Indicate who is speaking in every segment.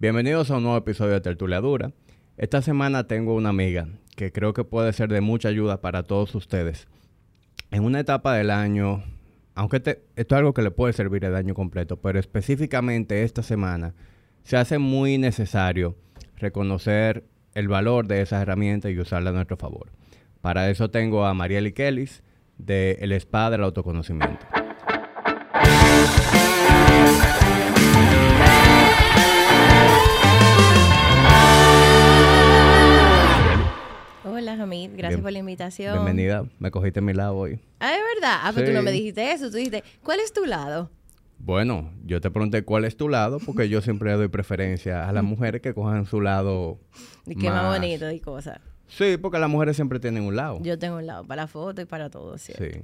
Speaker 1: Bienvenidos a un nuevo episodio de Tertuliadura. Esta semana tengo una amiga que creo que puede ser de mucha ayuda para todos ustedes. En una etapa del año, aunque esto es algo que le puede servir el año completo, pero específicamente esta semana se hace muy necesario reconocer el valor de esas herramientas y usarlas a nuestro favor. Para eso tengo a Marieli Kellis de El Spa del Autoconocimiento.
Speaker 2: Hamid. Gracias por la invitación.
Speaker 1: Bienvenida. Me cogiste mi lado hoy.
Speaker 2: Ah, es verdad. Ah, pero tú no me dijiste eso. Tú dijiste, ¿cuál es tu lado?
Speaker 1: Bueno, yo te pregunté cuál es tu lado, porque yo siempre doy preferencia a las mujeres que cojan su lado.
Speaker 2: Y qué más bonito y cosas.
Speaker 1: Sí, porque las mujeres siempre tienen un lado.
Speaker 2: Yo tengo un lado para la foto y para todo, ¿cierto?
Speaker 1: Sí.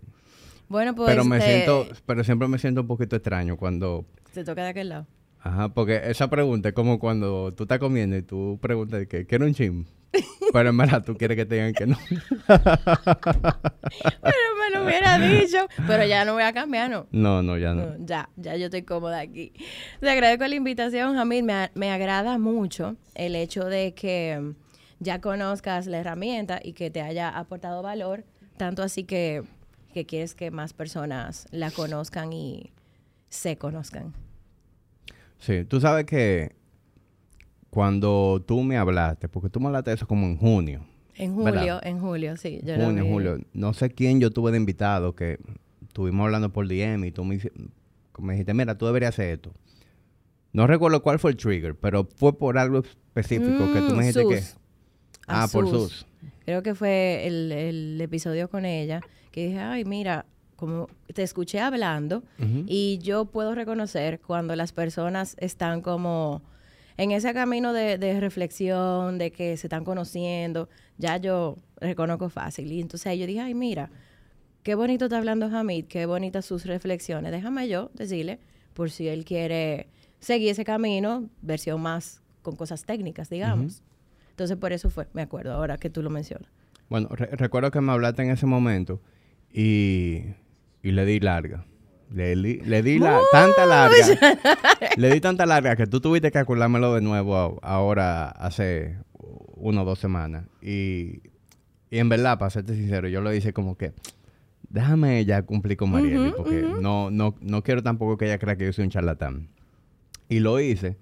Speaker 2: Bueno, pues
Speaker 1: pero me
Speaker 2: te-
Speaker 1: siento, pero siempre me siento un poquito extraño cuando,
Speaker 2: te toca de aquel lado.
Speaker 1: ajá, porque esa pregunta es como cuando tú estás comiendo y tú preguntas que quiero un chim, pero en verdad tú quieres que te digan que no.
Speaker 2: Pero me lo hubiera dicho. Pero ya no voy a cambiar, ¿no?
Speaker 1: No, no, ya no.
Speaker 2: No, ya, ya yo estoy cómoda aquí. Te agradezco la invitación, Hamid. Me, me agrada mucho el hecho de que ya conozcas la herramienta y que te haya aportado valor, tanto así que, que quieres que más personas la conozcan y se conozcan.
Speaker 1: Sí, tú sabes que cuando tú me hablaste, porque tú me hablaste de eso como en junio,
Speaker 2: En
Speaker 1: ¿Verdad?
Speaker 2: julio, en julio, sí. Yo
Speaker 1: junio,
Speaker 2: vi.
Speaker 1: julio. No sé quién yo tuve de invitado que estuvimos hablando por DM y tú me, me dijiste, mira, tú deberías hacer esto. No recuerdo cuál fue el trigger, pero fue por algo específico que tú
Speaker 2: Mm,
Speaker 1: me dijiste que...
Speaker 2: Sus.
Speaker 1: Ah,
Speaker 2: A
Speaker 1: por
Speaker 2: Sus.
Speaker 1: sus.
Speaker 2: Creo que fue el, el episodio con ella que dije, ay, mira, como te escuché hablando y yo puedo reconocer cuando las personas están como en ese camino de, de reflexión, de que se están conociendo, ya yo reconozco fácil. Y entonces ahí yo dije, ay, mira, qué bonito está hablando Hamid, qué bonitas sus reflexiones. Déjame yo decirle, por si él quiere seguir ese camino, versión más con cosas técnicas, digamos. Entonces por eso fue, me acuerdo ahora que tú lo mencionas.
Speaker 1: Bueno, re- recuerdo que me hablaste en ese momento y, y le di larga. Le, li- le di la, tanta larga. le di tanta larga que tú tuviste que acordármelo de nuevo ahora hace una o dos semanas. Y, y en verdad, para serte sincero, yo lo hice como que déjame ya cumplir con Marieli porque no, no, no quiero tampoco que ella crea que yo soy un charlatán. Y lo hice.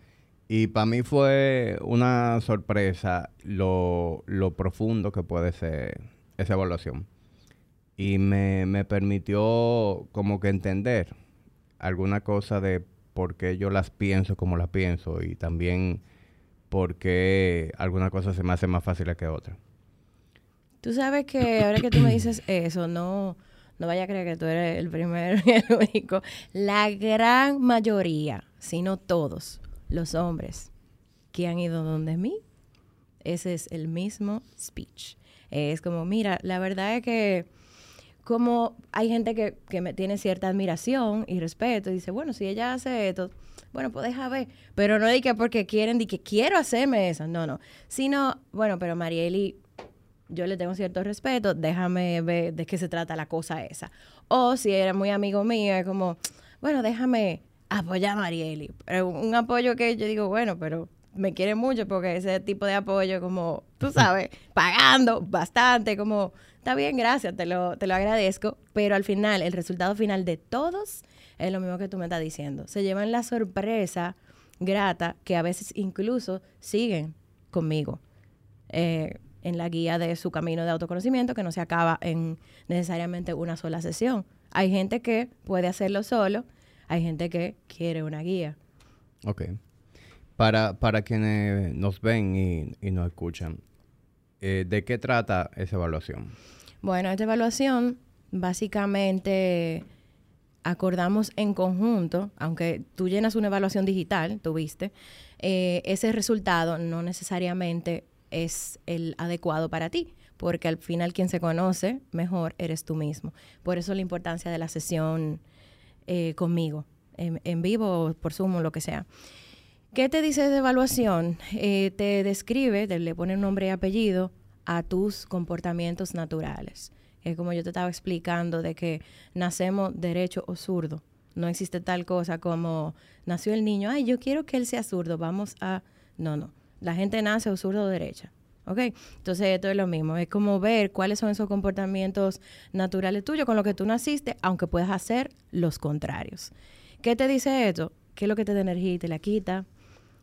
Speaker 1: Y para mí fue una sorpresa lo, lo profundo que puede ser esa evaluación. Y me, me permitió como que entender alguna cosa de por qué yo las pienso como las pienso y también por qué alguna cosa se me hace más fácil que otra.
Speaker 2: Tú sabes que ahora que tú me dices eso, no, no vaya a creer que tú eres el primero y el único. La gran mayoría, si no todos, los hombres que han ido donde mí, ese es el mismo speech. Es como, mira, la verdad es que como hay gente que, que me tiene cierta admiración y respeto y dice, bueno, si ella hace esto, bueno, pues deja ver. Pero no di que porque quieren, di que quiero hacerme eso. No, no. Sino, bueno, pero Marieli, yo le tengo cierto respeto, déjame ver de qué se trata la cosa esa. O si era muy amigo mío, es como, bueno, déjame apoyar a Marieli. Pero un apoyo que yo digo, bueno, pero me quiere mucho porque ese tipo de apoyo, como, tú sabes, pagando bastante, como, está bien, gracias, te lo, te lo agradezco. Pero al final, el resultado final de todos es lo mismo que tú me estás diciendo. Se llevan la sorpresa grata que a veces incluso siguen conmigo eh, en la guía de su camino de autoconocimiento que no se acaba en necesariamente una sola sesión. Hay gente que puede hacerlo solo, hay gente que quiere una guía.
Speaker 1: Ok. Para, para quienes nos ven y, y nos escuchan, eh, ¿de qué trata esa evaluación?
Speaker 2: Bueno, esta evaluación básicamente acordamos en conjunto, aunque tú llenas una evaluación digital, tuviste, eh, ese resultado no necesariamente es el adecuado para ti, porque al final quien se conoce mejor eres tú mismo. Por eso la importancia de la sesión eh, conmigo, en, en vivo o por Zoom o lo que sea. ¿Qué te dice de evaluación? Eh, te describe, te le pone nombre y apellido a tus comportamientos naturales. Es como yo te estaba explicando de que nacemos derecho o zurdo. No existe tal cosa como nació el niño, ay, yo quiero que él sea zurdo, vamos a No, no. La gente nace o zurdo o derecha. ¿Ok? Entonces esto es lo mismo, es como ver cuáles son esos comportamientos naturales tuyos con los que tú naciste, aunque puedas hacer los contrarios. ¿Qué te dice esto? ¿Qué es lo que te da energía y te la quita?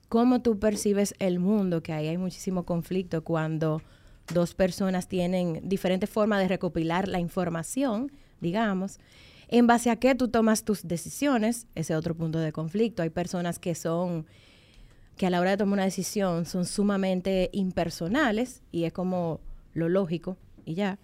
Speaker 2: ¿Cómo tú percibes el mundo? Que ahí hay muchísimo conflicto cuando dos personas tienen diferentes formas de recopilar la información, digamos. En base a qué tú tomas tus decisiones, ese otro punto de conflicto. Hay personas que son que a la hora de tomar una decisión son sumamente impersonales y es como lo lógico y ya.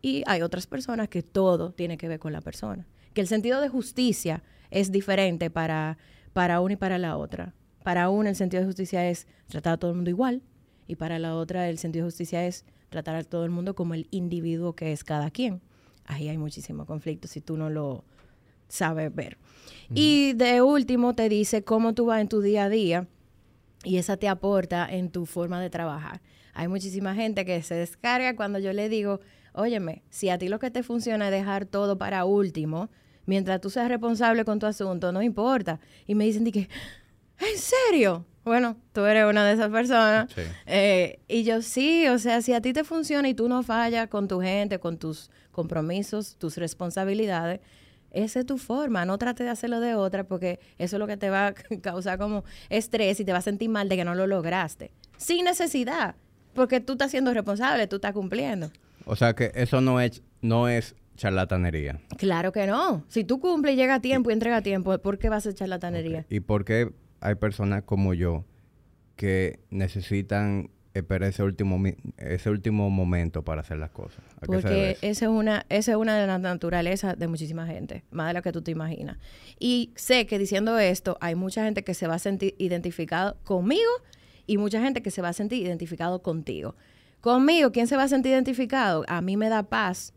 Speaker 2: Y hay otras personas que todo tiene que ver con la persona. Que el sentido de justicia es diferente para, para una y para la otra. Para una el sentido de justicia es tratar a todo el mundo igual y para la otra el sentido de justicia es tratar a todo el mundo como el individuo que es cada quien. Ahí hay muchísimo conflicto si tú no lo sabes ver. Y de último te dice cómo tú vas en tu día a día y esa te aporta en tu forma de trabajar. Hay muchísima gente que se descarga cuando yo le digo, óyeme, si a ti lo que te funciona es dejar todo para último, mientras tú seas responsable con tu asunto, no importa. Y me dicen, que, ¿en serio? Bueno, tú eres una de esas personas. Eh, y yo sí, o sea, si a ti te funciona y tú no fallas con tu gente, con tus compromisos, tus responsabilidades, esa es tu forma, no trate de hacerlo de otra porque eso es lo que te va a causar como estrés y te va a sentir mal de que no lo lograste. Sin necesidad, porque tú estás siendo responsable, tú estás cumpliendo.
Speaker 1: O sea que eso no es, no es charlatanería.
Speaker 2: Claro que no. Si tú cumples y llega a tiempo y entrega a tiempo, ¿por qué vas a charlatanería?
Speaker 1: ¿Y por qué hay personas como yo que necesitan esperar ese último, ese último momento para hacer las cosas.
Speaker 2: Porque esa es, una, esa es una de las naturalezas de muchísima gente, más de lo que tú te imaginas. Y sé que diciendo esto, hay mucha gente que se va a sentir identificado conmigo y mucha gente que se va a sentir identificado contigo. Conmigo, ¿quién se va a sentir identificado? A mí me da paz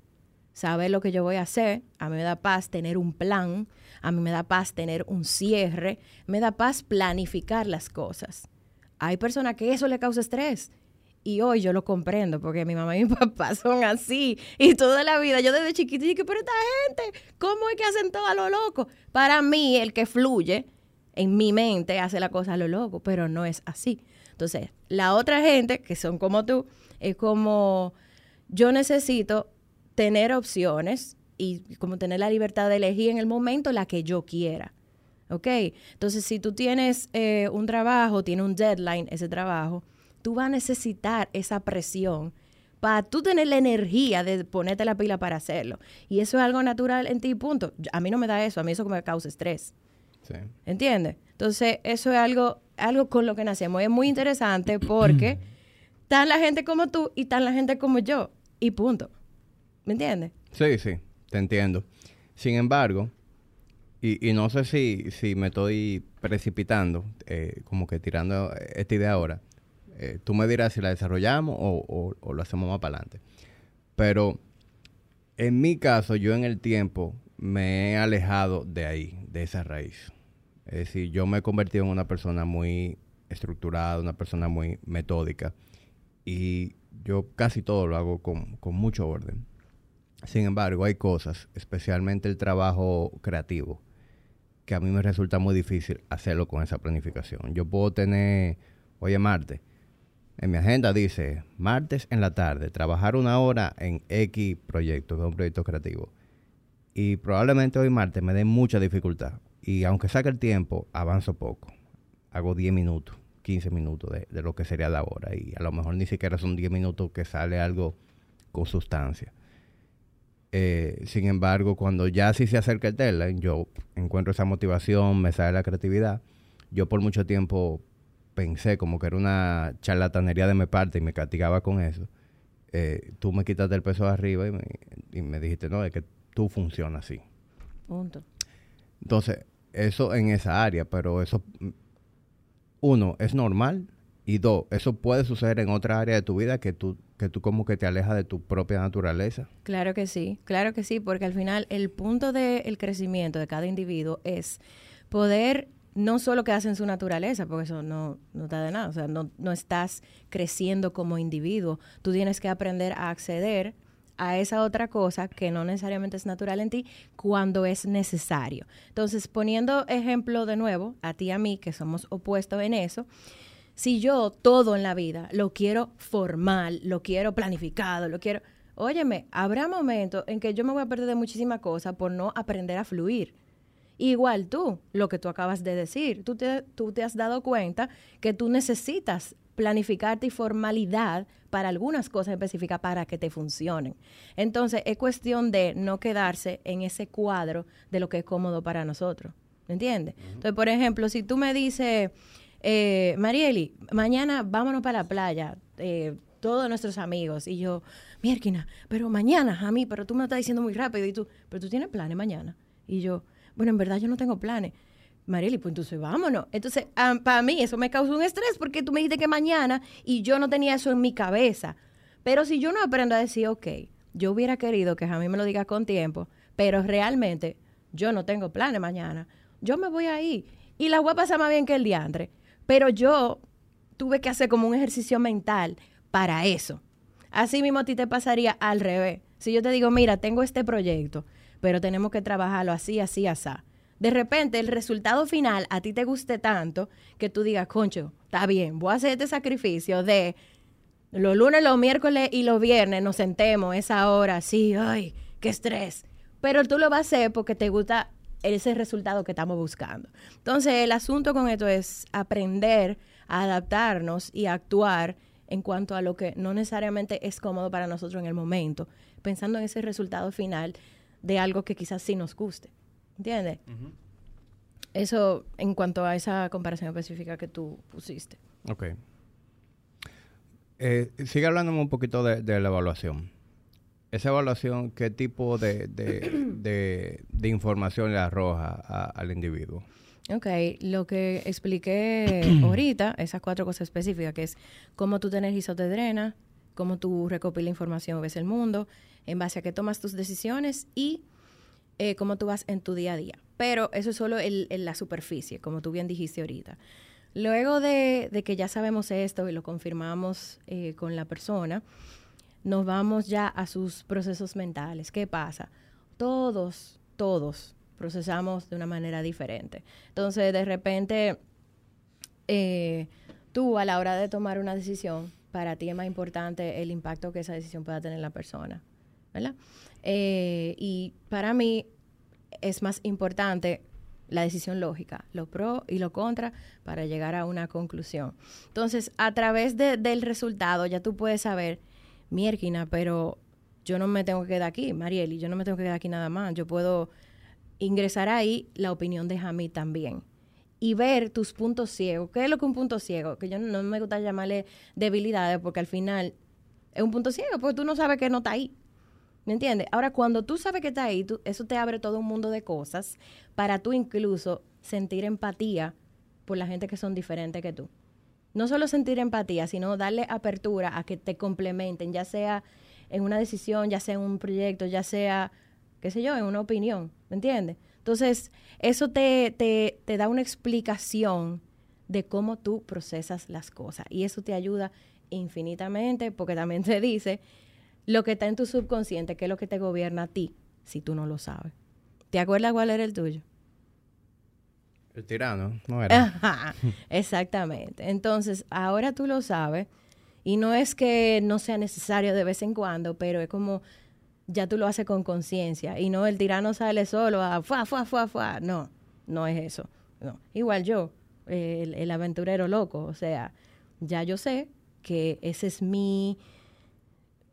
Speaker 2: saber lo que yo voy a hacer, a mí me da paz tener un plan, a mí me da paz tener un cierre, me da paz planificar las cosas. Hay personas que eso le causa estrés. Y hoy yo lo comprendo porque mi mamá y mi papá son así. Y toda la vida, yo desde chiquito dije, pero esta gente, ¿cómo es que hacen todo a lo loco? Para mí, el que fluye en mi mente hace la cosa a lo loco, pero no es así. Entonces, la otra gente, que son como tú, es como yo necesito tener opciones y como tener la libertad de elegir en el momento la que yo quiera. ¿Ok? Entonces, si tú tienes eh, un trabajo, tiene un deadline ese trabajo, tú vas a necesitar esa presión para tú tener la energía de ponerte la pila para hacerlo. Y eso es algo natural en ti, punto. A mí no me da eso, a mí eso me causa estrés. Sí. ¿Entiendes? Entonces, eso es algo, algo con lo que nacemos. Es muy interesante porque está la gente como tú y está la gente como yo. Y punto. ¿Me entiendes?
Speaker 1: Sí, sí, te entiendo. Sin embargo, y, no sé si, si me estoy precipitando, eh, como que tirando esta idea ahora. Eh, tú me dirás si la desarrollamos o, lo hacemos más para adelante. Pero en mi caso, yo en el tiempo me he alejado de ahí, de esa raíz. Es decir, yo me he convertido en una persona muy estructurada, una persona muy metódica. Y yo casi todo lo hago con, con mucho orden. Sin embargo, hay cosas, especialmente el trabajo creativo, que a mí me resulta muy difícil hacerlo con esa planificación. Yo puedo tener, oye, martes, en mi agenda dice, martes en la tarde, trabajar una hora en X proyecto, que es un proyecto creativo. Y probablemente hoy martes me dé mucha dificultad. Y aunque saque el tiempo, avanzo poco. Hago 10 minutos, 15 minutos de, de lo que sería la hora. Y a lo mejor ni siquiera son 10 minutos que sale algo con sustancia. Eh, sin embargo, cuando ya sí se acerca el deadline, yo encuentro esa motivación, me sale la creatividad. Yo por mucho tiempo pensé como que era una charlatanería de mi parte y me castigaba con eso. Eh, tú me quitaste el peso de arriba y me, y me dijiste, no, es que tú funcionas así.
Speaker 2: Punto.
Speaker 1: Entonces, eso en esa área, pero eso, uno, es normal y dos, eso puede suceder en otra área de tu vida que tú que tú como que te alejas de tu propia naturaleza.
Speaker 2: Claro que sí, claro que sí, porque al final el punto del crecimiento de cada individuo es poder no solo quedarse en su naturaleza, porque eso no, no te de nada, o sea, no, no estás creciendo como individuo, tú tienes que aprender a acceder a esa otra cosa que no necesariamente es natural en ti cuando es necesario. Entonces, poniendo ejemplo de nuevo, a ti y a mí, que somos opuestos en eso, Si yo todo en la vida lo quiero formal, lo quiero planificado, lo quiero... Óyeme, habrá momentos en que yo me voy a perder de muchísimas cosas por no aprender a fluir. Igual tú, lo que tú acabas de decir, tú te, tú te has dado cuenta que tú necesitas planificarte y formalidad para algunas cosas específicas para que te funcionen. Entonces, es cuestión de no quedarse en ese cuadro de lo que es cómodo para nosotros. ¿Me entiendes? Entonces, por ejemplo, si tú me dices, eh, Marieli, mañana vámonos para la playa, eh, todos nuestros amigos, y yo, Mierkina, pero mañana, a mí, pero tú me lo estás diciendo muy rápido, y tú, pero tú tienes planes mañana. Y yo, bueno, en verdad yo no tengo planes. Marily, pues entonces vámonos. Entonces, para mí eso me causó un estrés porque tú me dijiste que mañana y yo no tenía eso en mi cabeza. Pero si yo no aprendo a decir, ok, yo hubiera querido que a mí me lo diga con tiempo, pero realmente yo no tengo planes mañana. Yo me voy ahí y la voy a pasar más bien que el diantre. Pero yo tuve que hacer como un ejercicio mental para eso. Así mismo a ti te pasaría al revés. Si yo te digo, mira, tengo este proyecto, pero tenemos que trabajarlo así, así, así de repente el resultado final a ti te guste tanto que tú digas, concho, está bien, voy a hacer este sacrificio de los lunes, los miércoles y los viernes nos sentemos esa hora, sí, ay, qué estrés. Pero tú lo vas a hacer porque te gusta ese resultado que estamos buscando. Entonces, el asunto con esto es aprender a adaptarnos y actuar en cuanto a lo que no necesariamente es cómodo para nosotros en el momento, pensando en ese resultado final de algo que quizás sí nos guste. ¿Entiendes? Eso en cuanto a esa comparación específica que tú pusiste.
Speaker 1: Ok. Eh, sigue hablándome un poquito de, la evaluación. Esa evaluación, ¿qué tipo de, de, información le arroja al individuo?
Speaker 2: Ok, lo que expliqué ahorita, esas cuatro cosas específicas, que es cómo tú tienes isotedrena, cómo tú recopilas información, ves el mundo, en base a qué tomas tus decisiones y eh, cómo tú vas en tu día a día. Pero eso es solo en la superficie, como tú bien dijiste ahorita. Luego de, que ya sabemos esto y lo confirmamos eh, con la persona, nos vamos ya a sus procesos mentales. ¿Qué pasa? Todos, todos procesamos de una manera diferente. Entonces, de repente, eh, tú a la hora de tomar una decisión, para ti es más importante el impacto que esa decisión pueda tener en la persona, ¿verdad? Eh, y para mí es más importante la decisión lógica, lo pro y lo contra, para llegar a una conclusión. Entonces, a través del resultado ya tú puedes saber, Mierkina, pero yo no me tengo que quedar aquí, Marieli, yo no me tengo que quedar aquí nada más. Yo puedo ingresar ahí la opinión de Jamí también y ver tus puntos ciegos. ¿Qué es lo que un punto ciego? Que yo no me gusta llamarle debilidades porque al final es un punto ciego, porque tú no sabes que no está ahí. ¿Me entiendes? Ahora, cuando tú sabes que está ahí, eso te abre todo un mundo de cosas para tú incluso sentir empatía por la gente que son diferentes que tú. No solo sentir empatía, sino darle apertura a que te complementen, ya sea en una decisión, ya sea en un proyecto, ya sea, qué sé yo, en una opinión. ¿Me entiendes? Entonces, eso te, te, te da una explicación de cómo tú procesas las cosas. Y eso te ayuda infinitamente porque también te dice lo que está en tu subconsciente, que es lo que te gobierna a ti, si tú no lo sabes. ¿Te acuerdas cuál era el tuyo?
Speaker 1: El tirano, no era.
Speaker 2: exactamente. Entonces, ahora tú lo sabes y no es que no sea necesario de vez en cuando, pero es como ya tú lo haces con conciencia y no el tirano sale solo a fuá, fuá, fuá, fuá. No, no es eso. Igual yo, el, el aventurero loco, o sea, ya yo sé que ese es mi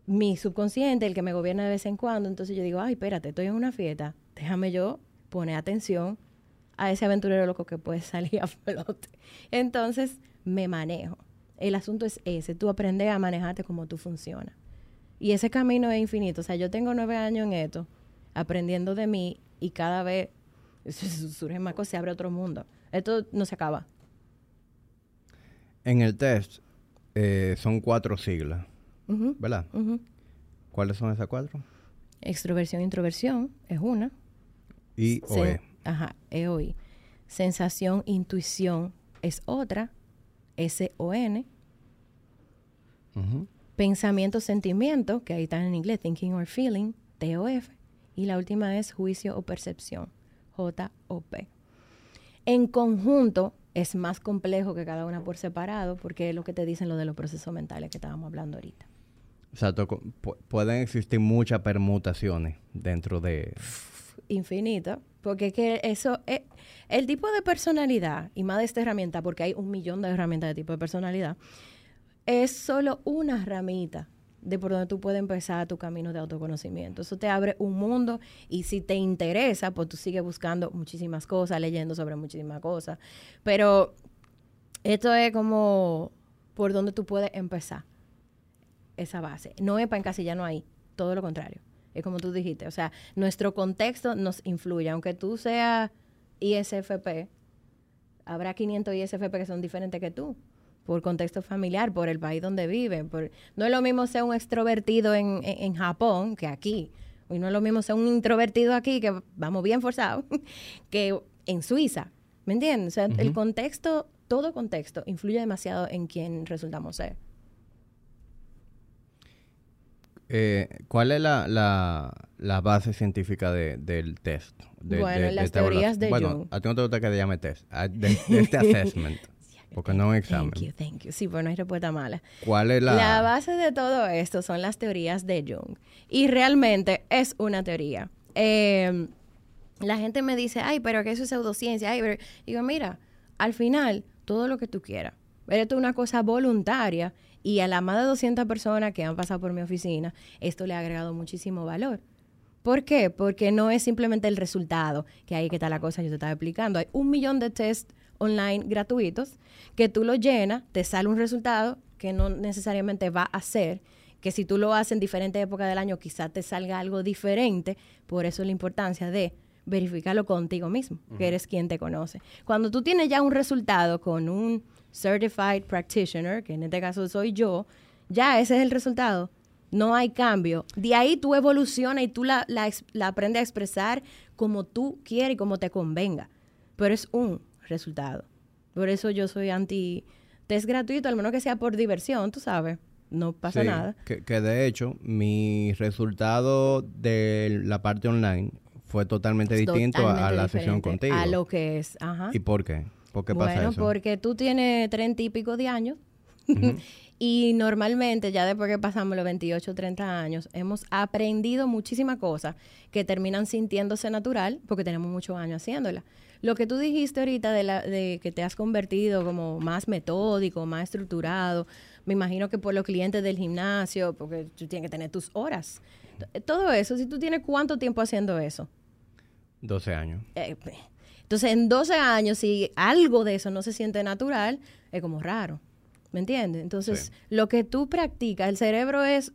Speaker 2: mi subconsciente, el que me gobierna de vez en cuando, entonces yo digo, ay, espérate, estoy en una fiesta, déjame yo poner atención a ese aventurero loco que puede salir a flote. Entonces me manejo. El asunto es ese, tú aprendes a manejarte como tú funcionas. Y ese camino es infinito. O sea, yo tengo nueve años en esto, aprendiendo de mí y cada vez surge más cosas, se abre otro mundo. Esto no se acaba.
Speaker 1: En el test eh, son cuatro siglas. ¿verdad? ¿Cuáles son esas cuatro?
Speaker 2: Extroversión, introversión es una.
Speaker 1: Y o E.
Speaker 2: Ajá, E o I. Sensación, intuición es otra. S o N. Pensamiento, sentimiento, que ahí está en inglés, thinking or feeling, T o F. Y la última es juicio o percepción, J o P. En conjunto, es más complejo que cada una por separado, porque es lo que te dicen lo de los procesos mentales que estábamos hablando ahorita.
Speaker 1: Exacto, pueden existir muchas permutaciones dentro de...
Speaker 2: Infinito, porque que eso, es, el tipo de personalidad, y más de esta herramienta, porque hay un millón de herramientas de tipo de personalidad, es solo una ramita de por donde tú puedes empezar tu camino de autoconocimiento. Eso te abre un mundo y si te interesa, pues tú sigues buscando muchísimas cosas, leyendo sobre muchísimas cosas. Pero esto es como por donde tú puedes empezar esa base. No es para encasillarnos ahí, todo lo contrario. Es como tú dijiste, o sea, nuestro contexto nos influye. Aunque tú seas ISFP, habrá 500 ISFP que son diferentes que tú por contexto familiar, por el país donde viven. Por, no es lo mismo ser un extrovertido en, en, Japón que aquí. Y no es lo mismo ser un introvertido aquí, que vamos bien forzados, que en Suiza. ¿Me entiendes? O sea, el contexto, todo contexto, influye demasiado en quién resultamos ser.
Speaker 1: Eh, ¿Cuál es la, la, base científica del test?
Speaker 2: bueno, las teorías de Bueno,
Speaker 1: a ti no te gusta que te llame test, de, este assessment. Porque no es un examen.
Speaker 2: Thank you, thank you. Sí, pues no hay respuesta mala.
Speaker 1: ¿Cuál es la...?
Speaker 2: La base de todo esto son las teorías de Jung. Y realmente es una teoría. Em, la gente me dice, ay, pero que eso es pseudociencia. Ay, pero... Digo, mira, al final, todo lo que tú quieras. Esto es una cosa voluntaria y a la más de 200 personas que han pasado por mi oficina, esto le ha agregado muchísimo valor. ¿Por qué? Porque no es simplemente el resultado, que ahí que está la cosa, yo te estaba explicando. Hay un millón de tests online gratuitos que tú lo llenas, te sale un resultado que no necesariamente va a ser, que si tú lo haces en diferentes épocas del año quizás te salga algo diferente, por eso la importancia de verificarlo contigo mismo, que eres quien te conoce. Cuando tú tienes ya un resultado con un certified practitioner, que en este caso soy yo, ya ese es el resultado. No hay cambio. De ahí tú evolucionas y tú la, la, la aprendes a expresar como tú quieres y como te convenga. Pero es un resultado. Por eso yo soy anti test gratuito, al menos que sea por diversión, tú sabes. No pasa nada.
Speaker 1: Que, que de hecho, mi resultado de la parte online fue totalmente distinto a, la sesión contigo.
Speaker 2: A lo que es, ajá.
Speaker 1: ¿Y por qué? ¿Por qué pasa
Speaker 2: eso? Bueno, porque tú tienes treinta y pico de años. y normalmente, ya después que pasamos los 28 o 30 años, hemos aprendido muchísimas cosas que terminan sintiéndose natural porque tenemos muchos años haciéndola. Lo que tú dijiste ahorita de, la, de que te has convertido como más metódico, más estructurado, me imagino que por los clientes del gimnasio, porque tú tienes que tener tus horas. Todo eso, si tú tienes cuánto tiempo haciendo eso?
Speaker 1: 12 años.
Speaker 2: Eh, entonces, en 12 años, si algo de eso no se siente natural, es como raro. ¿Me entiendes? Entonces, lo que tú practicas, el cerebro es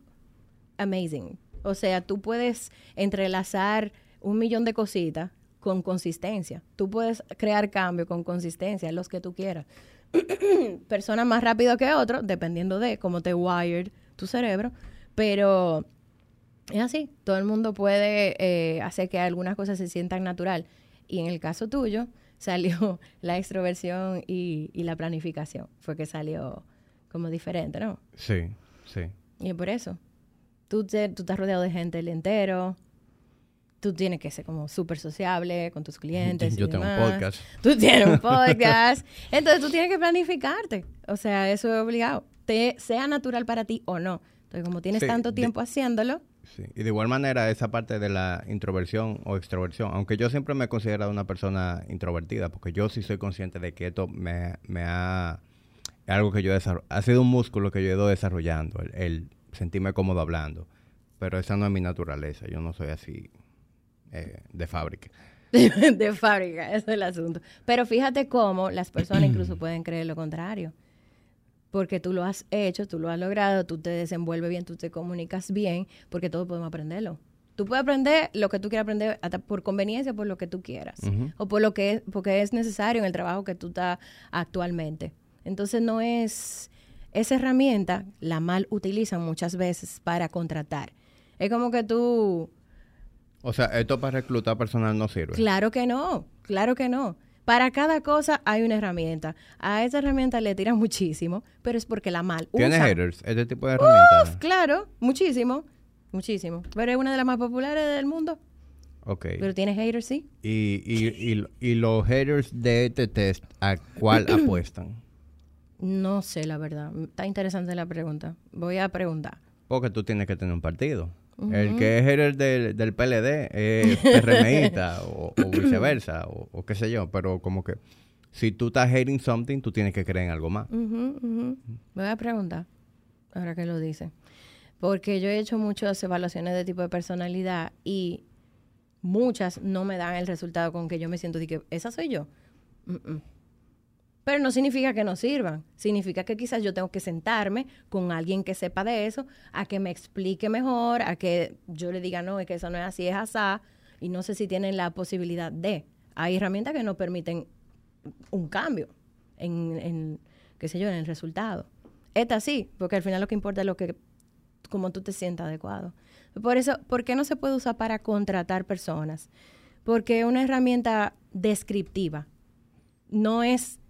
Speaker 2: amazing. O sea, tú puedes entrelazar un millón de cositas con consistencia. Tú puedes crear cambio con consistencia, los que tú quieras. Personas más rápido que otros, dependiendo de cómo te wired tu cerebro, pero es así. Todo el mundo puede eh, hacer que algunas cosas se sientan natural. Y en el caso tuyo, salió la extroversión y, la planificación. Fue que salió como diferente, ¿no?
Speaker 1: Sí, sí.
Speaker 2: Y por eso. Tú, te, tú estás rodeado de gente el entero tú tienes que ser como súper sociable con tus clientes.
Speaker 1: Yo tengo un podcast.
Speaker 2: Tú tienes un podcast. Entonces tú tienes que planificarte. O sea, eso es obligado. Te, sea natural para ti o no. Entonces, como tienes tanto tiempo haciéndolo.
Speaker 1: Sí. Y de igual manera, esa parte de la introversión o extroversión, aunque yo siempre me he considerado una persona introvertida, porque yo sí soy consciente de que esto me, me ha. algo que yo Ha sido un músculo que yo he ido desarrollando, el, el sentirme cómodo hablando. Pero esa no es mi naturaleza. Yo no soy así eh, de fábrica.
Speaker 2: de fábrica, ese es el asunto. Pero fíjate cómo las personas incluso pueden creer lo contrario. Porque tú lo has hecho, tú lo has logrado, tú te desenvuelves bien, tú te comunicas bien, porque todos podemos aprenderlo. Tú puedes aprender lo que tú quieras aprender hasta por conveniencia, por lo que tú quieras, o por lo que es, porque es necesario en el trabajo que tú estás actualmente. Entonces no es esa herramienta la mal utilizan muchas veces para contratar. Es como que tú
Speaker 1: o sea, esto para reclutar personal no sirve.
Speaker 2: Claro que no, claro que no. Para cada cosa hay una herramienta. A esa herramienta le tiran muchísimo, pero es porque la mal
Speaker 1: ¿Tiene haters este tipo de herramientas?
Speaker 2: claro, muchísimo, muchísimo. Pero es una de las más populares del mundo.
Speaker 1: Ok.
Speaker 2: Pero tienes haters, sí.
Speaker 1: Y, y, y, y los haters de este test, ¿a cuál apuestan?
Speaker 2: No sé, la verdad. Está interesante la pregunta. Voy a preguntar.
Speaker 1: Porque tú tienes que tener un partido. El que es hater del, del PLD es PRMista o, o viceversa, o, o qué sé yo. Pero como que si tú estás hating something, tú tienes que creer en algo más.
Speaker 2: Ujú. Voy a preguntar, ahora que lo dice. Porque yo he hecho muchas evaluaciones de tipo de personalidad y muchas no me dan el resultado con que yo me siento de que esa soy yo. Mm, mm. Pero no significa que no sirvan. Significa que quizás yo tengo que sentarme con alguien que sepa de eso, a que me explique mejor, a que yo le diga, no, es que eso no es así, es asá. Y no sé si tienen la posibilidad de. Hay herramientas que no permiten un cambio en, en, qué sé yo, en el resultado. Esta sí, porque al final lo que importa es lo que, como tú te sientas adecuado. Por eso, ¿por qué no se puede usar para contratar personas? Porque es una herramienta descriptiva, no es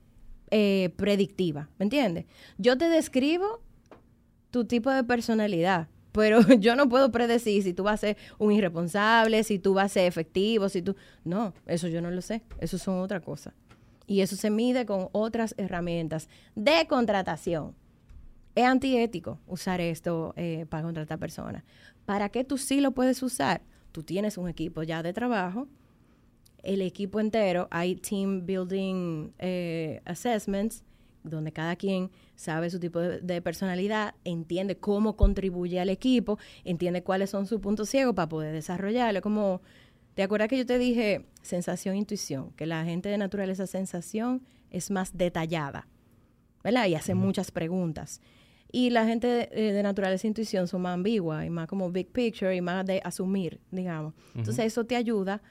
Speaker 2: eh, predictiva, ¿me entiendes? Yo te describo tu tipo de personalidad, pero yo no puedo predecir si tú vas a ser un irresponsable, si tú vas a ser efectivo, si tú... No, eso yo no lo sé, eso son otra cosa. Y eso se mide con otras herramientas de contratación. Es antiético usar esto eh, para contratar personas. ¿Para qué tú sí lo puedes usar? Tú tienes un equipo ya de trabajo, el equipo entero, hay team building eh, assessments, donde cada quien sabe su tipo de, de, personalidad, entiende cómo contribuye al equipo, entiende cuáles son sus puntos ciegos para poder desarrollarlo. Como, ¿te acuerdas que yo te dije sensación, intuición? Que la gente de naturaleza sensación es más detallada, ¿verdad? Y hace uh -huh. muchas preguntas. Y la gente de, eh, de, naturaleza intuición son más ambigua y más como big picture y más de asumir, digamos. Uh -huh. Entonces eso te ayuda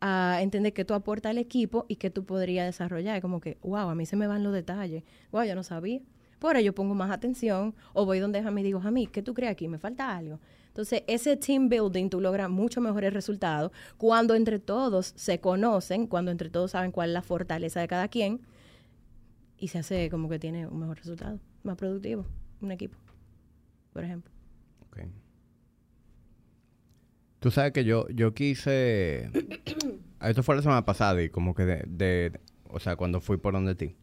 Speaker 2: a entender que tú aportas al equipo y que tú podrías desarrollar. Como que, wow, a mí se me van los detalles. Wow, yo no sabía. Por ello pongo más atención o voy donde Jamie y digo, Jamie, ¿qué tú crees aquí? Me falta algo. Entonces, ese team building tú logras mucho mejores resultados cuando entre todos se conocen, cuando entre todos saben cuál es la fortaleza de cada quien y se hace como que tiene un mejor resultado, más productivo, un equipo, por ejemplo.
Speaker 1: Tú sabes que yo, yo quise. Esto fue la semana pasada y como que de, O sea, cuando fui por donde ti.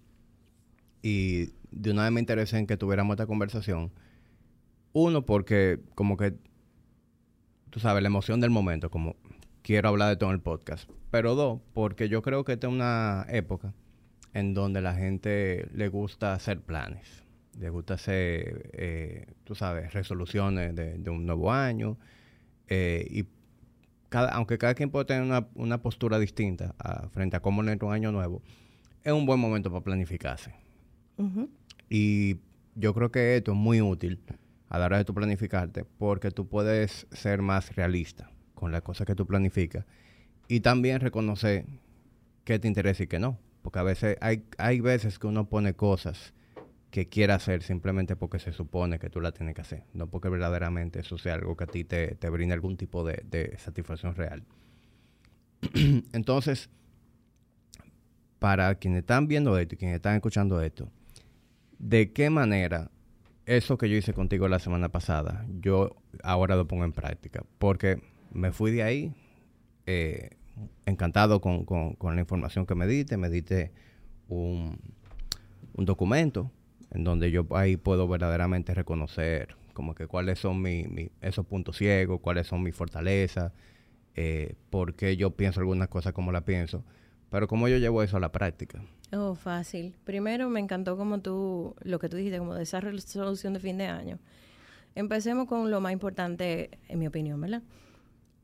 Speaker 1: Y de una vez me interesé en que tuviéramos esta conversación. Uno, porque como que. Tú sabes, la emoción del momento, como quiero hablar de todo en el podcast. Pero dos, porque yo creo que esta es una época en donde la gente le gusta hacer planes. Le gusta hacer, eh, tú sabes, resoluciones de un nuevo año eh, y cada, aunque cada quien puede tener una, una postura distinta a, frente a cómo le entra un año nuevo, es un buen momento para planificarse. Uh -huh. Y yo creo que esto es muy útil a la hora de tu planificarte porque tú puedes ser más realista con las cosas que tú planificas y también reconocer qué te interesa y qué no. Porque a veces hay, hay veces que uno pone cosas que quiera hacer simplemente porque se supone que tú la tienes que hacer, no porque verdaderamente eso sea algo que a ti te, te brinde algún tipo de, de satisfacción real. Entonces, para quienes están viendo esto y quienes están escuchando esto, ¿de qué manera eso que yo hice contigo la semana pasada, yo ahora lo pongo en práctica? Porque me fui de ahí eh, encantado con, con, con, la información que me diste, me diste un, un documento en donde yo ahí puedo verdaderamente reconocer como que cuáles son mi, mi, esos puntos ciegos, cuáles son mis fortalezas, eh, por qué yo pienso algunas cosas como las pienso, pero cómo yo llevo eso a la práctica.
Speaker 2: Oh, fácil. Primero me encantó como tú, lo que tú dijiste, como de esa resolución de fin de año. Empecemos con lo más importante, en mi opinión, ¿verdad?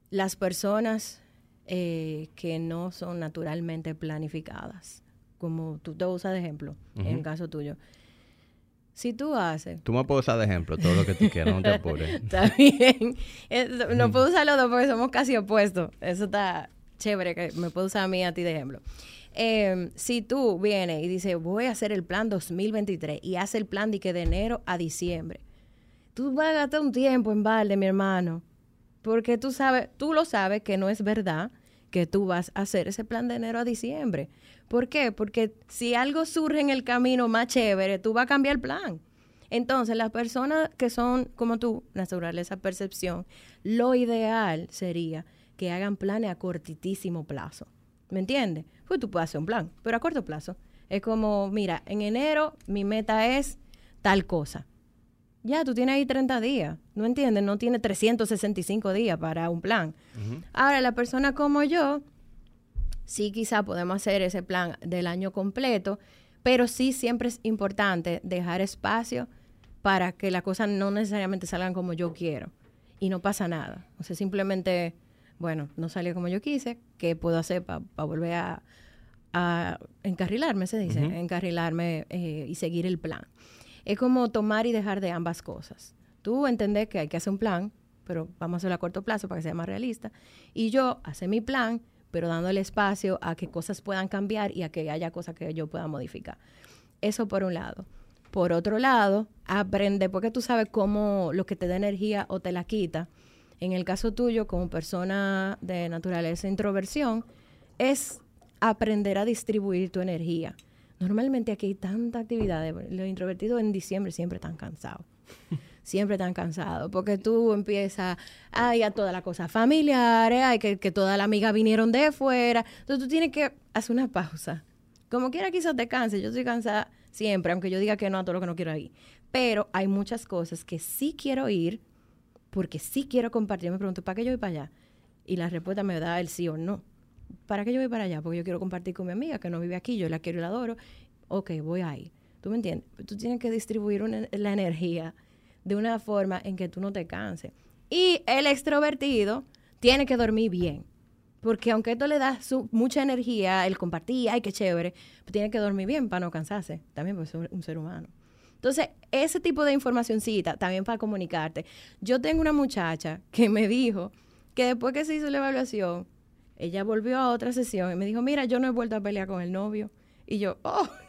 Speaker 2: Las personas eh, que no son naturalmente planificadas, como tú te usas de ejemplo, uh -huh. en el caso tuyo. Si tú haces...
Speaker 1: Tú me puedes usar de ejemplo todo lo que tú quieras, no te apures.
Speaker 2: está bien. No puedo usar los dos porque somos casi opuestos. Eso está chévere, que me puedo usar a mí a ti de ejemplo. Eh, si tú vienes y dices, voy a hacer el plan 2023 y haces el plan de que de enero a diciembre, tú vas a gastar un tiempo en balde, mi hermano. Porque tú sabes, tú lo sabes que no es verdad que tú vas a hacer ese plan de enero a diciembre. ¿Por qué? Porque si algo surge en el camino más chévere, tú vas a cambiar el plan. Entonces, las personas que son como tú, naturaleza percepción, lo ideal sería que hagan planes a cortísimo plazo. ¿Me entiendes? Pues tú puedes hacer un plan, pero a corto plazo. Es como, mira, en enero mi meta es tal cosa. Ya, tú tienes ahí 30 días, ¿no entiendes? No tiene 365 días para un plan. Ahora, la persona como yo, sí quizá podemos hacer ese plan del año completo, pero sí siempre es importante dejar espacio para que las cosas no necesariamente salgan como yo quiero y no pasa nada. O sea, simplemente, bueno, no salió como yo quise, ¿qué puedo hacer para volver a, encarrilarme, se dice? Encarrilarme eh, y seguir el plan. Es como tomar y dejar de ambas cosas. Tú entendés que hay que hacer un plan, pero vamos a hacerlo a corto plazo para que sea más realista. Y yo hacer mi plan, pero dándole espacio a que cosas puedan cambiar y a que haya cosas que yo pueda modificar. Eso por un lado. Por otro lado, aprende, porque tú sabes cómo lo que te da energía o te la quita. En el caso tuyo, como persona de naturaleza introversión, es aprender a distribuir tu energía. Normalmente aquí hay tanta actividad. Los introvertidos en diciembre siempre están cansados. siempre están cansados. Porque tú empiezas, ay, a toda la cosa familiar, ay, que, que toda la amiga vinieron de fuera. Entonces tú tienes que hacer una pausa. Como quiera quizás te canse. Yo estoy cansada siempre, aunque yo diga que no a todo lo que no quiero ir. Pero hay muchas cosas que sí quiero ir porque sí quiero compartir. Me pregunto, ¿para qué yo voy para allá? Y la respuesta me da el sí o no. ¿para qué yo voy para allá? Porque yo quiero compartir con mi amiga que no vive aquí, yo la quiero y la adoro. Ok, voy ahí. ¿Tú me entiendes? Tú tienes que distribuir la energía de una forma en que tú no te canses. Y el extrovertido tiene que dormir bien. Porque aunque esto le da su, mucha energía, el compartir, ay, qué chévere, pues tiene que dormir bien para no cansarse. También porque es un ser humano. Entonces, ese tipo de informacioncita también para comunicarte. Yo tengo una muchacha que me dijo que después que se hizo la evaluación, ella volvió a otra sesión y me dijo, mira, yo no he vuelto a pelear con el novio. Y yo, oh, ¿y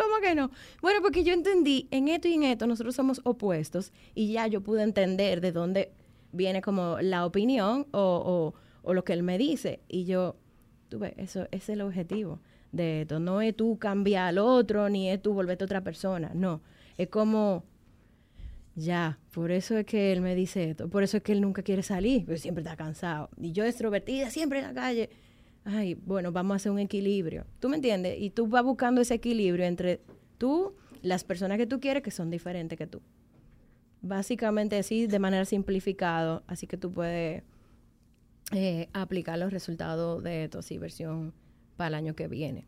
Speaker 2: cómo que no? Bueno, porque yo entendí, en esto y en esto nosotros somos opuestos y ya yo pude entender de dónde viene como la opinión o, o, lo que él me dice. Y yo, tú ves, eso es el objetivo de esto. No es tú cambiar al otro, ni es tú volverte otra persona. No, es como ya, por eso es que él me dice esto, por eso es que él nunca quiere salir, porque siempre está cansado. Y yo extrovertida, siempre en la calle. Ay, bueno, vamos a hacer un equilibrio. ¿Tú me entiendes? Y tú vas buscando ese equilibrio entre tú, las personas que tú quieres que son diferentes que tú. Básicamente así, de manera simplificada, así que tú puedes eh, aplicar los resultados de tu así versión para el año que viene.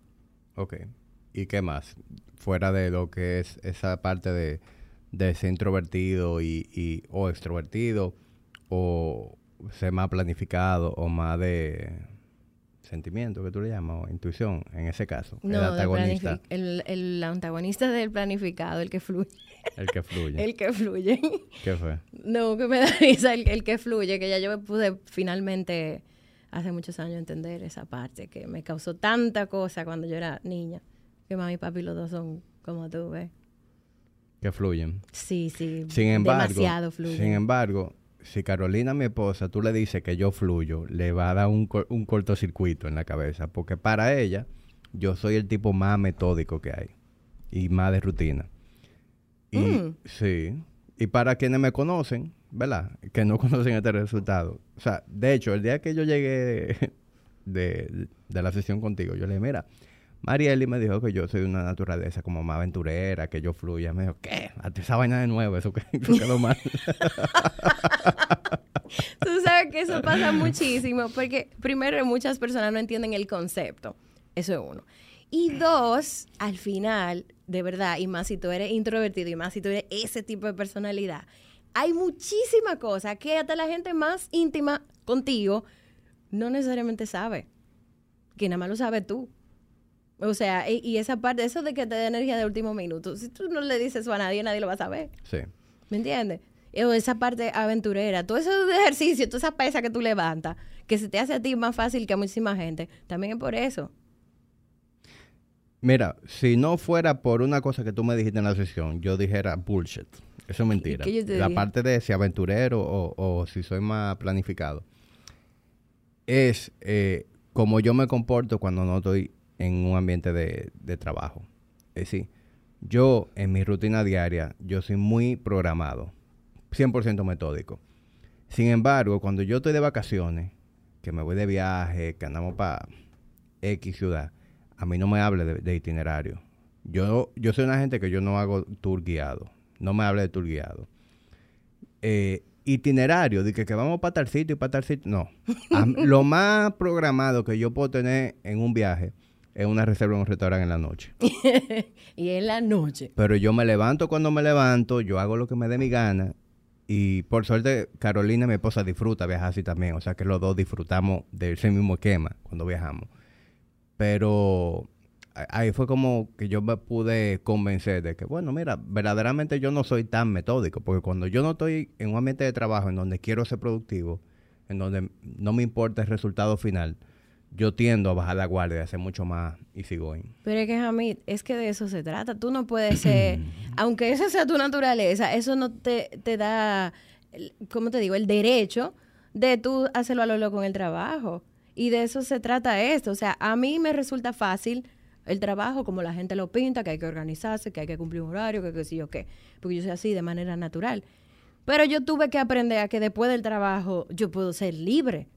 Speaker 1: Ok. ¿Y qué más? Fuera de lo que es esa parte de de ser introvertido y, o extrovertido o ser más planificado o más de sentimiento que tú le llamas o intuición en ese caso
Speaker 2: no, el antagonista el, el, antagonista del planificado el que fluye
Speaker 1: el que fluye
Speaker 2: el que fluye
Speaker 1: ¿qué fue?
Speaker 2: no que me da risa el, el que fluye que ya yo pude finalmente hace muchos años entender esa parte que me causó tanta cosa cuando yo era niña que mami y papi los dos son como tú ves
Speaker 1: que fluyen.
Speaker 2: Sí, sí.
Speaker 1: Sin embargo, demasiado fluyen. Sin embargo, si Carolina, mi esposa, tú le dices que yo fluyo, le va a dar un, un cortocircuito en la cabeza, porque para ella yo soy el tipo más metódico que hay y más de rutina. Y mm. sí, y para quienes me conocen, ¿verdad? Que no conocen este resultado. O sea, de hecho, el día que yo llegué de, de la sesión contigo, yo le dije, mira, Marieli me dijo que yo soy una naturaleza como más aventurera, que yo fluya. Me dijo, ¿qué? Esa vaina de nuevo, eso, que, quedó mal.
Speaker 2: Tú sabes que eso pasa muchísimo, porque primero muchas personas no entienden el concepto. Eso es uno. Y dos, al final, de verdad, y más si tú eres introvertido y más si tú eres ese tipo de personalidad, hay muchísimas cosas que hasta la gente más íntima contigo no necesariamente sabe. Que nada más lo sabes tú. O sea, y, esa parte, eso de que te dé energía de último minuto, si tú no le dices eso a nadie, nadie lo va a saber.
Speaker 1: Sí.
Speaker 2: ¿Me entiendes? O esa parte aventurera, todo eso de ejercicio, toda esa pesa que tú levantas, que se te hace a ti más fácil que a muchísima gente, también es por eso.
Speaker 1: Mira, si no fuera por una cosa que tú me dijiste en la sesión, yo dijera bullshit. Eso es mentira. la parte de si aventurero o, si soy más planificado es eh, como yo me comporto cuando no estoy en un ambiente de, trabajo. Es decir, yo en mi rutina diaria, yo soy muy programado, 100% metódico. Sin embargo, cuando yo estoy de vacaciones, que me voy de viaje, que andamos para X ciudad, a mí no me hable de, itinerario. Yo, yo soy una gente que yo no hago tour guiado. No me hable de tour guiado. Eh, itinerario, de que, que vamos para tal sitio y para tal sitio. No. lo más programado que yo puedo tener en un viaje es una reserva en un restaurante en la noche.
Speaker 2: y en la noche.
Speaker 1: Pero yo me levanto cuando me levanto, yo hago lo que me dé mi gana. Y por suerte, Carolina, mi esposa, disfruta viajar así también. O sea que los dos disfrutamos de ese mismo esquema cuando viajamos. Pero ahí fue como que yo me pude convencer de que, bueno, mira, verdaderamente yo no soy tan metódico, porque cuando yo no estoy en un ambiente de trabajo en donde quiero ser productivo, en donde no me importa el resultado final, yo tiendo a bajar la guardia y hacer mucho más easygoing.
Speaker 2: Pero es que, Jamie, es que de eso se trata. Tú no puedes ser, aunque esa sea tu naturaleza, eso no te, te da, ¿cómo te digo?, el derecho de tú hacerlo a lo loco en el trabajo. Y de eso se trata esto. O sea, a mí me resulta fácil el trabajo como la gente lo pinta, que hay que organizarse, que hay que cumplir un horario, que qué sé yo qué, porque yo soy así de manera natural. Pero yo tuve que aprender a que después del trabajo yo puedo ser libre.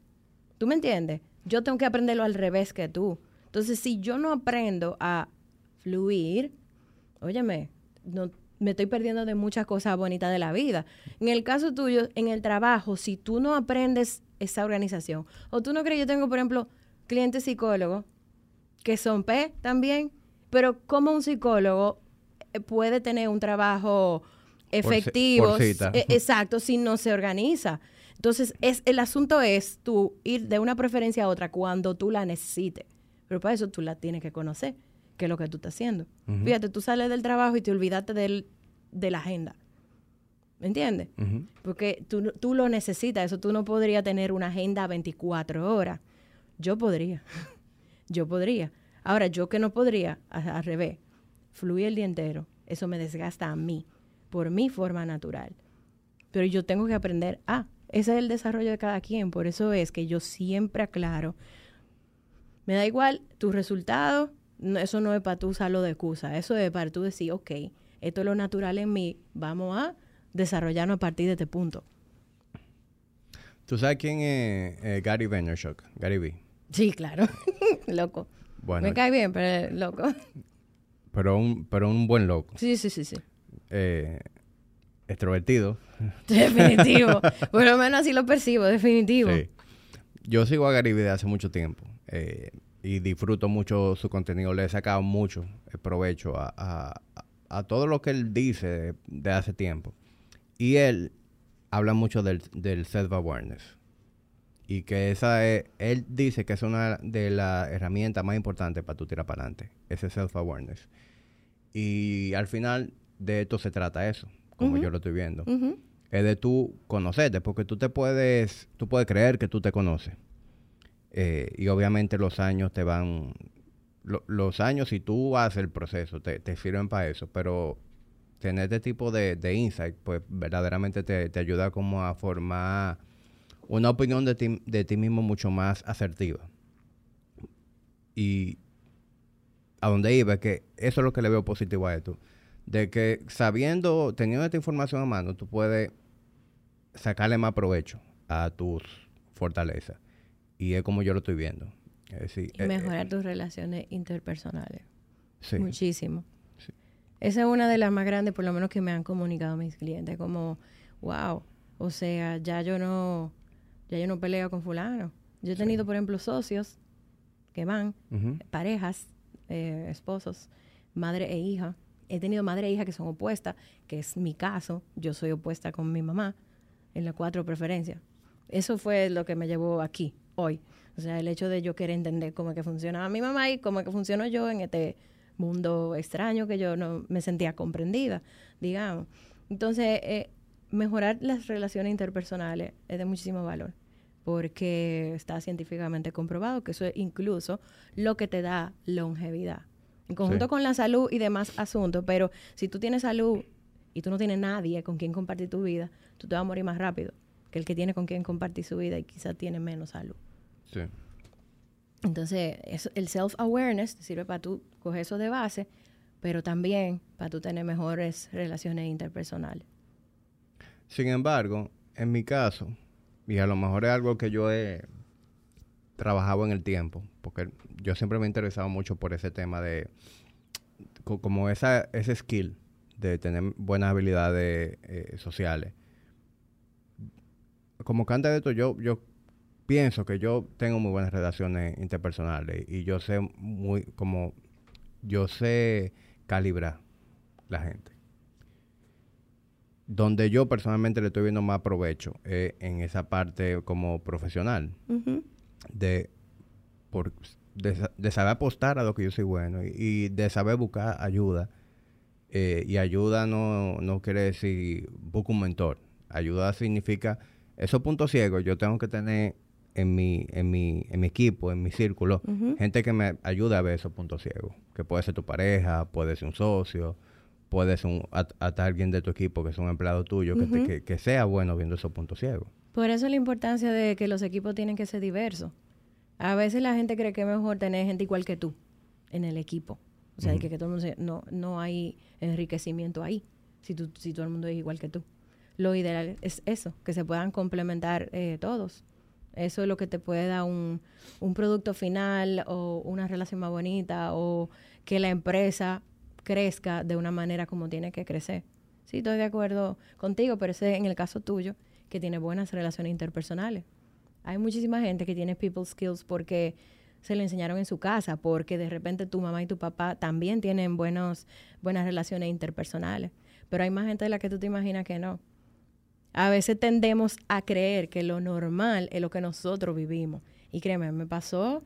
Speaker 2: ¿Tú me entiendes? Yo tengo que aprenderlo al revés que tú. Entonces, si yo no aprendo a fluir, óyeme, no, me estoy perdiendo de muchas cosas bonitas de la vida. En el caso tuyo, en el trabajo, si tú no aprendes esa organización, o tú no crees, yo tengo, por ejemplo, clientes psicólogos que son P también, pero como un psicólogo eh, puede tener un trabajo efectivo, e, exacto, si no se organiza. Entonces, es, el asunto es tú ir de una preferencia a otra cuando tú la necesites. Pero para eso tú la tienes que conocer, que es lo que tú estás haciendo. Fíjate, tú sales del trabajo y te olvidaste del, de la agenda. ¿Me entiendes? Porque tú, tú lo necesitas, eso tú no podrías tener una agenda 24 horas. Yo podría yo podría. Ahora, yo que no podría, al revés, fluir el día entero, eso me desgasta a mí, por mi forma natural. Pero yo tengo que aprender a, ese es el desarrollo de cada quien, por eso es que yo siempre aclaro, me da igual tu resultado, eso no es para tú usarlo de excusa, eso es para tú decir, ok, esto es lo natural en mí, vamos a desarrollarnos a partir de este punto.
Speaker 1: ¿Tú sabes quién es eh, Gary Vaynerchuk? Gary V.
Speaker 2: Sí, claro. loco. Me cae bien, pero loco.
Speaker 1: Pero un, pero un buen loco.
Speaker 2: Sí, sí, sí, sí.
Speaker 1: Eh, extrovertido.
Speaker 2: Definitivo. Por lo menos así lo percibo, definitivo.
Speaker 1: Yo sigo a Gary desde hace mucho tiempo eh, y disfruto mucho su contenido. Le he sacado mucho provecho a, todo lo que él dice de, hace tiempo. Y él habla mucho del, del self-awareness y que esa es, él dice que es una de las herramientas más importantes para tu tirar para adelante, ese self-awareness. Y al final de esto se trata eso, como yo lo estoy viendo. Es de tú conocerte, porque tú te puedes, tú puedes creer que tú te conoces. Eh, y obviamente los años te van, los años si tú haces el proceso te, te sirven para eso, pero tener este tipo de, de insight, pues verdaderamente te, te ayuda como a formar una opinión de ti, de ti mismo mucho más asertiva. Y a donde iba, es que eso es lo que le veo positivo a esto. De que sabiendo, teniendo esta información a mano, tú puedes sacarle más provecho a tus fortalezas. Y es como yo lo estoy viendo.
Speaker 2: y eh, mejorar eh, tus relaciones interpersonales. Sí. Muchísimo. Esa es una de las más grandes, por lo menos que me han comunicado mis clientes, como, wow, o sea, ya yo no, ya yo no peleo con fulano. Yo he tenido, por ejemplo, socios que van, parejas, eh, esposos, madre e hija. He tenido madre e hija que son opuestas, que es mi caso. Yo soy opuesta con mi mamá en la cuatro preferencias. Eso fue lo que me llevó aquí, hoy. O sea, el hecho de yo querer entender cómo es que funcionaba mi mamá y cómo es que funciono yo en este mundo extraño que yo no me sentía comprendida, digamos. Entonces, eh, mejorar las relaciones interpersonales es de muchísimo valor porque está científicamente comprobado que eso es incluso lo que te da longevidad. En conjunto con la salud y demás asuntos, pero si tú tienes salud y tú no tienes nadie con quien compartir tu vida, tú te vas a morir más rápido que el que tiene con quien compartir su vida y quizás tiene menos salud. Sí. Entonces, el self-awareness sirve para tú coger eso de base, pero también para tú tener mejores relaciones interpersonales.
Speaker 1: Sin embargo, en mi caso, y a lo mejor es algo que yo he trabajado en el tiempo, porque yo siempre me he interesado mucho por ese tema de como esa, ese skill de tener buenas habilidades eh, sociales. Como candidato, yo, yo pienso que yo tengo muy buenas relaciones interpersonales y yo sé muy, como, yo sé calibrar la gente. Donde yo personalmente le estoy viendo más provecho en esa parte como profesional. De por de, saber apostar a lo que yo soy bueno y, de saber buscar ayuda. Eh, y ayuda no, no quiere decir buscar un mentor. Ayuda significa esos puntos ciegos yo tengo que tener en mi, en mi, en mi equipo, en mi círculo, gente que me ayude a ver esos puntos ciegos. Que puede ser tu pareja, puede ser un socio, puede ser un, hasta alguien de tu equipo que es un empleado tuyo, que, que sea bueno viendo esos puntos ciegos.
Speaker 2: Por eso la importancia de que los equipos tienen que ser diversos. A veces la gente cree que es mejor tener gente igual que tú en el equipo. O sea, que, todo el mundo no, no hay enriquecimiento ahí, si, tú, si todo el mundo es igual que tú. Lo ideal es eso, que se puedan complementar eh, todos. Eso es lo que te puede dar un, un producto final o una relación más bonita o que la empresa crezca de una manera como tiene que crecer. Sí, estoy de acuerdo contigo, pero ese es en el caso tuyo, que tiene buenas relaciones interpersonales. Hay muchísima gente que tiene people skills porque se le enseñaron en su casa, porque de repente tu mamá y tu papá también tienen buenos, buenas relaciones interpersonales. Pero hay más gente de la que tú te imaginas que no. A veces tendemos a creer que lo normal es lo que nosotros vivimos. Y créeme, me pasó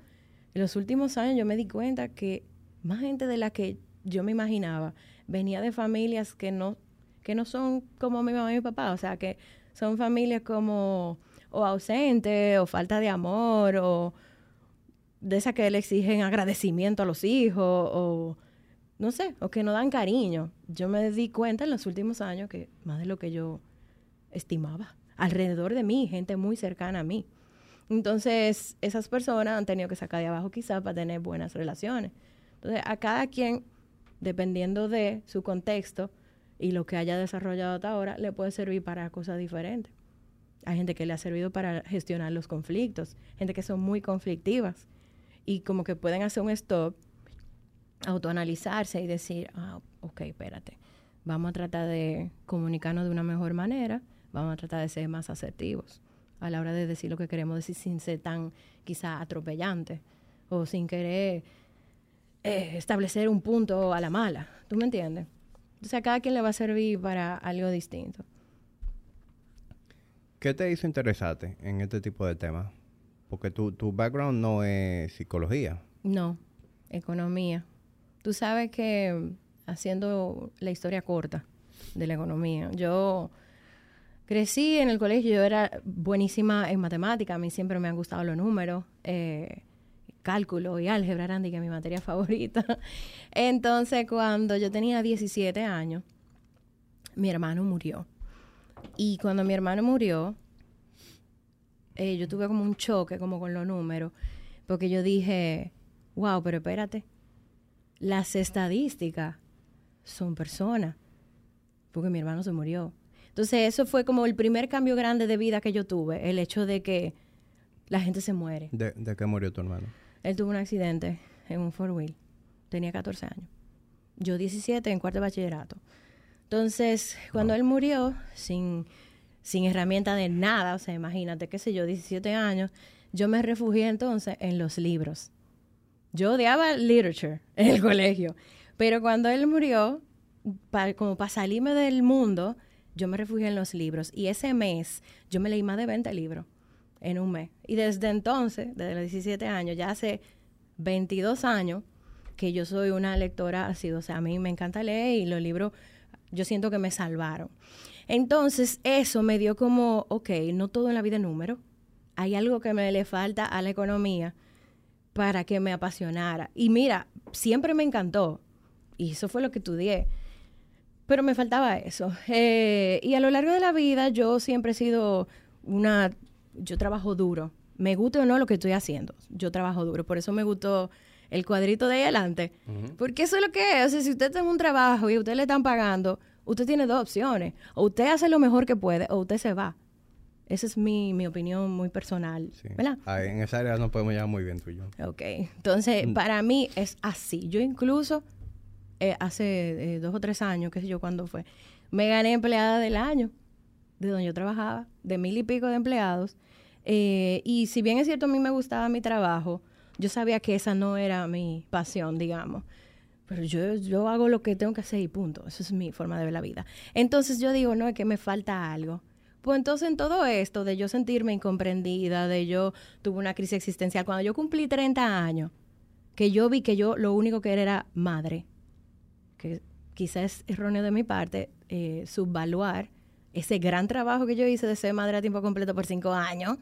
Speaker 2: en los últimos años, yo me di cuenta que más gente de la que yo me imaginaba venía de familias que no, que no son como mi mamá y mi papá. O sea, que son familias como o ausente, o falta de amor, o de esa que le exigen agradecimiento a los hijos, o no sé, o que no dan cariño. Yo me di cuenta en los últimos años que más de lo que yo estimaba, alrededor de mí, gente muy cercana a mí. Entonces, esas personas han tenido que sacar de abajo quizás para tener buenas relaciones. Entonces, a cada quien, dependiendo de su contexto y lo que haya desarrollado hasta ahora, le puede servir para cosas diferentes. Hay gente que le ha servido para gestionar los conflictos, gente que son muy conflictivas y como que pueden hacer un stop, autoanalizarse y decir, ah, ok, espérate, vamos a tratar de comunicarnos de una mejor manera, vamos a tratar de ser más asertivos a la hora de decir lo que queremos decir sin ser tan quizá atropellante o sin querer eh, establecer un punto a la mala. ¿Tú me entiendes? O sea, cada quien le va a servir para algo distinto.
Speaker 1: ¿Qué te hizo interesarte en este tipo de temas? Porque tu, tu background no es psicología.
Speaker 2: No, economía. Tú sabes que haciendo la historia corta de la economía, yo crecí en el colegio, yo era buenísima en matemática, a mí siempre me han gustado los números, eh, cálculo y álgebra eran mi materia favorita. Entonces, cuando yo tenía 17 años, mi hermano murió. Y cuando mi hermano murió, eh, yo tuve como un choque como con los números, porque yo dije, wow, pero espérate, las estadísticas son personas, porque mi hermano se murió. Entonces eso fue como el primer cambio grande de vida que yo tuve, el hecho de que la gente se muere.
Speaker 1: ¿De, de qué murió tu hermano?
Speaker 2: Él tuvo un accidente en un four wheel, tenía 14 años. Yo 17 en cuarto de bachillerato. Entonces, cuando él murió, sin, sin herramienta de nada, o sea, imagínate, qué sé yo, 17 años, yo me refugié entonces en los libros. Yo odiaba literature en el colegio, pero cuando él murió, como para salirme del mundo, yo me refugié en los libros. Y ese mes, yo me leí más de 20 libros en un mes. Y desde entonces, desde los 17 años, ya hace 22 años, que yo soy una lectora así, o sea, a mí me encanta leer y los libros yo siento que me salvaron. Entonces, eso me dio como, ok, no todo en la vida es número. Hay algo que me le falta a la economía para que me apasionara. Y mira, siempre me encantó. Y eso fue lo que estudié. Pero me faltaba eso. Eh, y a lo largo de la vida yo siempre he sido una... Yo trabajo duro. Me guste o no lo que estoy haciendo. Yo trabajo duro. Por eso me gustó el cuadrito de ahí adelante. Porque eso es lo que es. O sea, si usted tiene un trabajo y usted le están pagando, usted tiene dos opciones. O usted hace lo mejor que puede o usted se va. Esa es mi, mi opinión muy personal,
Speaker 1: Sí.
Speaker 2: ¿verdad?
Speaker 1: En esa área nos podemos llevar muy bien tú y yo.
Speaker 2: Ok, entonces
Speaker 1: Mm.
Speaker 2: para mí es así. Yo incluso eh, hace eh, dos o tres años, qué sé yo cuándo fue, me gané empleada del año de donde yo trabajaba, de mil y pico de empleados. Eh, y si bien es cierto, a mí me gustaba mi trabajo, yo sabía que esa no era mi pasión, digamos. Pero yo, yo hago lo que tengo que hacer y punto. Esa es mi forma de ver la vida. Entonces yo digo, no, es que me falta algo. Pues entonces en todo esto de yo sentirme incomprendida, de yo tuve una crisis existencial, cuando yo cumplí 30 años, que yo vi que yo lo único que era era madre, que quizás es erróneo de mi parte, eh, subvaluar ese gran trabajo que yo hice de ser madre a tiempo completo por cinco años,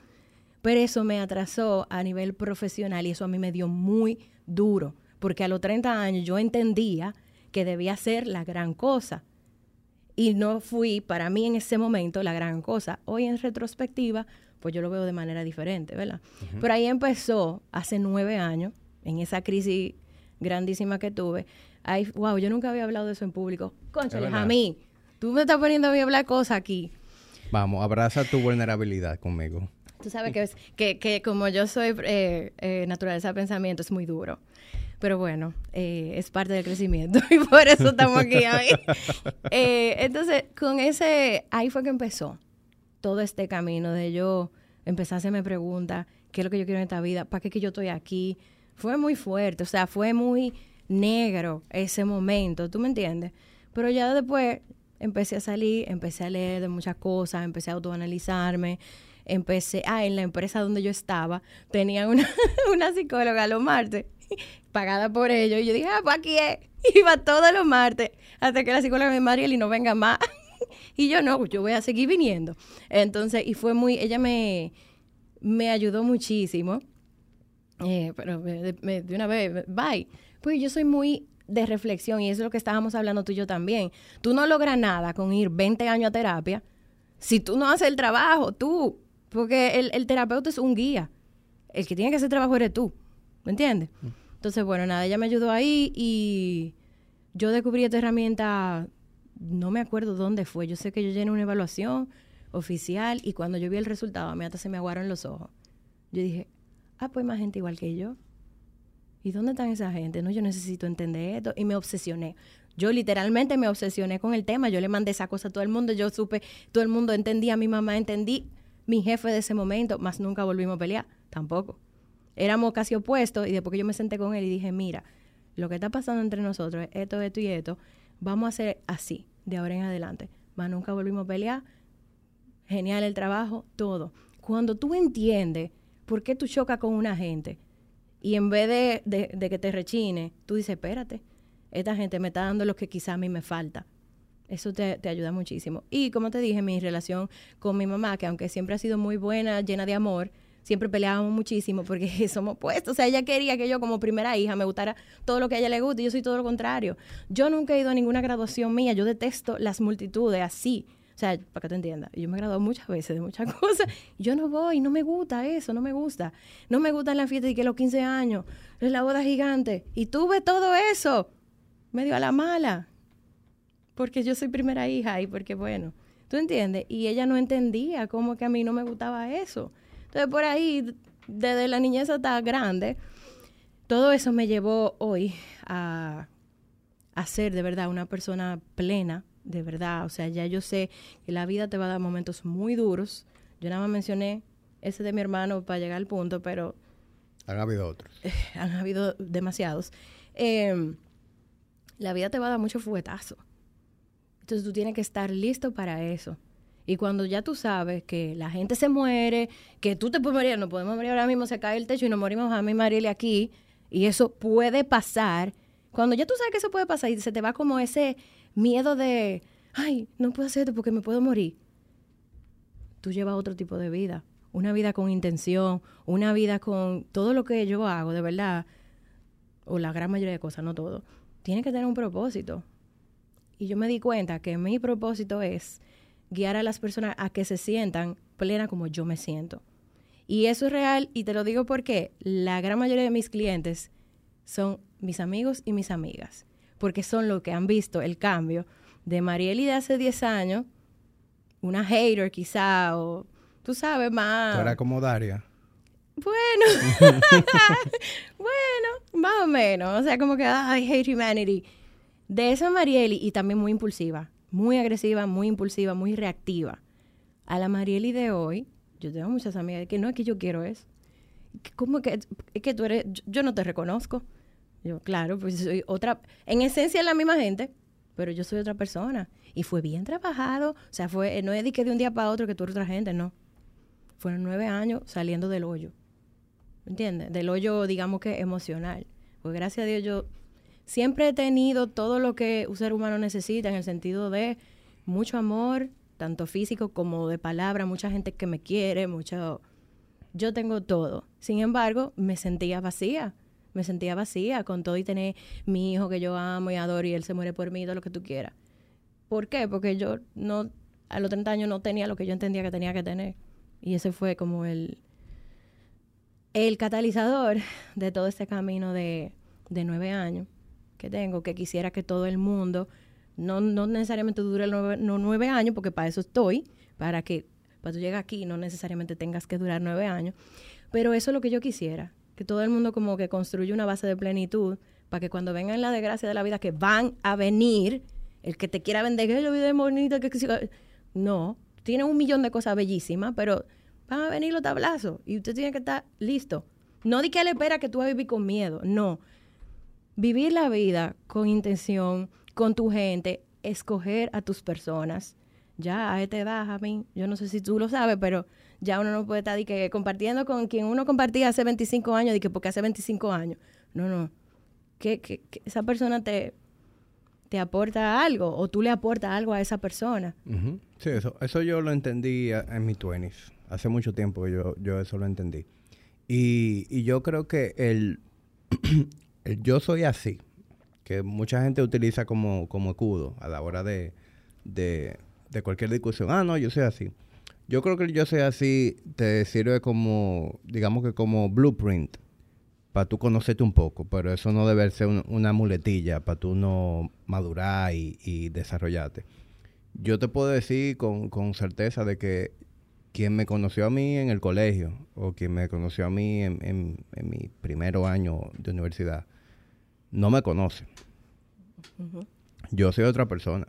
Speaker 2: pero eso me atrasó a nivel profesional y eso a mí me dio muy duro, porque a los 30 años yo entendía que debía ser la gran cosa y no fui para mí en ese momento la gran cosa. Hoy en retrospectiva, pues yo lo veo de manera diferente, ¿verdad? Pero ahí empezó hace nueve años, en esa crisis grandísima que tuve. Ahí, wow, yo nunca había hablado de eso en público. Conchale,
Speaker 1: verdad.
Speaker 2: a mí, tú me estás poniendo a mí a hablar cosas aquí.
Speaker 1: Vamos, abraza tu vulnerabilidad conmigo.
Speaker 2: Tú sabes que, es- que, que como yo soy eh, eh, naturaleza de pensamiento, es muy duro. Pero bueno, eh, es parte del crecimiento y por eso estamos aquí hoy. Eh, entonces, con ese, ahí fue que empezó todo este camino de yo empezar a hacerme preguntas, ¿qué es lo que yo quiero en esta vida? ¿Para qué que yo estoy aquí? Fue muy fuerte, o sea, fue muy negro ese momento, ¿tú me entiendes? Pero ya después empecé a salir, empecé a leer de muchas cosas, empecé a autoanalizarme, empecé, ah, en la empresa donde yo estaba, tenía una, una psicóloga los martes, pagada por ellos, y yo dije, ah, pues aquí es, iba todos los martes, hasta que la psicóloga me Mariel y no venga más. y yo no, yo voy a seguir viniendo. Entonces, y fue muy, ella me, me ayudó muchísimo. Eh, pero de una vez, bye. Pues yo soy muy de reflexión y eso es lo que estábamos hablando tú y yo también. Tú no logras nada con ir 20 años a terapia si tú no haces el trabajo, tú. Porque el, el terapeuta es un guía. El que tiene que hacer el trabajo eres tú. ¿Me entiendes? Entonces, bueno, nada, ella me ayudó ahí y yo descubrí esta herramienta, no me acuerdo dónde fue. Yo sé que yo llené una evaluación oficial y cuando yo vi el resultado, a mí hasta se me aguaron los ojos. Yo dije, ah, pues hay más gente igual que yo. ¿Y dónde están esa gente? No, yo necesito entender esto. Y me obsesioné. Yo literalmente me obsesioné con el tema. Yo le mandé esa cosa a todo el mundo. Yo supe, todo el mundo entendía, mi mamá entendí, mi jefe de ese momento, más nunca volvimos a pelear. Tampoco. Éramos casi opuestos y después que yo me senté con él y dije, mira, lo que está pasando entre nosotros es esto, esto y esto. Vamos a hacer así, de ahora en adelante. Más nunca volvimos a pelear. Genial el trabajo, todo. Cuando tú entiendes por qué tú chocas con una gente y en vez de, de- que te rechine, tú dices, espérate, esta gente me está dando lo que quizá a mí me falta. Eso te, te ayuda muchísimo. Y como te dije, mi relación con mi mamá, que aunque siempre ha sido muy buena, llena de amor, siempre peleábamos muchísimo porque somos opuestos. O sea, ella quería que yo como primera hija me gustara todo lo que a ella le gusta y yo soy todo lo contrario. Yo nunca he ido a ninguna graduación mía, yo detesto las multitudes así. O sea, para que te entiendas, yo me he graduado muchas veces de muchas cosas. y Yo no voy, no me gusta eso, no me gusta. No me gusta la fiesta de que los 15 años, es la boda gigante. Y tuve todo eso, medio a la mala porque yo soy primera hija y porque, bueno, ¿tú entiendes? Y ella no entendía cómo que a mí no me gustaba eso. Entonces, por ahí, desde la niñez hasta grande, todo eso me llevó hoy a, a ser de verdad una persona plena, de verdad. O sea, ya yo sé que la vida te va a dar momentos muy duros. Yo nada más mencioné ese de mi hermano para llegar al punto, pero
Speaker 1: Han habido otros.
Speaker 2: han habido demasiados. Eh, la vida te va a dar mucho fuetazo. Entonces tú tienes que estar listo para eso. Y cuando ya tú sabes que la gente se muere, que tú te puedes morir, no podemos morir ahora mismo, se cae el techo y nos morimos a mí, Mariela, aquí, y eso puede pasar. Cuando ya tú sabes que eso puede pasar y se te va como ese miedo de, ay, no puedo hacer esto porque me puedo morir tú llevas otro tipo de vida, una vida con intención, una vida con todo lo que yo hago, de verdad, o la gran mayoría de cosas, no todo, tiene que tener un propósito. Y yo me di cuenta que mi propósito es guiar a las personas a que se sientan plenas como yo me siento. Y eso es real y te lo digo porque la gran mayoría de mis clientes son mis amigos y mis amigas, porque son los que han visto el cambio de Marieli de hace 10 años una hater quizá, o tú sabes, más...
Speaker 1: Tú eras como Daria.
Speaker 2: Bueno, bueno, más o menos. O sea, como que, I hate humanity. De esa Marieli, y también muy impulsiva, muy agresiva, muy impulsiva, muy reactiva. A la Marieli de hoy, yo tengo muchas amigas que no es que yo quiero eso. ¿Cómo que, es que tú eres, yo, no te reconozco? Yo, claro, pues soy otra, en esencia es la misma gente, pero yo soy otra persona. Y fue bien trabajado, o sea, fue, no es de que de un día para otro que tú eres otra gente, no. Fueron nueve años saliendo del hoyo. ¿Entiendes? Del hoyo, digamos que emocional. Pues gracias a Dios yo siempre he tenido todo lo que un ser humano necesita en el sentido de mucho amor, tanto físico como de palabra, mucha gente que me quiere, mucho... Yo tengo todo. Sin embargo, me sentía vacía. Me sentía vacía con todo y tener mi hijo que yo amo y adoro y él se muere por mí, todo lo que tú quieras. ¿Por qué? Porque yo no, a los 30 años no tenía lo que yo entendía que tenía que tener. Y ese fue como el, el catalizador de todo este camino de, de nueve años que tengo, que quisiera que todo el mundo, no, no necesariamente dure nueve, no nueve años, porque para eso estoy, para que cuando llegues aquí no necesariamente tengas que durar nueve años, pero eso es lo que yo quisiera, que todo el mundo como que construya una base de plenitud para que cuando vengan la desgracia de la vida que van a venir, el que te quiera vender, que yo vida bonita, que, no, tiene un millón de cosas bellísimas, pero van a venir los tablazos y usted tiene que estar listo. No di que él espera que tú vas a vivir con miedo, no. Vivir la vida con intención, con tu gente, escoger a tus personas. Ya a esta edad, Jamín, yo no sé si tú lo sabes, pero ya uno no puede estar que compartiendo con quien uno compartía hace 25 años, que porque hace 25 años. No, no. Que, que, esa persona te, te aporta algo o tú le aportas algo a esa persona.
Speaker 1: Sí, eso, eso yo lo entendí en mi 20 Hace mucho tiempo que yo, yo eso lo entendí. Y, y yo creo que el, el, yo soy así, que mucha gente utiliza como, como escudo a la hora de, de, de cualquier discusión. Ah, no, yo soy así. Yo creo que el yo soy así te sirve como, digamos que como blueprint para tú conocerte un poco, pero eso no debe ser una muletilla para tú no madurar y, y, desarrollarte. Yo te puedo decir con, con certeza de que quien me conoció a mí en el colegio o quien me conoció a mí en, en, mi primer año de universidad no me conoce. Yo soy otra persona.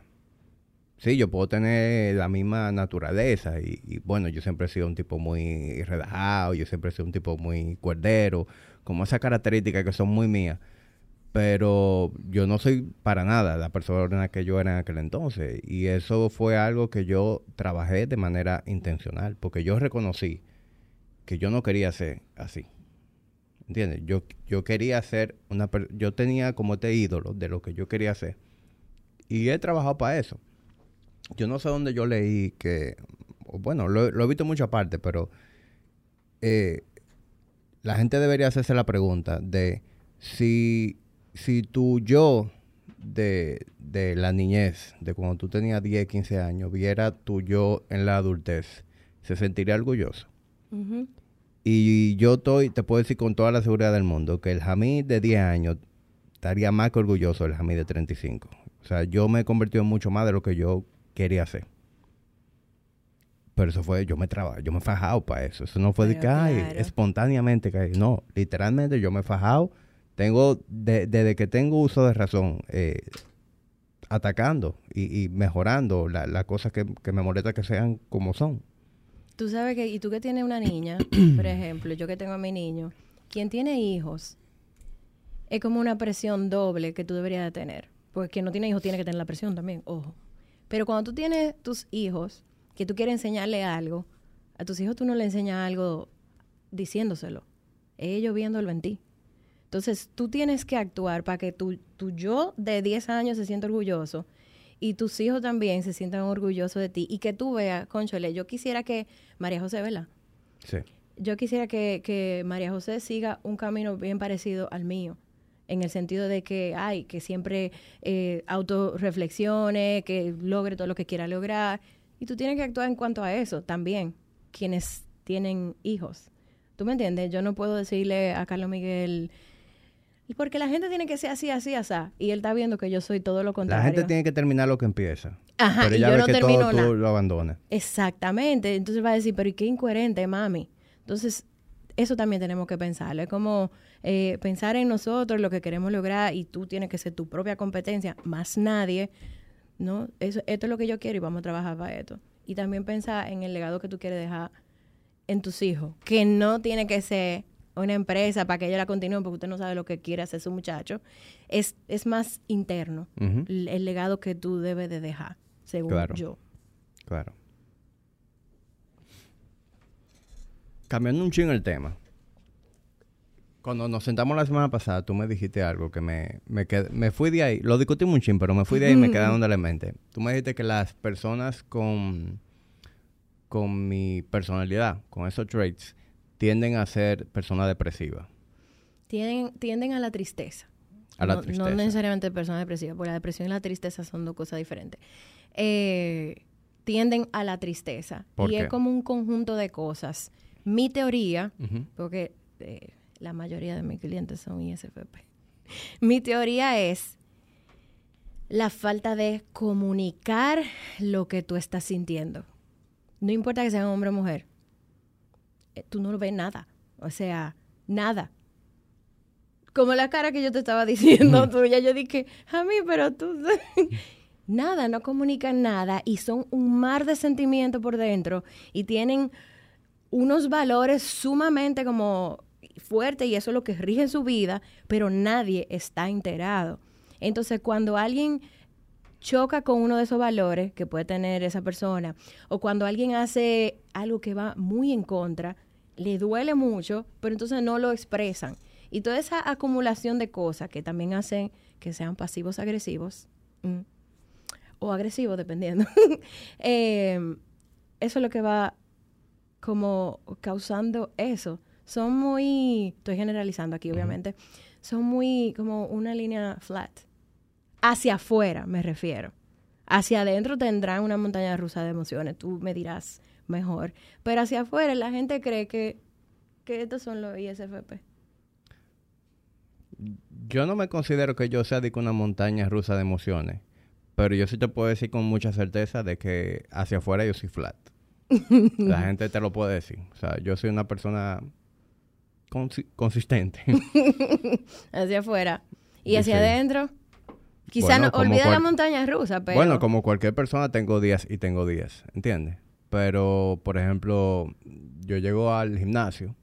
Speaker 1: Sí, yo puedo tener la misma naturaleza y, bueno, yo siempre he sido un tipo muy relajado, yo siempre he sido un tipo muy cuerdero, como esas características que son muy mías pero yo no soy para nada la persona que yo era en aquel entonces. Y eso fue algo que yo trabajé de manera intencional, porque yo reconocí que yo no quería ser así. ¿Entiendes? Yo, yo quería ser una yo tenía como este ídolo de lo que yo quería hacer. Y he trabajado para eso. Yo no sé dónde yo leí que, bueno, lo, he visto en muchas partes, pero eh, la gente debería hacerse la pregunta de si si tu yo de, la niñez, de cuando tú tenías 10, 15 años, viera tu yo en la adultez, se sentiría orgulloso. Y yo estoy, te puedo decir con toda la seguridad del mundo, que el Jamí de 10 años estaría más que orgulloso del Jamí de 35. O sea, yo me he convertido en mucho más de lo que yo quería hacer. Pero eso fue, yo me trabajé, yo me he fajado para eso. Eso no fue de que, ay, espontáneamente, que, no, literalmente yo me he fajado tengo, desde que tengo uso de razón, eh, atacando y, mejorando las cosas que, me molesta que sean como son.
Speaker 2: Tú sabes que, y tú que tienes una niña, por ejemplo, yo que tengo a mi niño, quien tiene hijos, es como una presión doble que tú deberías de tener. Porque quien no tiene hijos tiene que tener la presión también, ojo. Pero cuando tú tienes tus hijos, que tú quieres enseñarle algo, a tus hijos tú no le enseñas algo diciéndoselo. ellos viéndolo en ti. Entonces, tú tienes que actuar para que tu, tu yo de 10 años se sienta orgulloso y tus hijos también se sientan orgullosos de ti y que tú veas, conchole, yo quisiera que María José, ¿verdad?
Speaker 1: Sí.
Speaker 2: Yo quisiera que, que María José siga un camino bien parecido al mío en el sentido de que, ay, que siempre eh, autorreflexione, que logre todo lo que quiera lograr. Y tú tienes que actuar en cuanto a eso también, quienes tienen hijos. ¿Tú me entiendes? Yo no puedo decirle a Carlos Miguel, Y porque la gente tiene que ser así, así, así. Y él está viendo que yo soy todo lo contrario.
Speaker 1: La gente tiene que terminar lo que empieza.
Speaker 2: Ajá,
Speaker 1: pero
Speaker 2: y
Speaker 1: ella
Speaker 2: yo no
Speaker 1: que
Speaker 2: termino
Speaker 1: todo tú lo abandonas.
Speaker 2: Exactamente. Entonces va a decir, pero ¿y qué incoherente, mami? Entonces, eso también tenemos que pensarlo. Es como eh, pensar en nosotros, lo que queremos lograr, y tú tienes que ser tu propia competencia, más nadie. ¿no? Eso, esto es lo que yo quiero y vamos a trabajar para esto. Y también pensar en el legado que tú quieres dejar en tus hijos, que no tiene que ser una empresa para que ellos la continúen porque usted no sabe lo que quiere hacer su muchacho. Es, es más interno el, el legado que tú debes de dejar, según
Speaker 1: Claro.
Speaker 2: yo.
Speaker 1: Claro. Cambiando un chingo el tema. Cuando nos sentamos la semana pasada, tú me dijiste algo que me, me, qued- me fui de ahí. Lo discutimos un chin, pero me fui de ahí y me quedaron de la mente. Tú me dijiste que las personas con, con mi personalidad, con esos traits, tienden a ser personas depresivas.
Speaker 2: Tienden, tienden a la tristeza.
Speaker 1: A la
Speaker 2: no,
Speaker 1: tristeza.
Speaker 2: No necesariamente personas depresivas, porque la depresión y la tristeza son dos cosas diferentes. Eh, tienden a la tristeza.
Speaker 1: ¿Por
Speaker 2: y
Speaker 1: qué?
Speaker 2: es como un conjunto de cosas. Mi teoría, porque eh, la mayoría de mis clientes son ISFP. Mi teoría es la falta de comunicar lo que tú estás sintiendo. No importa que sea hombre o mujer. Eh, Tú no lo ves nada. O sea, nada. Como la cara que yo te estaba diciendo tuya, yo dije, a mí, pero tú... nada, no comunican nada y son un mar de sentimientos por dentro y tienen unos valores sumamente como fuertes y eso es lo que rige su vida, pero nadie está enterado. Entonces, cuando alguien choca con uno de esos valores que puede tener esa persona, o cuando alguien hace algo que va muy en contra, le duele mucho, pero entonces no lo expresan. Y toda esa acumulación de cosas que también hacen que sean pasivos agresivos, mm, o agresivos, dependiendo, eh, eso es lo que va como causando eso. Son muy, estoy generalizando aquí obviamente, son muy como una línea flat. Hacia afuera me refiero. Hacia adentro tendrán una montaña rusa de emociones, tú me dirás mejor. Pero hacia afuera la gente cree que, que estos son los ISFP.
Speaker 1: Yo no me considero que yo sea de una montaña rusa de emociones, pero yo sí te puedo decir con mucha certeza de que hacia afuera yo soy flat. La gente te lo puede decir. O sea, yo soy una persona consi- consistente.
Speaker 2: Hacia afuera. Y hacia
Speaker 1: sí.
Speaker 2: adentro, quizá
Speaker 1: Bueno,
Speaker 2: no, olvida la montaña rusa, pero...
Speaker 1: Bueno, como cualquier persona tengo días y tengo días, ¿entiendes? Pero, por ejemplo, yo llego al gimnasio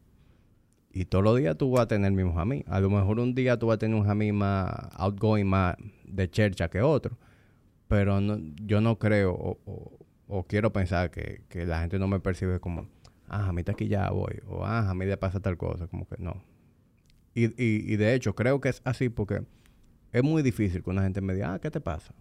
Speaker 1: y todos los días tú vas a tener mismos a mí. A lo mejor un día tú vas a tener un mí más outgoing, más de chercha que otro. Pero no, yo no creo o, o- o quiero pensar que, que la gente no me percibe como, ah, a mí aquí ya voy. O, ah, a mí le pasa tal cosa. Como que no. Y, y, y de hecho, creo que es así porque es muy difícil que una gente me diga, ah, ¿qué te pasa?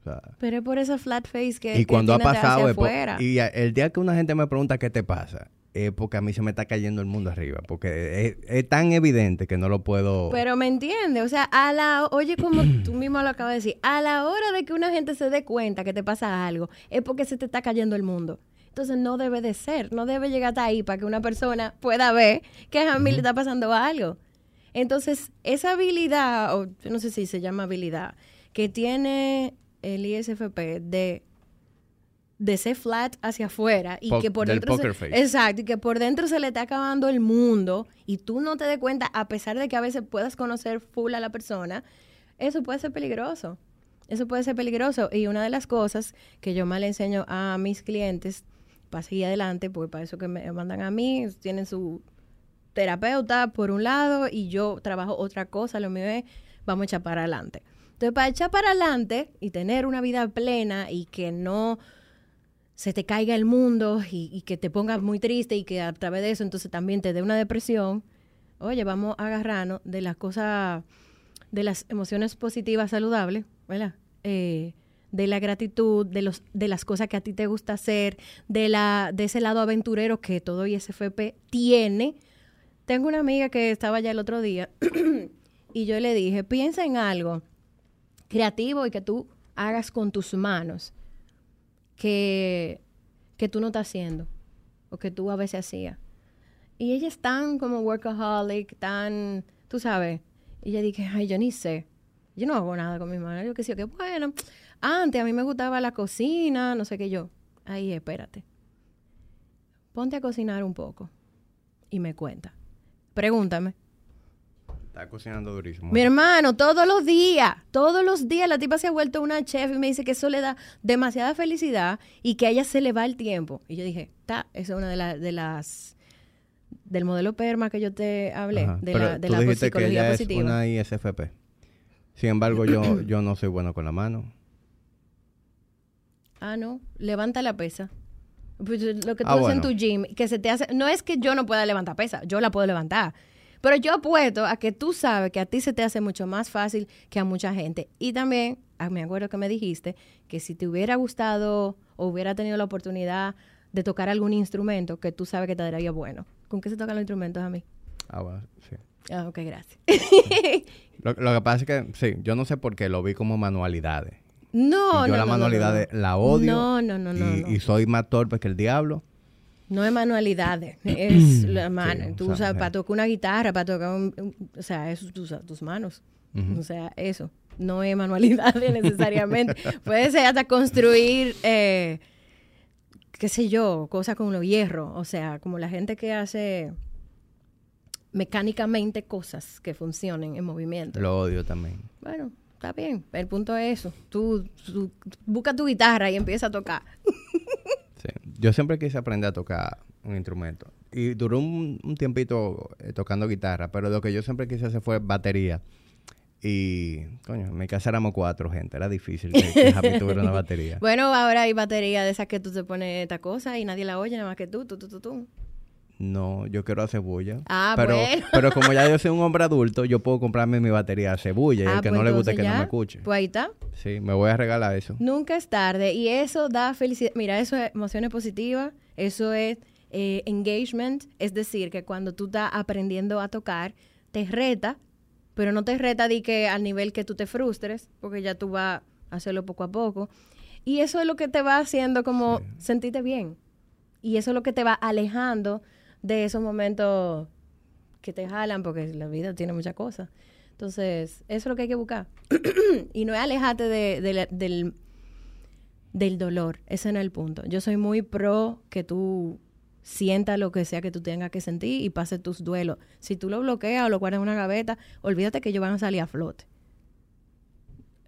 Speaker 1: O sea,
Speaker 2: Pero es por esa flat face que
Speaker 1: y
Speaker 2: que
Speaker 1: cuando ha pasado, y el día que una gente me pregunta qué te pasa, es porque a mí se me está cayendo el mundo arriba, porque es, es tan evidente que no lo puedo...
Speaker 2: Pero me entiende, o sea, a la, oye, como tú mismo lo acabas de decir, a la hora de que una gente se dé cuenta que te pasa algo, es porque se te está cayendo el mundo. Entonces no debe de ser, no debe llegar hasta ahí para que una persona pueda ver que a mí le está pasando algo. Entonces, esa habilidad, o yo no sé si se llama habilidad, que tiene el ISFP de de ser flat hacia afuera y
Speaker 1: Po-
Speaker 2: que por dentro se- exacto y que por dentro se le está acabando el mundo y tú no te des cuenta a pesar de que a veces puedas conocer full a la persona eso puede ser peligroso. Eso puede ser peligroso. Y una de las cosas que yo más le enseño a mis clientes para seguir adelante porque para eso que me mandan a mí tienen su terapeuta por un lado y yo trabajo otra cosa lo mío es vamos a echar para adelante. Entonces para echar para adelante y tener una vida plena y que no se te caiga el mundo y, que te pongas muy triste y que a través de eso entonces también te dé una depresión, oye, vamos a agarrarnos de las cosas, de las emociones positivas saludables. Eh, de la gratitud, de los, de las cosas que a ti te gusta hacer, de la, de ese lado aventurero que todo ISFP tiene. Tengo una amiga que estaba allá el otro día y yo le dije, piensa en algo creativo y que tú hagas con tus manos que, que tú no estás haciendo o que tú a veces hacías. Y ella es tan como workaholic, tan, tú sabes. Y yo dije, ay, yo ni sé. Yo no hago nada con mi mano. Yo que sí, que bueno. Antes a mí me gustaba la cocina, no sé qué yo. Ahí, espérate. Ponte a cocinar un poco. Y me cuenta. Pregúntame.
Speaker 1: Está cocinando durísimo.
Speaker 2: Mi hermano, todos los días, todos los días la tipa se ha vuelto una chef y me dice que eso le da demasiada felicidad y que a ella se le va el tiempo. Y yo dije, está, esa es una de, la- de las del modelo PERMA que yo te hablé,
Speaker 1: Ajá.
Speaker 2: de
Speaker 1: Pero
Speaker 2: la, de
Speaker 1: tú
Speaker 2: la
Speaker 1: dijiste que ella
Speaker 2: positiva.
Speaker 1: es una ISFP. Sin embargo, yo, yo no soy bueno con la mano.
Speaker 2: Ah, no, levanta la pesa. Pues, lo que tú
Speaker 1: Ah,
Speaker 2: haces
Speaker 1: bueno.
Speaker 2: en tu gym, que se te hace, no es que yo no pueda levantar pesa, yo la puedo levantar. Pero yo apuesto a que tú sabes que a ti se te hace mucho más fácil que a mucha gente. Y también, ah, me acuerdo que me dijiste que si te hubiera gustado o hubiera tenido la oportunidad de tocar algún instrumento que tú sabes que te daría bueno. ¿Con qué se tocan los instrumentos a mí?
Speaker 1: Ah, bueno, sí.
Speaker 2: Ah, ok, gracias.
Speaker 1: Lo, lo que pasa es que, sí, yo no sé por qué lo vi como manualidades.
Speaker 2: no,
Speaker 1: y yo
Speaker 2: no,
Speaker 1: la
Speaker 2: no, no,
Speaker 1: manualidad
Speaker 2: no.
Speaker 1: la odio.
Speaker 2: No, no, no, no,
Speaker 1: y,
Speaker 2: no.
Speaker 1: y soy más torpe que el diablo.
Speaker 2: No es manualidades, es la mano.
Speaker 1: Sí,
Speaker 2: Tú
Speaker 1: o sea,
Speaker 2: usas
Speaker 1: sí.
Speaker 2: para tocar una guitarra, para tocar un, o sea, eso tú usas tus manos. O sea, eso. No es manualidades necesariamente. Puede ser hasta construir, eh, qué sé yo, cosas con los hierros. O sea, como la gente que hace mecánicamente cosas que funcionen en movimiento.
Speaker 1: Lo odio también.
Speaker 2: Bueno, está bien. El punto es eso. Tú, tú busca tu guitarra y empieza a tocar.
Speaker 1: Yo siempre quise aprender a tocar un instrumento. Y duró un, un tiempito eh, tocando guitarra, pero lo que yo siempre quise hacer fue batería. Y, coño, en mi casa éramos cuatro gente, era difícil que, tuviera una batería.
Speaker 2: Bueno, ahora hay batería de esas que tú te pones esta cosa y nadie la oye nada más que tú, tú, tú, tú, tú.
Speaker 1: No, yo quiero hacer bulla.
Speaker 2: Ah,
Speaker 1: pero,
Speaker 2: bueno.
Speaker 1: pero como ya yo soy un hombre adulto, yo puedo comprarme mi batería de cebulla y
Speaker 2: Ah,
Speaker 1: el que
Speaker 2: pues
Speaker 1: no le guste que
Speaker 2: entonces
Speaker 1: no
Speaker 2: ya,
Speaker 1: me escuche.
Speaker 2: Pues ahí está.
Speaker 1: Sí, me voy a regalar eso.
Speaker 2: Nunca es tarde y eso da felicidad. Mira, eso es emociones positivas, eso es eh, engagement, es decir, que cuando tú estás aprendiendo a tocar, te reta, pero no te reta de que al nivel que tú te frustres, porque ya tú vas a hacerlo poco a poco. Y eso es lo que te va haciendo como sentirte bien. Y eso es lo que te va alejando de esos momentos que te jalan, porque la vida tiene muchas cosas. Entonces, eso es lo que hay que buscar. y no es alejarte de- del, del dolor. Ese no es el punto. Yo soy muy pro que tú sientas lo que sea que tú tengas que sentir y pases tus duelos. Si tú lo bloqueas o lo guardas en una gaveta, olvídate que ellos van a salir a flote.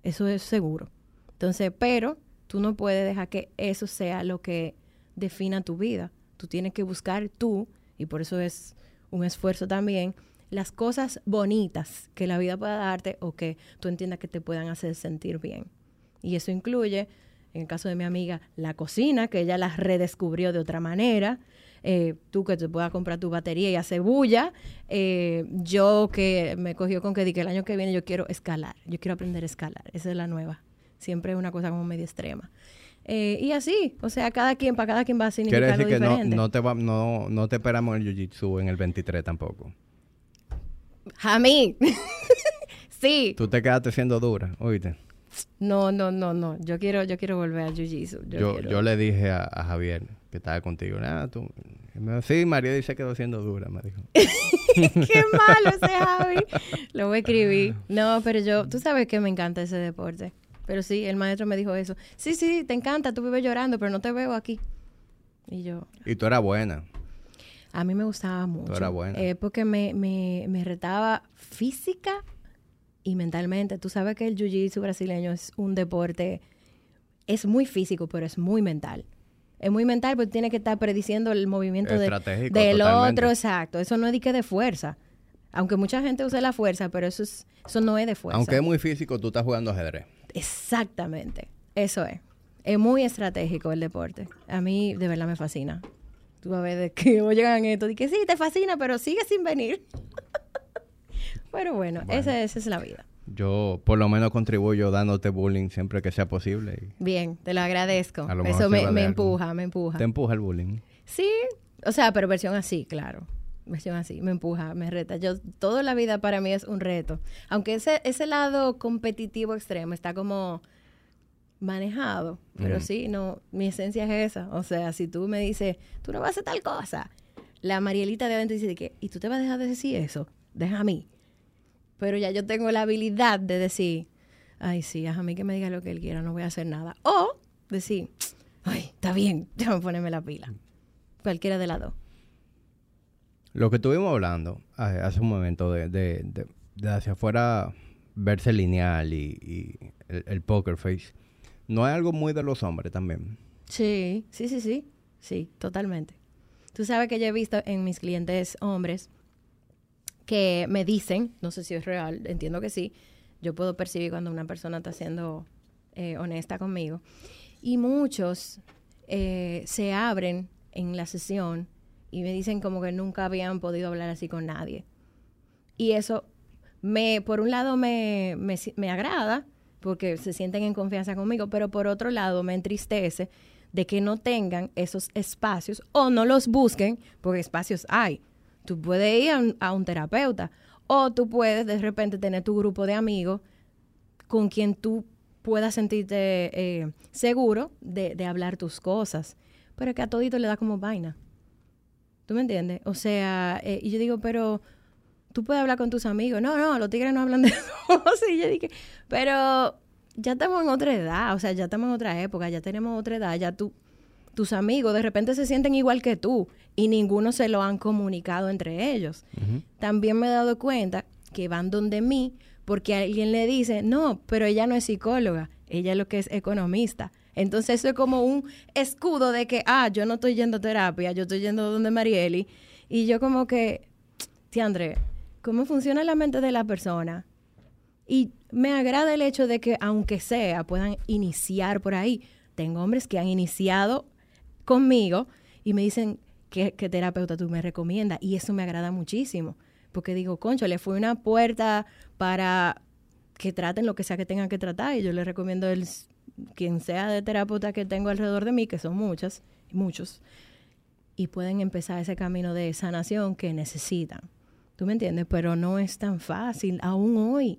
Speaker 2: Eso es seguro. Entonces, pero tú no puedes dejar que eso sea lo que defina tu vida. Tú tienes que buscar tú, y por eso es un esfuerzo también, las cosas bonitas que la vida pueda darte o que tú entiendas que te puedan hacer sentir bien. Y eso incluye, en el caso de mi amiga, la cocina, que ella la redescubrió de otra manera. Eh, tú que te puedas comprar tu batería y hacer bulla. Eh, yo que me cogió con que di que el año que viene yo quiero escalar. Yo quiero aprender a escalar. Esa es la nueva. Siempre es una cosa como medio extrema. Eh, y así, o sea, cada quien, para cada quien va a
Speaker 1: Quiere
Speaker 2: significar
Speaker 1: decir
Speaker 2: algo
Speaker 1: que no,
Speaker 2: diferente.
Speaker 1: no, te va, no, no te esperamos en el Jiu-Jitsu en el 23 tampoco.
Speaker 2: A mí. sí.
Speaker 1: Tú te quedaste siendo dura, oíste.
Speaker 2: No, no, no, no. Yo quiero, yo quiero volver al jiu-jitsu. Yo,
Speaker 1: Yo,
Speaker 2: quiero-
Speaker 1: yo le dije a, a Javier que estaba contigo. "Ah, tú. y me dijo, sí, María dice que quedó siendo dura, me dijo.
Speaker 2: Qué malo ese Javi. Lo voy a escribir. No, pero yo, tú sabes que me encanta ese deporte. Pero sí, el maestro me dijo eso. Sí, sí, te encanta, tú vives llorando, pero no te veo aquí. Y yo,
Speaker 1: Y tú eras buena.
Speaker 2: a mí me gustaba mucho.
Speaker 1: eras buena.
Speaker 2: Eh, porque me, me, me retaba física y mentalmente. Tú sabes que el jiu-jitsu brasileño es un deporte, es muy físico, pero es muy mental. Es muy mental porque tiene que estar prediciendo el movimiento de- del
Speaker 1: totalmente.
Speaker 2: otro, exacto. Eso no es de que de fuerza. Aunque mucha gente use la fuerza, pero eso, es, eso no es de fuerza.
Speaker 1: Aunque es muy físico, tú estás jugando ajedrez.
Speaker 2: Exactamente. Eso es. Es muy estratégico el deporte. A mí de verdad me fascina. Tú a ver de que llegan esto y que sí, te fascina, pero sigue sin venir. pero bueno,
Speaker 1: Bueno.
Speaker 2: Esa, esa es la vida.
Speaker 1: Yo por lo menos contribuyo dándote bullying siempre que sea posible.
Speaker 2: Bien, te lo agradezco.
Speaker 1: Lo
Speaker 2: Eso me, me
Speaker 1: algo.
Speaker 2: empuja, me empuja.
Speaker 1: te empuja el bullying.
Speaker 2: Sí, o sea, pero versión así, claro. Así, me empuja, me reta. Yo, toda la vida para mí es un reto. Aunque ese, ese lado competitivo extremo está como manejado, pero sí, no, mi esencia es esa. O sea, si tú me dices, tú no vas a hacer tal cosa, la Marielita de adentro dice de que, ¿y tú te vas a dejar de decir eso? Deja a mí. pero ya yo tengo la habilidad de decir, ay, sí, a mí que me diga lo que él quiera, no voy a hacer nada. O decir, ay, está bien, déjame ponerme la pila. Cualquiera de las dos.
Speaker 1: Lo que estuvimos hablando hace un momento de, hacia afuera verse lineal y, el, el, poker face, ¿no es algo muy de los hombres también?
Speaker 2: Sí, sí, sí, sí, sí, totalmente. Tú sabes que yo he visto en mis clientes hombres que me dicen, no sé si es real, entiendo que sí, yo puedo percibir cuando una persona está siendo eh, honesta conmigo. Y muchos eh, se abren en la sesión y me dicen como que nunca habían podido hablar así con nadie. Y eso, me, por un lado, me, me, me agrada porque se sienten en confianza conmigo, pero por otro lado me entristece de que no tengan esos espacios o no los busquen, porque espacios hay. Tú puedes ir a un, terapeuta o tú puedes de repente tener tu grupo de amigos con quien tú puedas sentirte eh, seguro de, hablar tus cosas, pero que a todito le da como vaina. ¿Tú me entiendes? O sea, eh, y yo digo, pero tú puedes hablar con tus amigos. No, no, los tigres no hablan de eso. sí, yo dije, pero ya estamos en otra edad, o sea, ya estamos en otra época, ya tenemos otra edad, ya tú tus amigos de repente se sienten igual que tú y ninguno se lo han comunicado entre ellos. También me he dado cuenta que van donde mí porque alguien le dice, no, pero ella no es psicóloga, ella es lo que es economista. Entonces eso es como un escudo de que, ah, yo no estoy yendo a terapia, yo estoy yendo donde Marieli. Y yo como que, Tiandre, ¿cómo funciona la mente de la persona? Y me agrada el hecho de que, aunque sea, puedan iniciar por ahí. Tengo hombres que han iniciado conmigo y me dicen, ¿qué, terapeuta tú me recomiendas? Y eso me agrada muchísimo, porque digo, concho, le fue una puerta para que traten lo que sea que tengan que tratar y yo les recomiendo el quien sea de terapeuta que tengo alrededor de mí, que son muchas, muchos, y pueden empezar ese camino de sanación que necesitan. ¿Tú me entiendes? Pero no es tan fácil, aún hoy,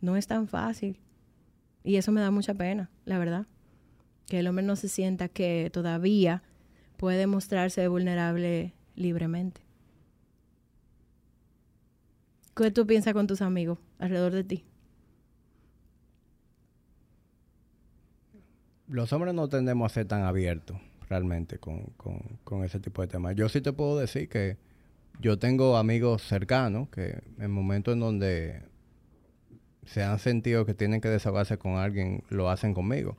Speaker 2: no es tan fácil. Y eso me da mucha pena, la verdad que el hombre no se sienta que todavía puede mostrarse vulnerable libremente. ¿Qué tú piensas con tus amigos alrededor de ti?
Speaker 1: Los hombres no tendemos a ser tan abiertos realmente con, ese tipo de temas. Yo sí te puedo decir que yo tengo amigos cercanos que en momentos en donde se han sentido que tienen que desahogarse con alguien, lo hacen conmigo.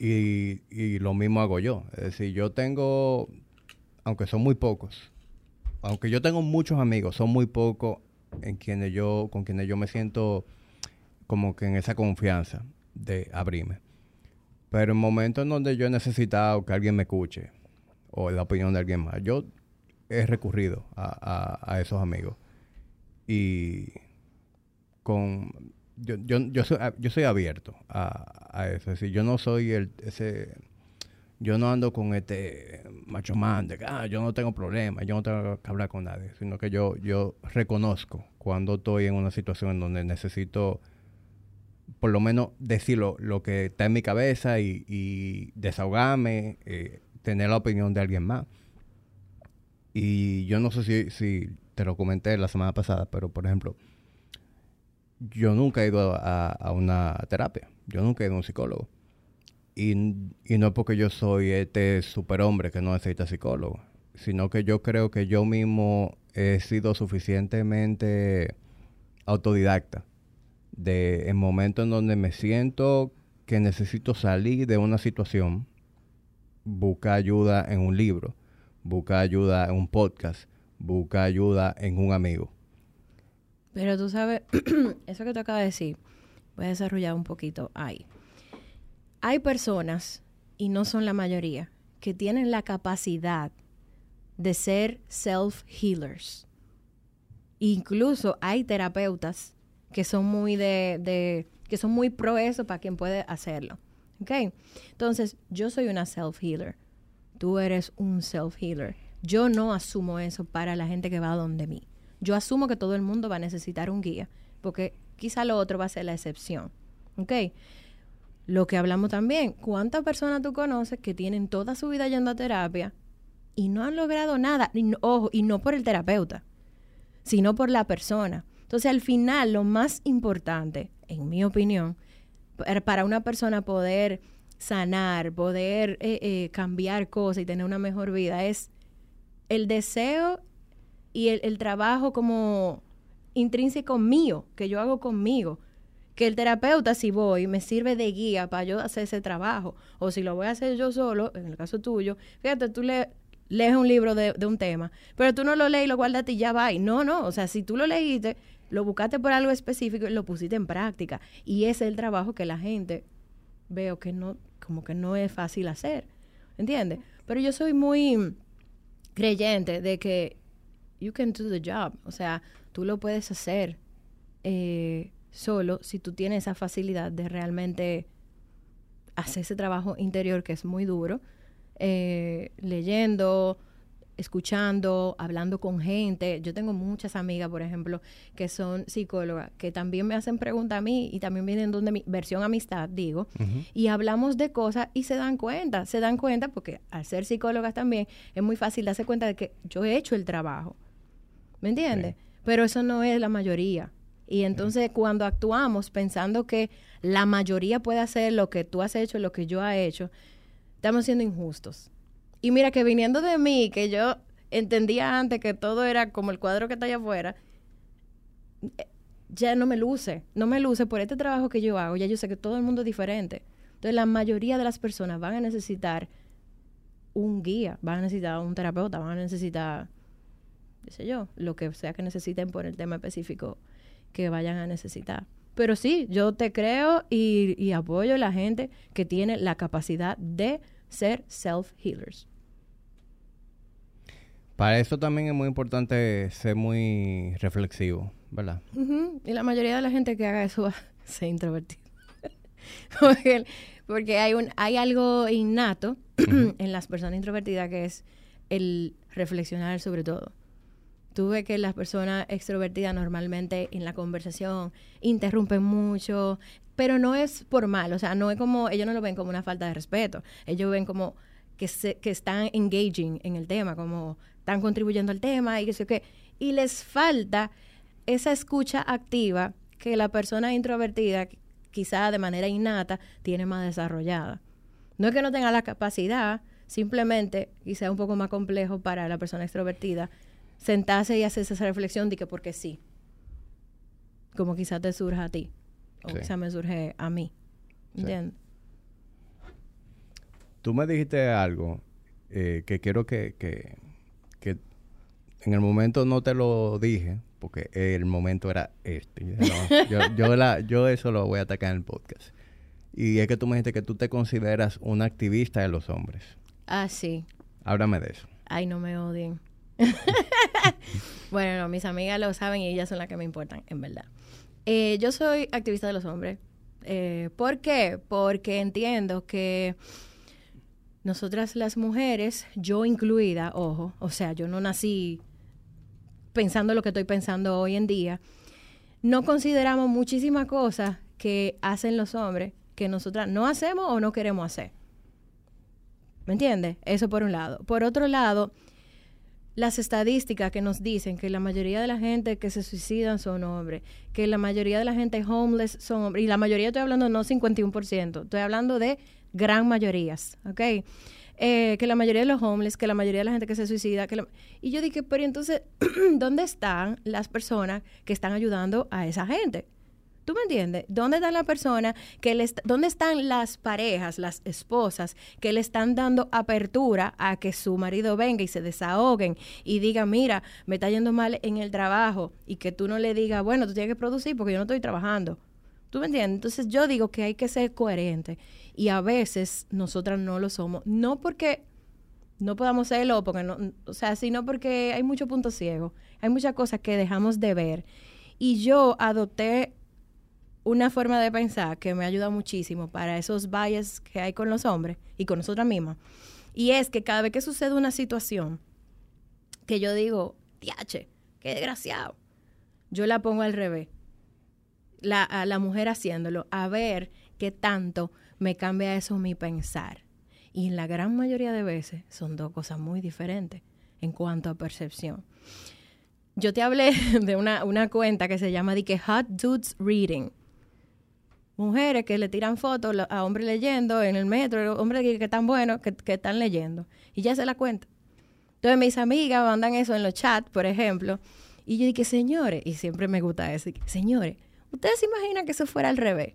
Speaker 1: Y, lo mismo hago yo. Es decir, yo tengo, aunque son muy pocos, aunque yo tengo muchos amigos, son muy pocos en quienes yo, con quienes yo me siento como que en esa confianza de abrirme. Pero en momentos en donde yo he necesitado que alguien me escuche o la opinión de alguien más, yo he recurrido a esos amigos. Y con yo, yo, yo, soy, yo soy abierto a, a, eso. Es decir, yo no soy el, ese, yo no ando con este macho man de ah, yo no tengo problemas, yo no tengo que hablar con nadie, sino que yo, yo reconozco cuando estoy en una situación en donde necesito por lo menos decir lo, que está en mi cabeza y, y desahogarme, eh, tener la opinión de alguien más. Y yo no sé si, si te lo comenté la semana pasada, pero por ejemplo, yo nunca he ido a, una terapia, yo nunca he ido a un psicólogo. Y, no es porque yo soy este superhombre que no necesita psicólogo, sino que yo creo que yo mismo he sido suficientemente autodidacta de en momentos en donde me siento que necesito salir de una situación, busca ayuda en un libro, busca ayuda en un podcast, busca ayuda en un amigo.
Speaker 2: Pero tú sabes, eso que te acabas de decir, voy a desarrollar un poquito ahí. Hay personas, y no son la mayoría, que tienen la capacidad de ser self-healers. Incluso hay terapeutas que son muy de, de, que son muy pro eso para quien puede hacerlo. ¿Ok? Entonces, yo soy una self-healer. Tú eres un self-healer. Yo no asumo eso para la gente que va donde mí yo asumo que todo el mundo va a necesitar un guía, porque quizá lo otro va a ser la excepción. ¿Ok? Lo que hablamos también, ¿cuántas personas tú conoces que tienen toda su vida yendo a terapia y no han logrado nada? Ojo, y no por el terapeuta, sino por la persona. Entonces, al final, lo más importante, en mi opinión, para una persona poder sanar, poder eh, eh, cambiar cosas y tener una mejor vida, es el deseo y el, trabajo como intrínseco mío, que yo hago conmigo. Que el terapeuta, si voy, me sirve de guía para yo hacer ese trabajo. O si lo voy a hacer yo solo, en el caso tuyo, fíjate, tú le, lees un libro de, un tema, pero tú no lo lees y lo guardaste y ya va. no, no, o sea, si tú lo leíste, lo buscaste por algo específico y lo pusiste en práctica. Y ese es el trabajo que la gente veo que no, como que no es fácil hacer. ¿Entiendes? Pero yo soy muy creyente de que you can do the job. O sea, tú lo puedes hacer eh, solo si tú tienes esa facilidad de realmente hacer ese trabajo interior que es muy duro, eh, leyendo, escuchando, hablando con gente. Yo tengo muchas amigas, por ejemplo, que son psicólogas, que también me hacen preguntas a mí y también vienen donde mi versión amistad, digo, y hablamos de cosas y se dan cuenta, se dan cuenta porque al ser psicólogas también es muy fácil darse cuenta de que yo he hecho el trabajo. ¿Me entiendes? Pero eso no es la mayoría. Y entonces cuando actuamos pensando que la mayoría puede hacer lo que tú has hecho, lo que yo he hecho, estamos siendo injustos. Y mira que viniendo de mí, que yo entendía antes que todo era como el cuadro que está allá afuera, ya no me luce, no me luce por este trabajo que yo hago, ya yo sé que todo el mundo es diferente. Entonces la mayoría de las personas van a necesitar un guía, van a necesitar un terapeuta, van a necesitar, qué sé yo, lo que sea que necesiten por el tema específico que vayan a necesitar. Pero sí, yo te creo y, y apoyo a la gente que tiene la capacidad de ser self-healers.
Speaker 1: Para eso también es muy importante ser muy reflexivo, ¿verdad?
Speaker 2: Y la mayoría de la gente que haga eso va a ser introvertido. porque, hay, un, hay algo innato en las personas introvertidas que es el reflexionar sobre todo. Tú ves que las personas extrovertidas normalmente en la conversación interrumpen mucho, pero no es por mal, o sea, no es como, ellos no lo ven como una falta de respeto, ellos ven como que, se, que están engaging en el tema, como están contribuyendo al tema y que sé qué. Y les falta esa escucha activa que la persona introvertida, quizá de manera innata, tiene más desarrollada. No es que no tenga la capacidad, simplemente, quizá un poco más complejo para la persona extrovertida, sentarse y hacer esa reflexión de que porque sí. Como quizá te surja a ti, o quizá me surge a mí. ¿Entiendes?
Speaker 1: Tú me dijiste algo eh, que quiero que, que, en el momento no te lo dije, porque el momento era este. yo, eso lo voy a atacar en el podcast. Y es que tú me dijiste que tú te consideras una activista de los hombres.
Speaker 2: Ah, sí.
Speaker 1: Háblame de eso.
Speaker 2: Ay, no me odien. bueno, no, mis amigas lo saben y ellas son las que me importan, en verdad. Eh, yo soy activista de los hombres. Eh, ¿Por qué? Porque entiendo que nosotras las mujeres, yo incluida, ojo, o sea, yo no nací pensando lo que estoy pensando hoy en día, no consideramos muchísimas cosas que hacen los hombres que nosotras no hacemos o no queremos hacer. ¿Me entiendes? Eso por un lado. Por otro lado, las estadísticas que nos dicen que la mayoría de la gente que se suicidan son hombres, que la mayoría de la gente homeless son hombres, y la mayoría estoy hablando no 51%, estoy hablando de gran mayorías, ¿ok? Eh, que la mayoría de los homeless, que la mayoría de la gente que se suicida, que y yo dije, pero entonces, ¿dónde están las personas que están ayudando a esa gente? ¿Tú me entiendes? ¿Dónde están las personas que le dónde están las parejas, las esposas que le están dando apertura a que su marido venga y se desahoguen y diga, mira, me está yendo mal en el trabajo y que tú no le digas, bueno, tú tienes que producir porque yo no estoy trabajando. ¿Tú me entiendes? Entonces yo digo que hay que ser coherente y a veces nosotras no lo somos, no porque no podamos serlo, porque no, o sea, sino porque hay mucho punto ciego, hay muchas cosas que dejamos de ver. Y yo adopté una forma de pensar que me ayuda muchísimo para esos bias que hay con los hombres y con nosotras mismas. Y es que cada vez que sucede una situación que yo digo, diache, qué desgraciado, yo la pongo al revés. La, a la mujer haciéndolo, a ver qué tanto me cambia eso mi pensar. Y en la gran mayoría de veces son dos cosas muy diferentes en cuanto a percepción. yo te hablé de una, una cuenta que se llama de Hot Dudes Reading. Mujeres que le tiran fotos a hombres leyendo en el metro, hombres que, que están buenos, que, que están leyendo. Y ya se la cuenta. Entonces mis amigas mandan eso en los chats, por ejemplo. Y yo dije, señores, y siempre me gusta eso, señores, ¿ustedes se imaginan que eso fuera al revés?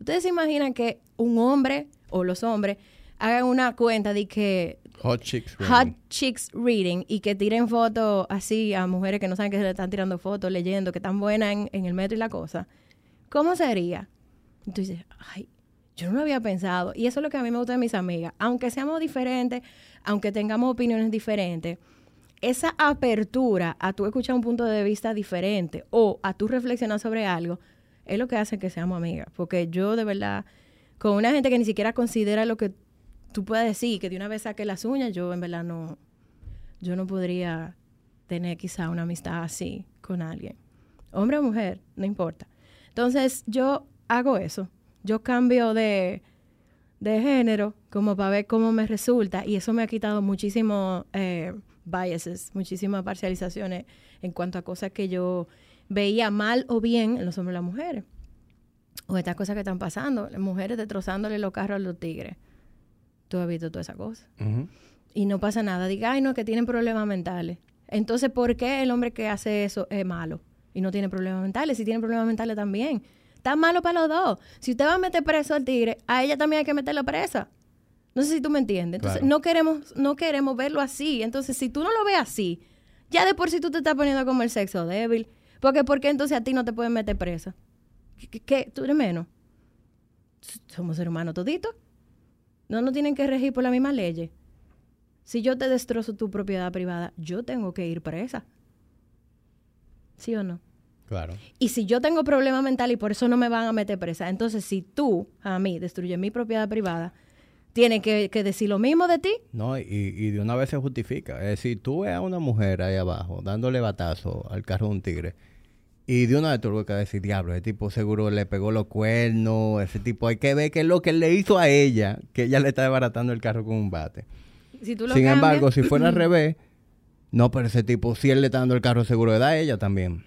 Speaker 2: ¿Ustedes se imaginan que un hombre o los hombres hagan una cuenta de que
Speaker 1: Hot Chicks
Speaker 2: Hot
Speaker 1: Reading.
Speaker 2: Chicks Reading y que tiren fotos así a mujeres que no saben que se le están tirando fotos, leyendo, que están buenas en, en el metro y la cosa. ¿Cómo sería? Entonces, ay, yo no lo había pensado. Y eso es lo que a mí me gusta de mis amigas. Aunque seamos diferentes, aunque tengamos opiniones diferentes, esa apertura a tú escuchar un punto de vista diferente o a tú reflexionar sobre algo, es lo que hace que seamos amigas. Porque yo de verdad, con una gente que ni siquiera considera lo que tú puedes decir, que de una vez saque las uñas, yo en verdad no, yo no podría tener quizá una amistad así con alguien. Hombre o mujer, no importa. Entonces yo hago eso. Yo cambio de, de género como para ver cómo me resulta y eso me ha quitado muchísimos eh, biases, muchísimas parcializaciones en cuanto a cosas que yo veía mal o bien en los hombres y las mujeres. O estas cosas que están pasando, las mujeres destrozándole los carros a los tigres. Tú has visto toda esa cosa. Y no pasa nada. Diga, ay, no, que tienen problemas mentales. Entonces, ¿por qué el hombre que hace eso es malo? Y no tiene problemas mentales. Si tiene problemas mentales también. Está malo para los dos. Si usted va a meter preso al tigre, a ella también hay que meterla presa. No sé si tú me entiendes. Entonces,
Speaker 1: Claro.
Speaker 2: no queremos, no queremos verlo así. Entonces, si tú no lo ves así, ya de por sí tú te estás poniendo como el sexo débil. Porque, ¿por qué entonces a ti no te pueden meter presa? ¿Qué, qué- qué? ¿Tú eres menos? Somos seres humanos toditos. No nos tienen que regir por las mismas leyes. Si yo te destrozo tu propiedad privada, yo tengo que ir presa. ¿Sí o no?
Speaker 1: Claro.
Speaker 2: Y si yo tengo problema mental y por eso no me van a meter presa, entonces si tú a mí destruyes mi propiedad privada, tienes que, que decir lo mismo de ti.
Speaker 1: No, y, y de una vez se justifica. Es decir, tú ves a una mujer ahí abajo dándole batazo al carro de un tigre y de una vez tú lo que decir, diablo, ese tipo seguro le pegó los cuernos, ese tipo hay que ver qué es lo que le hizo a ella, que ella le está desbaratando el carro con un bate.
Speaker 2: Si tú lo
Speaker 1: Sin
Speaker 2: cambias-
Speaker 1: embargo, si fuera al revés, no, pero ese tipo, si él le está dando el carro seguro de da a ella también.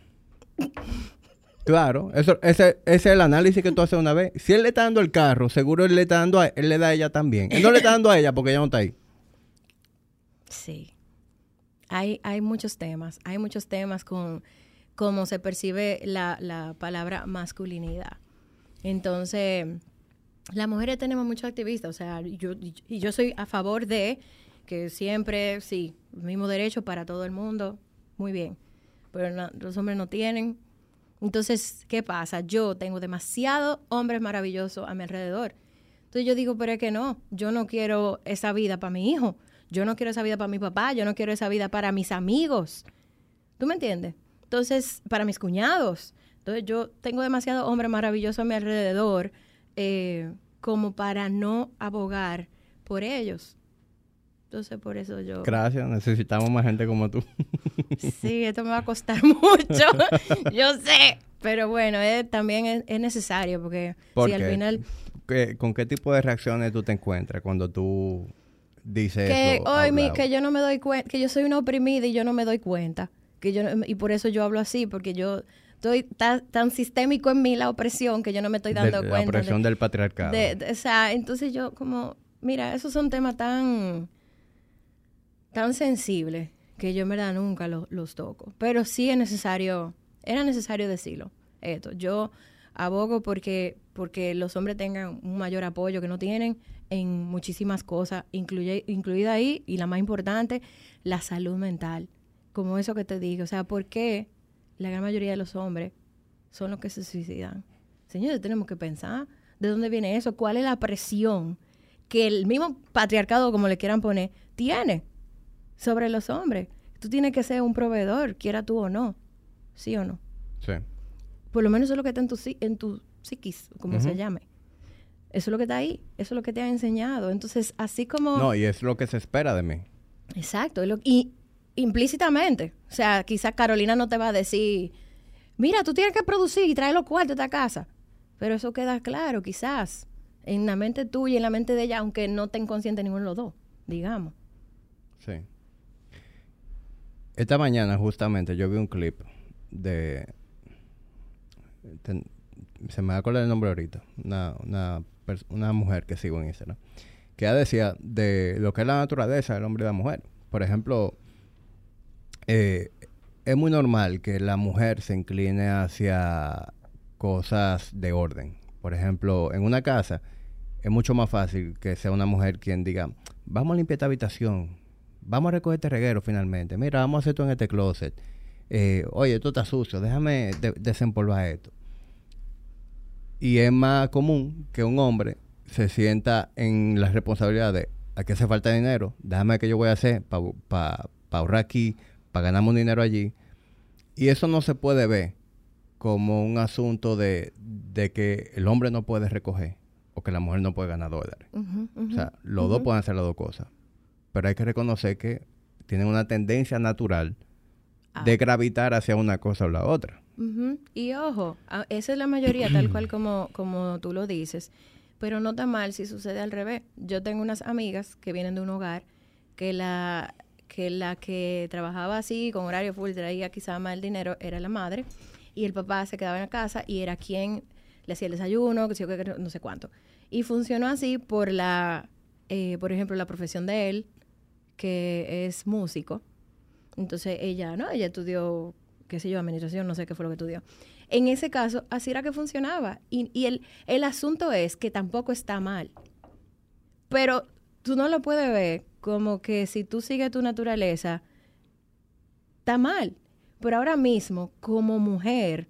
Speaker 1: Claro, eso, ese, ese es el análisis que tú haces una vez. Si él le está dando el carro, seguro él le está dando a, él le da a ella también. Él no le está dando a ella porque ella no está ahí.
Speaker 2: Sí. Hay, hay muchos temas, hay muchos temas con cómo se percibe la, la palabra masculinidad. Entonces, las mujeres tenemos muchos activistas, o sea, yo, y yo soy a favor de que siempre, sí, mismo derecho para todo el mundo, muy bien, pero no- los hombres no tienen. Entonces, ¿qué pasa? Yo tengo demasiados hombres maravillosos a mi alrededor. Entonces yo digo, pero es que no, yo no quiero esa vida para mi hijo, yo no quiero esa vida para mi papá, yo no quiero esa vida para mis amigos. ¿Tú me entiendes? Entonces, para mis cuñados. Entonces yo tengo demasiados hombres maravillosos a mi alrededor eh, como para no abogar por ellos. Entonces, por eso yo...
Speaker 1: Gracias, necesitamos más gente como tú.
Speaker 2: Sí, esto me va a costar mucho, yo sé. Pero bueno, eh, también es, es necesario porque
Speaker 1: ¿Por
Speaker 2: si al
Speaker 1: qué?
Speaker 2: final...
Speaker 1: ¿Qué- ¿Con qué tipo de reacciones tú te encuentras cuando tú dices
Speaker 2: que
Speaker 1: eso?
Speaker 2: hoy mi, que yo no me doy cuenta, que yo soy una oprimida y yo no me doy cuenta. Que yo no- y por eso yo hablo así, porque yo estoy ta- tan sistémico en mí la opresión que yo no me estoy
Speaker 1: De-
Speaker 2: dando
Speaker 1: la
Speaker 2: cuenta. de-
Speaker 1: opresión del patriarcado.
Speaker 2: de- de- o sea, entonces yo como, mira, esos son temas tan, tan sensibles que yo en verdad nunca lo- los toco. Pero sí es necesario, era necesario decirlo, esto. Yo abogo porque, porque los hombres tengan un mayor apoyo que no tienen en muchísimas cosas, incluye, incluida ahí, y la más importante, la salud mental. Como eso que te digo, o sea, ¿por qué la gran mayoría de los hombres son los que se suicidan? Señores, tenemos que pensar de dónde viene eso, cuál es la presión que el mismo patriarcado, como le quieran poner, tiene sobre los hombres. Tú tienes que ser un proveedor, quiera tú o no, sí o no.
Speaker 1: Sí.
Speaker 2: Por lo menos eso es lo que está en tu, en tu psiquis, como se llame. Eso es lo que está ahí, eso es lo que te ha enseñado. Entonces, así como...
Speaker 1: No, y es lo que se espera de mí.
Speaker 2: Exacto. es lo- y implícitamente. O sea, quizás Carolina no te va a decir, mira, tú tienes que producir y traer los cuartos a esta casa. Pero eso queda claro, quizás, en la mente tuya y en la mente de ella, aunque no estén conscientes ninguno de los dos, digamos.
Speaker 1: Sí. Esta mañana justamente yo vi un clip de... se me va a acordar el nombre ahorita. Una, una, una mujer que sigo en Instagram. Que decía de lo que es la naturaleza del hombre y la mujer. Por ejemplo, eh, es muy normal que la mujer se incline hacia cosas de orden. Por ejemplo, en una casa es mucho más fácil que sea una mujer quien diga, vamos a limpiar esta habitación, vamos a recoger este reguero finalmente, mira, vamos a hacer esto en este closet. Eh, oye, esto está sucio, déjame desempolvar esto. Y es más común que un hombre se sienta en la responsabilidad de, aquí hace falta dinero, déjame que yo voy a hacer para ahorrar aquí, para ganar un dinero allí. Y eso no se puede ver como un asunto de, de que el hombre no puede recoger o que la mujer no puede ganar dólares. o sea, los dos pueden hacer las dos cosas. Pero hay que reconocer que tienen una tendencia natural ah. de gravitar hacia una cosa o la otra.
Speaker 2: Y ojo, esa es la mayoría, tal cual como, como tú lo dices. Pero no está mal si sucede al revés. Yo tengo unas amigas que vienen de un hogar que la que la que trabajaba así, con horario full, traía quizá más el dinero, era la madre y el papá se quedaba en la casa y era quien le hacía el desayuno, que no sé cuánto. Y funcionó así por la, eh, por ejemplo, la profesión de él, que es músico. Entonces ella, ¿no? Ella estudió, qué sé yo, administración, no sé qué fue lo que estudió. En ese caso, así era que funcionaba. Y, el, el asunto es que tampoco está mal. Pero tú no lo puedes ver como que si tú sigues tu naturaleza, está mal. Pero ahora mismo, como mujer,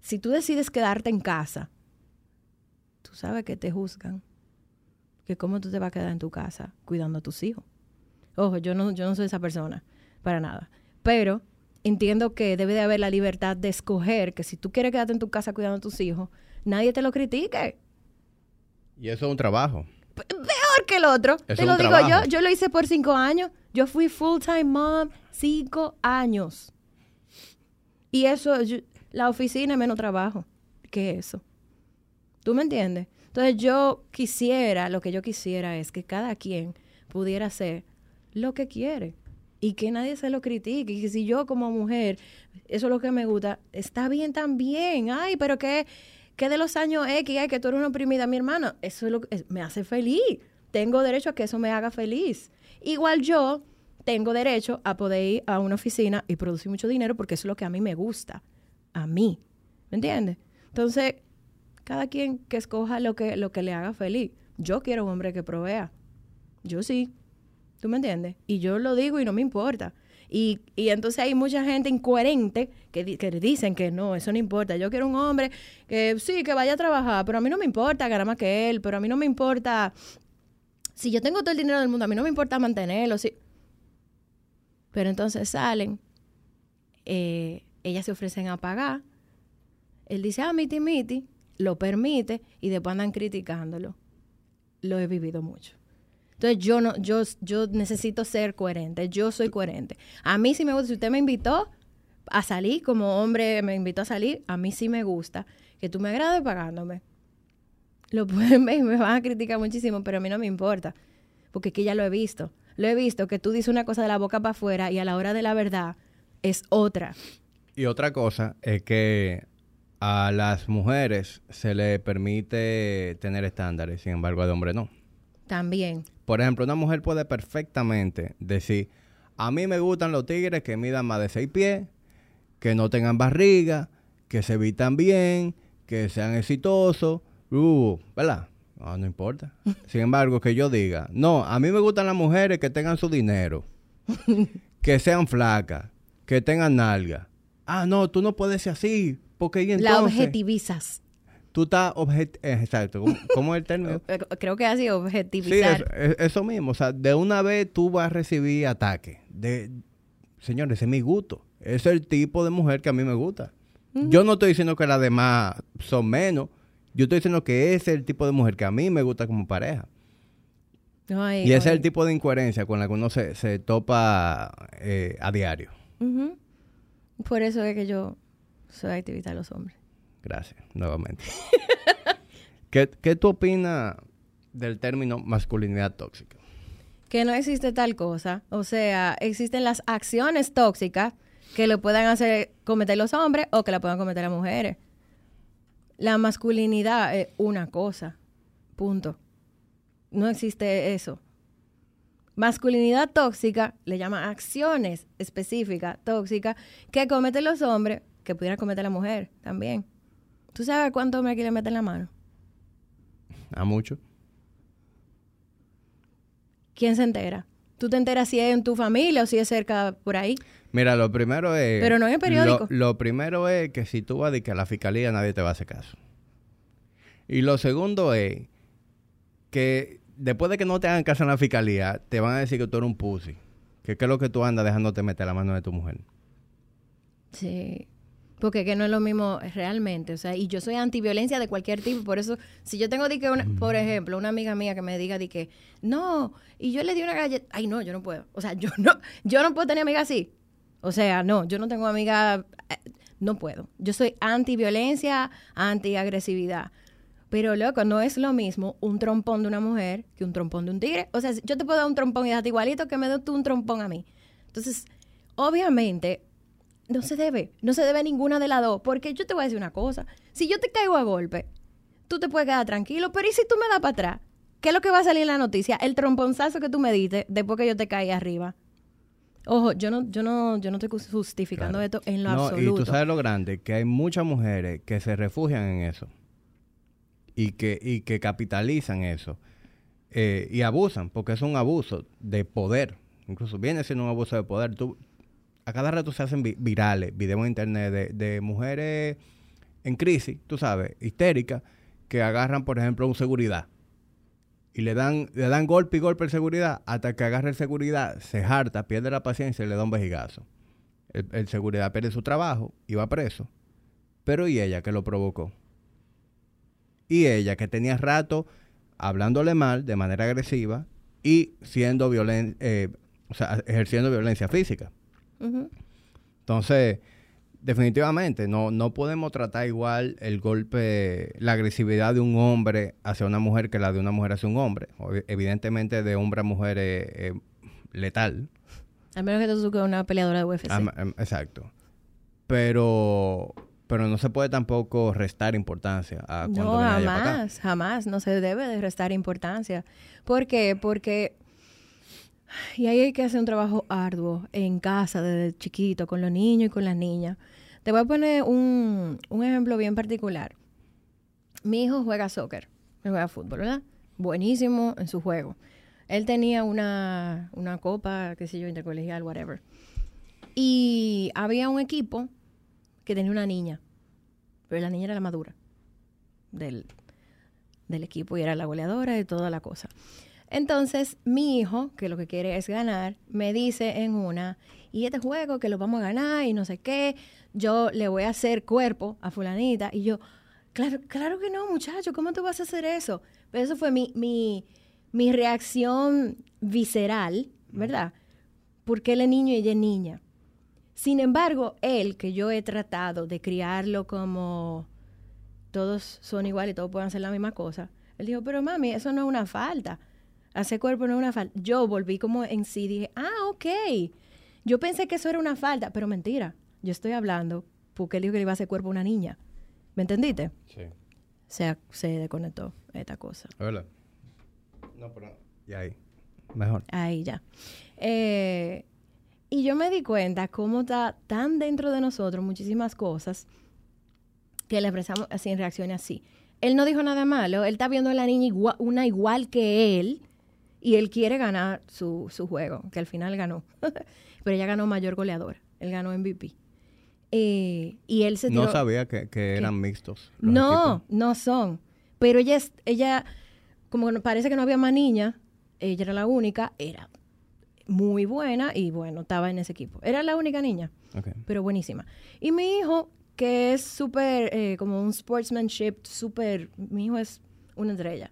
Speaker 2: si tú decides quedarte en casa, tú sabes que te juzgan. Que cómo tú te vas a quedar en tu casa cuidando a tus hijos. Ojo, yo no, yo no soy esa persona, para nada. Pero entiendo que debe de haber la libertad de escoger que si tú quieres quedarte en tu casa cuidando a tus hijos, nadie te lo critique.
Speaker 1: Y eso es un trabajo.
Speaker 2: Peor que el otro. te lo digo yo. Yo lo hice por cinco años. Yo fui full time mom cinco años. Y eso, la oficina es menos trabajo que eso. ¿Tú me entiendes? Entonces yo quisiera, lo que yo quisiera es que cada quien pudiera hacer lo que quiere y que nadie se lo critique. Y que si yo como mujer, eso es lo que me gusta, está bien también. Ay, pero que, que de los años X, ay, que tú eres una oprimida, mi hermano, eso es lo que me hace feliz. Tengo derecho a que eso me haga feliz. Igual yo tengo derecho a poder ir a una oficina y producir mucho dinero porque eso es lo que a mí me gusta. A mí. ¿Me entiendes? Entonces, cada quien que escoja lo que, lo que le haga feliz. Yo quiero un hombre que provea. Yo sí. ¿Tú me entiendes? Y yo lo digo y no me importa. Y, y entonces hay mucha gente incoherente que, dicen que no, eso no importa. Yo quiero un hombre que sí, que vaya a trabajar, pero a mí no me importa ganar más que él, pero a mí no me importa. Si yo tengo todo el dinero del mundo, a mí no me importa mantenerlo. Si, pero entonces salen, eh, ellas se ofrecen a pagar. Él dice, ah, miti, miti, lo permite y después andan criticándolo. Lo he vivido mucho. Entonces yo no, yo, yo necesito ser coherente. Yo soy coherente. A mí sí me gusta. Si usted me invitó a salir, como hombre me invitó a salir, a mí sí me gusta que tú me agrades pagándome. Lo pueden ver, me van a criticar muchísimo, pero a mí no me importa. Porque aquí ya lo he visto lo he visto que tú dices una cosa de la boca para afuera y a la hora de la verdad es otra.
Speaker 1: Y otra cosa es que a las mujeres se le permite tener estándares, sin embargo al hombre no.
Speaker 2: También.
Speaker 1: Por ejemplo, una mujer puede perfectamente decir, a mí me gustan los tigres que midan más de seis pies, que no tengan barriga, que se vistan bien, que sean exitosos, uh, ¿verdad? Ah, no importa. Sin embargo, que yo diga, no, a mí me gustan las mujeres que tengan su dinero, que sean flacas, que tengan nalga. Ah, no, tú no puedes ser así, porque entonces...
Speaker 2: La objetivizas.
Speaker 1: Tú estás objet... Eh, exacto, ¿cómo, es el término?
Speaker 2: Eh, creo que así, objetivizar.
Speaker 1: Sí, eso, eso, mismo, o sea, de una vez tú vas a recibir ataque. De... Señores, ese es mi gusto. Ese es el tipo de mujer que a mí me gusta. Yo no estoy diciendo que las demás son menos, yo estoy diciendo que ese es el tipo de mujer que a mí me gusta como pareja. y ese es el tipo de incoherencia con la que uno se, topa eh, a diario.
Speaker 2: Por eso es que yo soy activista de los hombres.
Speaker 1: Gracias, nuevamente. ¿Qué, tú opinas del término masculinidad tóxica?
Speaker 2: que no existe tal cosa. O sea, existen las acciones tóxicas que lo puedan hacer cometer los hombres o que la puedan cometer las mujeres. La masculinidad es una cosa. Punto. No existe eso. Masculinidad tóxica le llama acciones específicas tóxicas que cometen los hombres que pudieran cometer la mujer también. ¿Tú sabes cuántos hombres aquí le meten la mano?
Speaker 1: A mucho.
Speaker 2: ¿Quién se entera? ¿Tú te enteras si es en tu familia o si es cerca por ahí?
Speaker 1: Mira, lo primero es...
Speaker 2: Pero no en el periódico.
Speaker 1: Lo, primero es que si tú vas a, que a la fiscalía nadie te va a hacer caso. Y lo segundo es que después de que no te hagan caso en la fiscalía, te van a decir que tú eres un pussy. Que qué es lo que tú andas dejándote meter la mano de tu mujer.
Speaker 2: Sí. Porque que no es lo mismo realmente, o sea, y yo soy antiviolencia de cualquier tipo, por eso, si yo tengo, que por ejemplo, una amiga mía que me diga de que, no, y yo le di una galleta, ay no, yo no puedo, o sea, yo no, yo no puedo tener amiga así, o sea, no, yo no tengo amiga, eh, no puedo, yo soy antiviolencia, antiagresividad, pero loco, no es lo mismo un trompón de una mujer que un trompón de un tigre, o sea, yo te puedo dar un trompón y dejarte igualito que me des tú un trompón a mí, entonces, obviamente, no se debe, no se debe ninguna de las dos, porque yo te voy a decir una cosa, si yo te caigo a golpe, tú te puedes quedar tranquilo, pero ¿y si tú me das para atrás? ¿Qué es lo que va a salir en la noticia? El tromponzazo que tú me diste después que yo te caí arriba. Ojo, yo no, yo no, yo no estoy justificando esto en lo no, absoluto.
Speaker 1: Y tú sabes lo grande, que hay muchas mujeres que se refugian en eso. Y que, y que capitalizan eso. Eh, y abusan, porque es un abuso de poder. Incluso viene siendo un abuso de poder. Tú, a cada rato se hacen virales videos en internet de, mujeres en crisis, tú sabes, histéricas, que agarran, por ejemplo, un seguridad y le dan, le dan golpe y golpe al seguridad hasta que agarra el seguridad, se harta, pierde la paciencia y le da un vejigazo. El, seguridad pierde su trabajo y va preso. Pero ¿y ella que lo provocó? Y ella que tenía rato hablándole mal de manera agresiva y siendo violen eh, o sea, ejerciendo violencia física. Entonces, definitivamente, no, no podemos tratar igual el golpe, la agresividad de un hombre hacia una mujer que la de una mujer hacia un hombre. Evidentemente, de hombre a mujer es, letal.
Speaker 2: A menos que tú seas una peleadora de UFC.
Speaker 1: Em, exacto. Pero pero no se puede tampoco restar importancia a cuando
Speaker 2: No, jamás, jamás. No se debe de restar importancia. ¿Por qué? Porque y ahí hay que hacer un trabajo arduo en casa desde chiquito, con los niños y con las niñas. Te voy a poner un, ejemplo bien particular. Mi hijo juega soccer, él juega fútbol, ¿verdad? Buenísimo en su juego. Él tenía una, una copa, qué sé yo, intercolegial, whatever. Y había un equipo que tenía una niña, pero la niña era la madura del, del equipo y era la goleadora y toda la cosa. Entonces, mi hijo, que lo que quiere es ganar, me dice en una, y este juego que lo vamos a ganar y no sé qué, yo le voy a hacer cuerpo a fulanita. Y yo, claro, claro que no, muchacho, ¿cómo tú vas a hacer eso? Pero eso fue mi, mi, mi reacción visceral, ¿verdad? Porque él es niño y ella es niña. Sin embargo, él, que yo he tratado de criarlo como todos son iguales y todos pueden hacer la misma cosa, él dijo, pero mami, eso no es una falta. Hacer cuerpo no es una falta. Yo volví como en sí, dije, ah, ok. Yo pensé que eso era una falta, pero mentira. Yo estoy hablando porque él dijo que le iba a hacer cuerpo a una niña. ¿Me entendiste? Sí. Se, se desconectó esta cosa.
Speaker 1: Hola. No, pero ya ahí. Mejor.
Speaker 2: Ahí ya. Eh, y yo me di cuenta cómo está tan dentro de nosotros muchísimas cosas que le expresamos así en reacciones así. Él no dijo nada malo, él está viendo a la niña igual, una igual que él, y él quiere ganar su, su juego, que al final ganó. Pero ella ganó mayor goleador. Él ganó MVP. Eh, y él se
Speaker 1: No sabía que, eran mixtos.
Speaker 2: No, no son. Pero ella, ella, como parece que no había más niña, ella era la única, era muy buena y bueno, estaba en ese equipo. Era la única niña, pero buenísima. Y mi hijo, que es súper, eh, como un sportsmanship, súper, mi hijo es una estrella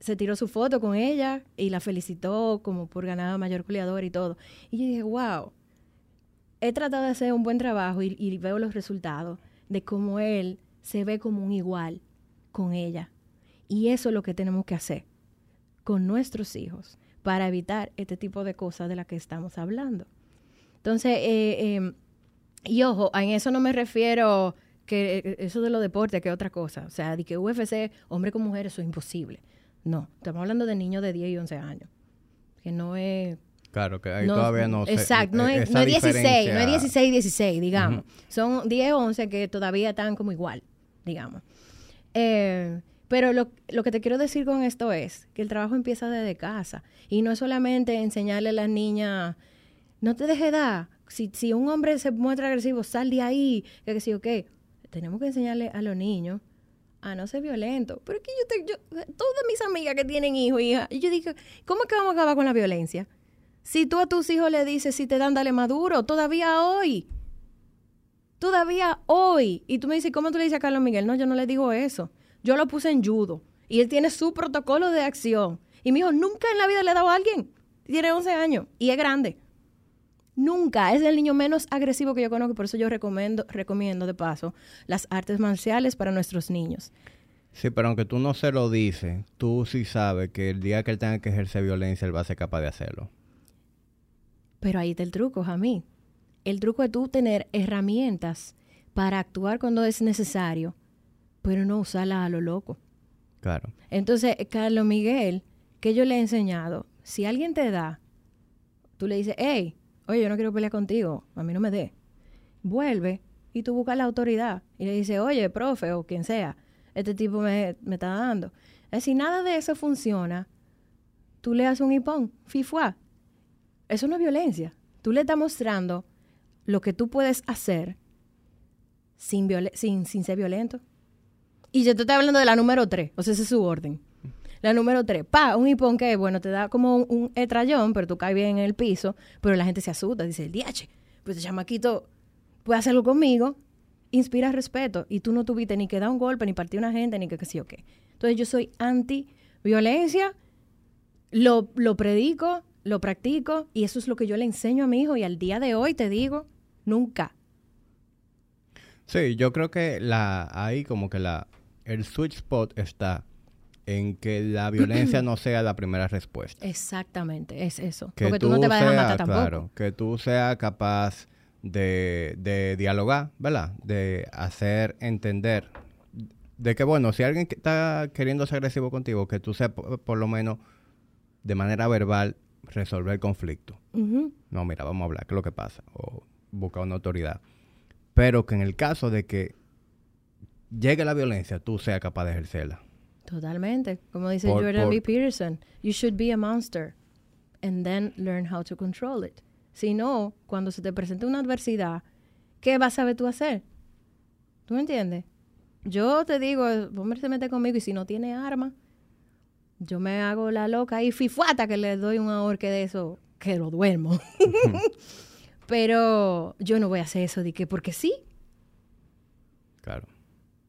Speaker 2: se tiró su foto con ella y la felicitó como por ganar mayor goleador y todo. Y yo dije, wow, he tratado de hacer un buen trabajo y, veo los resultados de cómo él se ve como un igual con ella. Y eso es lo que tenemos que hacer con nuestros hijos para evitar este tipo de cosas de las que estamos hablando. Entonces, eh, em, y ojo, en eso no me refiero que eh, eso de los deportes, que otra cosa. O sea, de que UFC, hombre con mujer, eso es imposible. No, estamos hablando de niños de 10 y 11 años. Que no es...
Speaker 1: Claro, que ahí todavía no
Speaker 2: sé. Exacto, no es, no es 16, no es 16 y 16, digamos. Son 10 o 11 que todavía están como igual, digamos. Eh, pero lo, lo, que te quiero decir con esto es que el trabajo empieza desde casa. Y no es solamente enseñarle a las niñas, no te dejes dar. Si, si un hombre se muestra agresivo, sal de ahí. Que, que sí, ok tenemos que enseñarle a los niños a no ser violentos. Pero es que yo, te, yo todas mis amigas que tienen hijos y hijas, y yo digo, ¿cómo es que vamos a acabar con la violencia? Si tú a tus hijos le dices, si te dan, dale maduro, todavía hoy. Todavía hoy. Y tú me dices, ¿cómo tú le dices a Carlos Miguel? No, yo no le digo eso. Yo lo puse en judo. Y él tiene su protocolo de acción. Y mi hijo nunca en la vida le ha dado a alguien. Tiene 11 años y es grande. Nunca. Es el niño menos agresivo que yo conozco. Por eso yo recomiendo, recomiendo de paso las artes marciales para nuestros niños.
Speaker 1: Sí, pero aunque tú no se lo dices, tú sí sabes que el día que él tenga que ejercer violencia, él va a ser capaz de hacerlo.
Speaker 2: Pero ahí está el truco, Jamí. El truco es tú tener herramientas para actuar cuando es necesario, pero no usarlas a lo loco.
Speaker 1: Claro.
Speaker 2: Entonces, Carlos Miguel, que yo le he enseñado, si alguien te da, tú le dices, hey, oye, yo no quiero pelear contigo, a mí no me dé. Vuelve y tú buscas la autoridad y le dices, oye, profe o quien sea, este tipo me, está dando. Si nada de eso funciona, tú le haces un hipón, fifua. Eso no es violencia. Tú le estás mostrando lo que tú puedes hacer sin, sin, sin ser violento. Y yo te estoy hablando de la número tres, o sea, ese es su orden. La número tres, pa, un hipón que, bueno, te da como un, etrayón, pero tú caes bien en el piso, pero la gente se asusta, dice, el DH, pues el chamaquito puede hacerlo conmigo, inspira respeto, y tú no tuviste ni que dar un golpe, ni partir una gente, ni que qué sé yo qué. Entonces yo soy anti-violencia, lo, lo predico, lo practico, y eso es lo que yo le enseño a mi hijo, y al día de hoy te digo, nunca.
Speaker 1: Sí, yo creo que la ahí como que la el sweet spot está en que la violencia no sea la primera respuesta.
Speaker 2: Exactamente, es eso. Porque tú, no te vas a matar tampoco. Claro,
Speaker 1: que tú seas capaz de, de dialogar, ¿verdad? De hacer entender de que, bueno, si alguien está queriendo ser agresivo contigo, que tú seas por, lo menos de manera verbal resolver el conflicto. No, mira, vamos a hablar, ¿qué es lo que pasa? O buscar una autoridad. Pero que en el caso de que llegue la violencia, tú seas capaz de ejercerla.
Speaker 2: Totalmente. Como dice Jordan B. Peterson, you should be a monster and then learn how to control it. Si no, cuando se te presente una adversidad, ¿qué vas a saber tú hacer? ¿Tú me entiendes? Yo te digo, hombre se mete conmigo y si no tiene arma, yo me hago la loca y fifuata que le doy un ahorque de eso, que lo duermo. Pero yo no voy a hacer eso de que porque sí.
Speaker 1: Claro.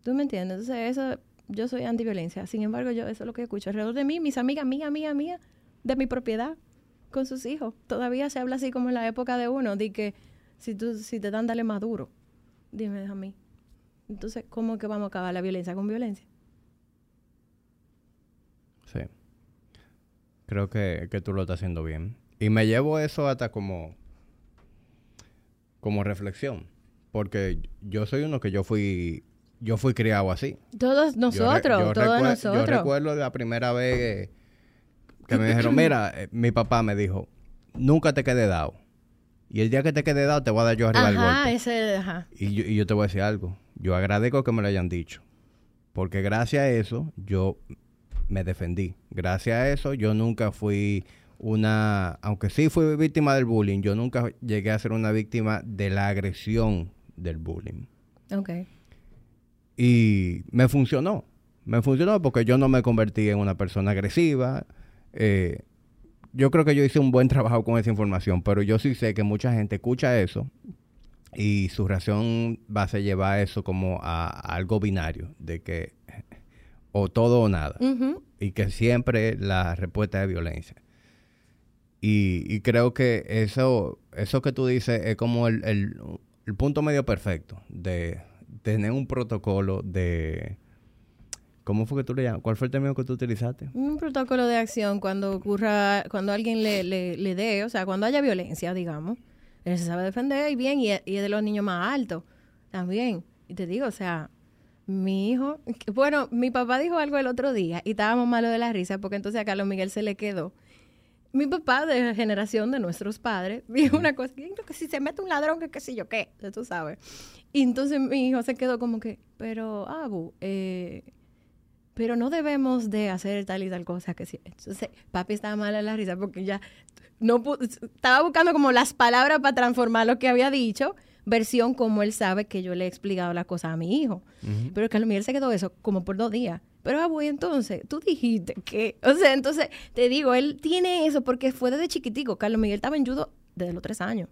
Speaker 2: ¿Tú me entiendes? Entonces, eso yo soy antiviolencia. Sin embargo, yo eso es lo que escucho alrededor de mí, mis amigas, mía, mía, mía, de mi propiedad, con sus hijos. Todavía se habla así como en la época de uno, de que si, tú, si te dan, dale más duro. Dime a mí. Entonces, ¿cómo que vamos a acabar la violencia con violencia?
Speaker 1: Sí. Creo que, que tú lo estás haciendo bien. Y me llevo eso hasta como, como reflexión. Porque yo soy uno que yo fui yo fui criado así.
Speaker 2: Todos nosotros, todos nosotros.
Speaker 1: Yo recuerdo la primera vez que me dijeron, mira, eh, mi papá me dijo, nunca te quede dado. Y el día que te quede dado, te voy a dar yo arriba el golpe.
Speaker 2: Ese, ajá.
Speaker 1: Y, yo, y yo te voy a decir algo. Yo agradezco que me lo hayan dicho. Porque gracias a eso, yo me defendí. Gracias a eso, yo nunca fui una... Aunque sí fui víctima del bullying, yo nunca llegué a ser una víctima de la agresión del bullying.
Speaker 2: Ok.
Speaker 1: Y me funcionó. Me funcionó porque yo no me convertí en una persona agresiva. Eh, yo creo que yo hice un buen trabajo con esa información, pero yo sí sé que mucha gente escucha eso y su reacción va a ser llevar eso como a, algo binario, de que o todo o nada, y que siempre la respuesta es violencia. Y, creo que eso, eso que tú dices es como el, el punto medio perfecto de tener un protocolo de ¿Cómo fue que tú le llamas? ¿Cuál fue el término que tú utilizaste?
Speaker 2: Un protocolo de acción cuando ocurra, cuando alguien le, le, le dé, o sea, cuando haya violencia, digamos. Él se sabe defender y bien, y es, y es de los niños más altos también. Y te digo, o sea, mi hijo, bueno, mi papá dijo algo el otro día y estábamos malos de la risa porque entonces a Carlos Miguel se le quedó. Mi papá, de la generación de nuestros padres, dijo una cosa, que si se mete un ladrón, que qué sé yo qué, tú sabes. Y entonces mi hijo se quedó como que, pero, Abu, eh, pero no debemos de hacer tal y tal cosa que sí. Entonces, papi estaba mal de la risa porque ya no estaba buscando como las palabras para transformar lo que había dicho, versión como él sabe que yo le he explicado las cosas a mi hijo. Pero Carlos Miguel se quedó eso como por dos días. Pero, voy entonces, tú dijiste que, o sea, entonces te digo, él tiene eso porque fue desde chiquitico. Carlos Miguel estaba en judo desde los tres años.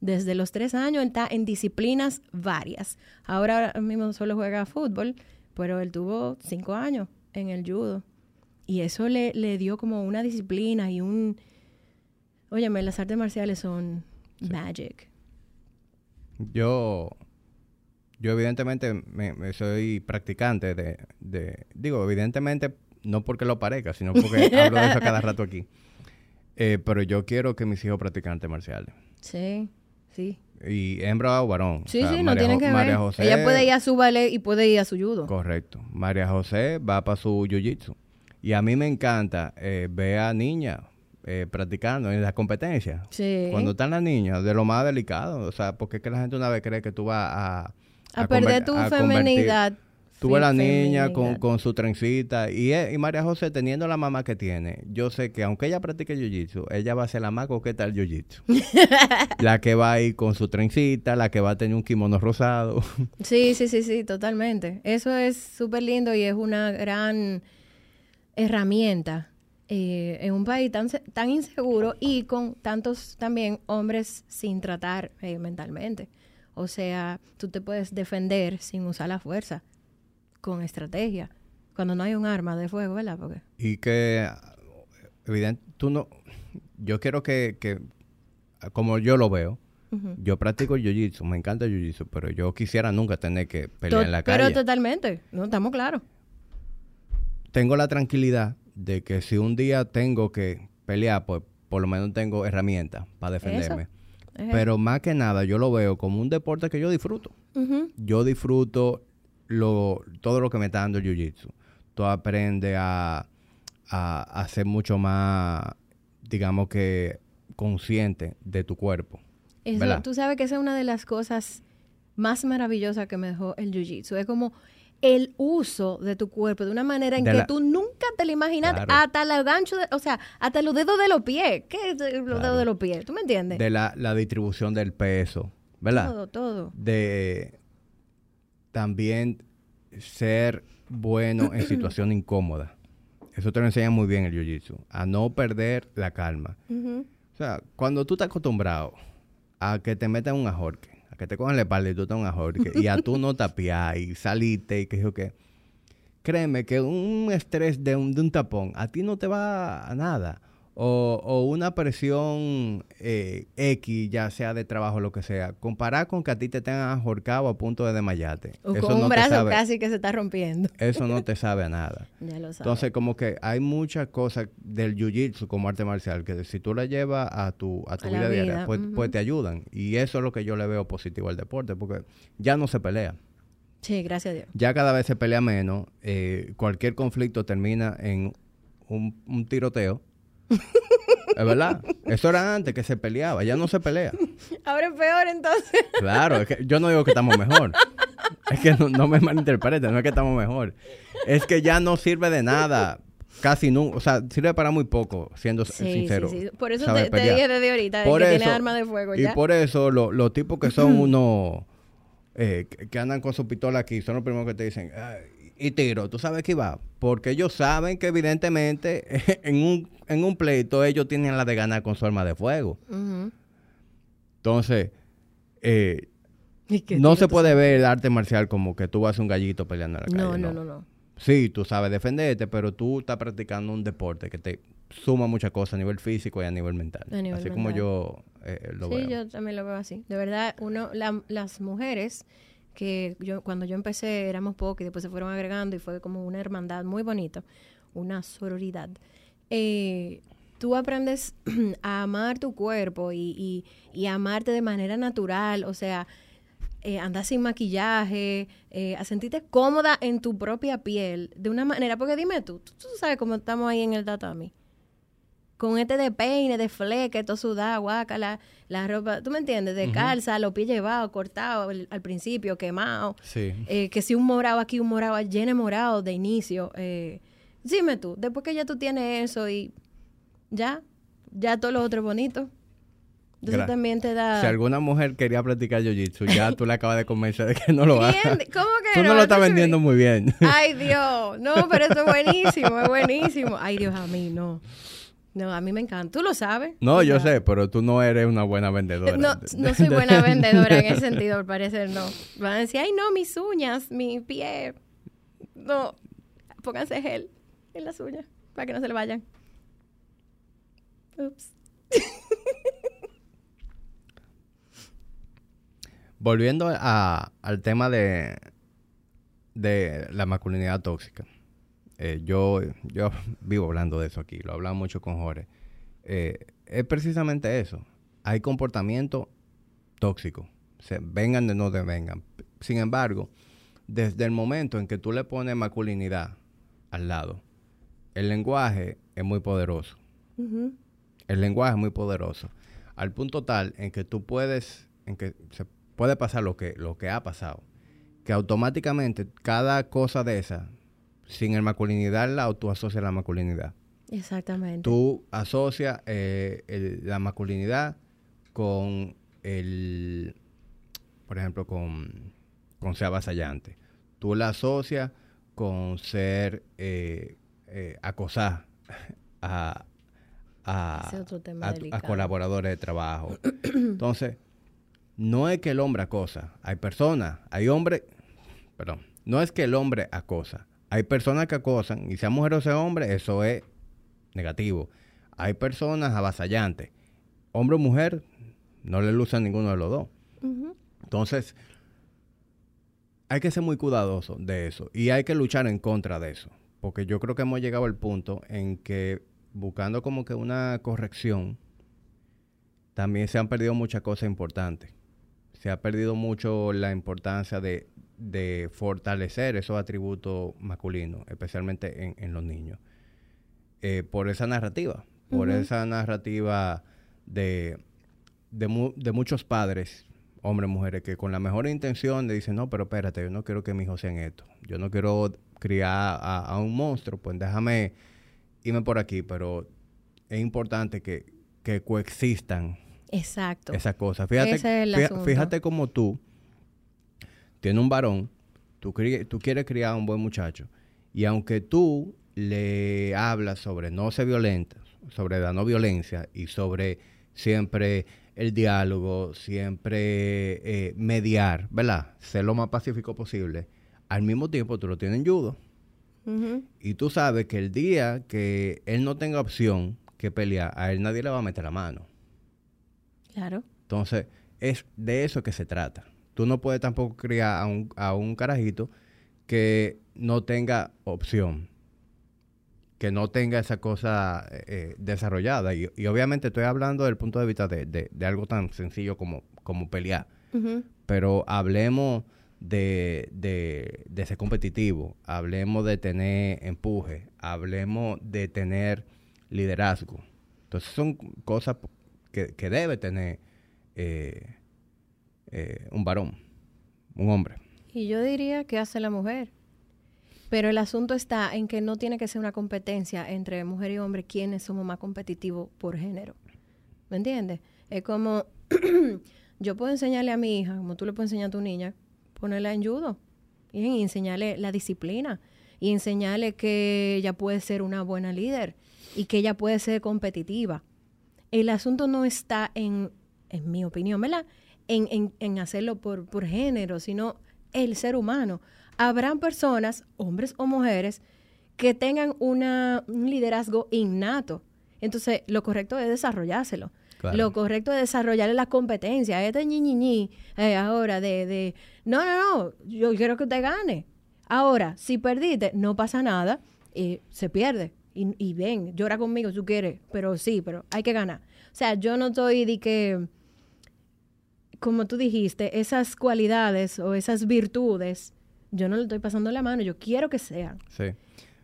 Speaker 2: Desde los tres años está en disciplinas varias. Ahora mismo solo juega fútbol, pero él tuvo cinco años en el judo. Y eso le, le dio como una disciplina y un... Óyeme, las artes marciales son magic.
Speaker 1: Yo, yo evidentemente me, me soy practicante de, de, digo, evidentemente no porque lo parezca, sino porque hablo de eso cada rato aquí. Eh, pero yo quiero que mis hijos practiquen artes marciales.
Speaker 2: Sí, sí.
Speaker 1: Y hembra o varón.
Speaker 2: Sí,
Speaker 1: O sea,
Speaker 2: sí, no
Speaker 1: Jo-
Speaker 2: que
Speaker 1: María
Speaker 2: ver.
Speaker 1: José,
Speaker 2: Ella puede ir a su ballet y puede ir a su judo.
Speaker 1: Correcto. María José va para su jiu-jitsu. Y a mí me encanta eh, ver a niñas eh, practicando en las competencias.
Speaker 2: Sí.
Speaker 1: Cuando están las niñas, de lo más delicado. O sea, porque es que la gente una vez cree que tú vas a...
Speaker 2: a, perder tu
Speaker 1: a convertir- ves la niña con, con su trencita y, y María José teniendo la mamá que tiene, yo sé que aunque ella practique jiu-jitsu, ella va a ser la más coqueta del jiu-jitsu. la que va a ir con su trencita, la que va a tener un kimono rosado.
Speaker 2: Sí, sí, sí, sí, totalmente. Eso es súper lindo y es una gran herramienta eh, en un país tan, tan inseguro y con tantos también hombres sin tratar eh, mentalmente. O sea, tú te puedes defender sin usar la fuerza, con estrategia, cuando no hay un arma de fuego, ¿verdad? Porque
Speaker 1: y que, evidente, tú no... Yo quiero que, que como yo lo veo, yo practico jiu-jitsu, me encanta el jiu-jitsu, pero yo quisiera nunca tener que pelear
Speaker 2: To-
Speaker 1: en la
Speaker 2: Pero
Speaker 1: calle.
Speaker 2: totalmente, no estamos claros.
Speaker 1: tengo la tranquilidad de que si un día tengo que pelear, pues por lo menos tengo herramientas para defenderme. Pero más que nada, yo lo veo como un deporte que yo disfruto. Yo disfruto lo, todo lo que me está dando el jiu-jitsu. Tú aprendes a, a, a ser mucho más, digamos que, consciente de tu cuerpo.
Speaker 2: Eso, tú sabes que esa es una de las cosas más maravillosas que me dejó el jiu-jitsu. Es como el uso de tu cuerpo de una manera en
Speaker 1: De
Speaker 2: que
Speaker 1: la-
Speaker 2: tú nunca te lo imaginaste,
Speaker 1: Claro.
Speaker 2: hasta el gancho, de, o sea, hasta los dedos de los pies. ¿Qué es los
Speaker 1: Claro.
Speaker 2: dedos de los pies? ¿Tú me entiendes?
Speaker 1: De la, la distribución del peso, ¿verdad?
Speaker 2: Todo, todo.
Speaker 1: de también ser bueno en situación incómoda. Eso te lo enseña muy bien el jiu-jitsu. A no perder la calma. O sea, cuando tú estás acostumbrado a que te metan un ajorque, a que te cojan la espalda y tú en un ajorque, y a tú no tapiar y saliste y que yo qué, créeme que un estrés de un, de un tapón a ti no te va a nada. O, o una presión eh, X, ya sea de trabajo o lo que sea, comparar con que a ti te tengan ahorcado a punto de desmayarte.
Speaker 2: O
Speaker 1: eso
Speaker 2: con un
Speaker 1: no te
Speaker 2: brazo
Speaker 1: sabe,
Speaker 2: casi que se está rompiendo.
Speaker 1: Eso no te sabe a nada.
Speaker 2: Ya lo sabes.
Speaker 1: Entonces, como que hay muchas cosas del jiu-jitsu como arte marcial que si tú la llevas a tu, a tu
Speaker 2: A
Speaker 1: vida, diaria, pues, pues te ayudan. Y eso es lo que yo le veo positivo al deporte, porque ya no se pelea.
Speaker 2: sí, gracias a Dios.
Speaker 1: Ya cada vez se pelea menos. eh, cualquier conflicto termina en un, un tiroteo. Es verdad. Eso era antes que se peleaba. Ya no se pelea.
Speaker 2: Ahora es peor entonces.
Speaker 1: Claro, es que yo no digo que estamos mejor. Es que no, no me malinterpreten, no es que estamos mejor. Es que ya no sirve de nada. Casi nunca. O sea, sirve para muy poco, siendo
Speaker 2: Sí,
Speaker 1: sincero.
Speaker 2: sí, sí. Por eso te, te dije desde ahorita
Speaker 1: Por
Speaker 2: que
Speaker 1: eso-
Speaker 2: tiene arma de fuego
Speaker 1: Y por eso lo- los tipos que son unos eh, que, que andan con su pistola aquí son los primeros que te dicen, "Ay, y tiro, ¿tú sabes que va? Porque ellos saben que evidentemente en un, en un pleito ellos tienen la de ganar con su arma de fuego. Entonces, eh,
Speaker 2: ¿Y qué
Speaker 1: no se puede ver el arte marcial como que tú vas a un gallito peleando en la
Speaker 2: No,
Speaker 1: calle.
Speaker 2: no, no, no.
Speaker 1: Sí, tú sabes defenderte, pero tú estás practicando un deporte que te suma muchas cosas a nivel físico y a nivel mental.
Speaker 2: A nivel
Speaker 1: así como yo eh, lo
Speaker 2: sí,
Speaker 1: veo.
Speaker 2: yo también lo veo así. De verdad, uno, la- las mujeres que yo cuando yo empecé éramos pocos y después se fueron agregando y fue como una hermandad muy bonita, una sororidad. Eh, tú aprendes a amar tu cuerpo y, y, y amarte de manera natural, o sea, eh, andar sin maquillaje, eh, a sentirte cómoda en tu propia piel, de una manera, porque dime tú, tú, sabes cómo estamos ahí en el tatami. Con este de peine, de fleque, todo sudado, guácala, la ropa, ¿tú me entiendes? De calza, los pies llevados, cortados al principio, quemado.
Speaker 1: Sí.
Speaker 2: Eh, que si un morado aquí, un morado, lleno morado de inicio. Eh, dime tú, después que ya tú tienes eso y ya, ya todo lo otro es bonito. Entonces también te da...
Speaker 1: Si alguna mujer quería practicar jiu-jitsu, ya tú le acabas de convencer de que no lo haga.
Speaker 2: ¿Cómo que
Speaker 1: tú no, lo estás vendiendo muy bien.
Speaker 2: Ay, Dios. No, pero eso es buenísimo, es buenísimo. Ay, Dios, a mí no. No, a mí me encanta. Tú lo sabes.
Speaker 1: No, yo sé, pero tú no eres una buena vendedora.
Speaker 2: No, no soy buena vendedora en ese sentido, al parecer no. Van a decir, ay, no, mis uñas, mi pie. No, pónganse gel en las uñas para que no se le vayan. Ups.
Speaker 1: Volviendo a, al tema de, de la masculinidad tóxica. Eh, yo, yo vivo hablando de eso aquí, lo hablamos mucho con Jorge. Eh, es precisamente eso. Hay comportamiento tóxico. Vengan de no te vengan. Sin embargo, desde el momento en que tú le pones masculinidad al lado, el lenguaje es muy poderoso. El lenguaje es muy poderoso. Al punto tal en que tú puedes, en que se puede pasar lo que, lo que ha pasado. Que automáticamente cada cosa de esa, sin el masculinidad, la tú asocias la masculinidad.
Speaker 2: Exactamente.
Speaker 1: Tú asocias eh, la masculinidad con el, por ejemplo, con, con ser avasallante. Tú la asocias con ser eh, eh, acosar a, a, a, colaboradores de trabajo. Entonces, no es que el hombre acosa, hay personas, hay hombres, perdón, no es que el hombre acosa, hay personas que acosan, y sea mujer o sea hombre, eso es negativo. Hay personas avasallantes, hombre o mujer, no le lucen ninguno de los dos. Entonces, hay que ser muy cuidadoso de eso y hay que luchar en contra de eso, porque yo creo que hemos llegado al punto en que buscando como que una corrección, también se han perdido muchas cosas importantes se ha perdido mucho la importancia de, fortalecer esos atributos masculinos, especialmente en, los niños, eh, por esa narrativa, por esa narrativa de, de, muchos padres, hombres, mujeres, que con la mejor intención le dicen, no, pero espérate, yo no quiero que mis hijos sean esto, yo no quiero criar a, un monstruo, pues déjame irme por aquí, pero es importante que, que coexistan
Speaker 2: Exacto.
Speaker 1: Esa cosa. Fíjate, fíjate, como tú tienes un varón, tú, tú quieres criar a un buen muchacho, y aunque tú le hablas sobre no ser violenta, sobre la no violencia y sobre siempre el diálogo, siempre eh, mediar, ¿verdad? Ser lo más pacífico posible. Al mismo tiempo tú lo tienes en judo. Y tú sabes que el día que él no tenga opción que pelear, a él nadie le va a meter la mano.
Speaker 2: Claro.
Speaker 1: Entonces, es de eso que se trata. Tú no puedes tampoco criar a un, a un carajito que no tenga opción, que no tenga esa cosa eh, eh, desarrollada. Y, obviamente estoy hablando del punto de vista de, de, algo tan sencillo como, como pelear. Pero hablemos de, de, de, ser competitivo, hablemos de tener empuje, hablemos de tener liderazgo. Entonces son cosas que, debe tener eh, eh, un varón, un hombre.
Speaker 2: Y yo diría que hace la mujer. Pero el asunto está en que no tiene que ser una competencia entre mujer y hombre quienes somos más competitivos por género. ¿Me entiendes? Es como yo puedo enseñarle a mi hija, como tú le puedes enseñar a tu niña, ponerla en judo y enseñarle la disciplina y enseñarle que ella puede ser una buena líder y que ella puede ser competitiva el asunto no está en, en mi opinión, ¿verdad? En, en, hacerlo por, por género, sino el ser humano. Habrán personas, hombres o mujeres, que tengan una, un liderazgo innato. Entonces, lo correcto es desarrollárselo. Lo correcto es desarrollar la competencia. Este ñi, ñi, ñi eh, ahora de, de, no, no, no, yo quiero que usted gane. Ahora, si perdiste, no pasa nada, y se pierde. Y, y, ven, llora conmigo si tú quieres, pero sí, pero hay que ganar. O sea, yo no estoy de que, como tú dijiste, esas cualidades o esas virtudes, yo no le estoy pasando la mano, yo quiero que sean.
Speaker 1: Sí.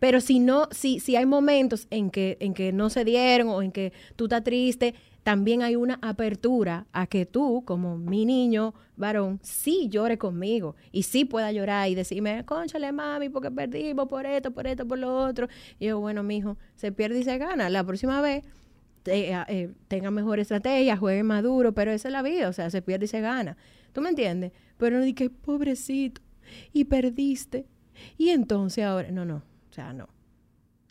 Speaker 2: Pero si no, si, si hay momentos en que, en que no se dieron o en que tú estás triste, también hay una apertura a que tú, como mi niño varón, sí llore conmigo y sí pueda llorar y decirme, conchale mami, porque perdimos por esto, por esto, por lo otro. Y yo, bueno, mijo, se pierde y se gana. La próxima vez eh, eh, tenga mejor estrategia, juegue más duro, pero esa es la vida, o sea, se pierde y se gana. ¿Tú me entiendes? Pero no dije, pobrecito, y perdiste. Y entonces ahora, no, no, o sea, no.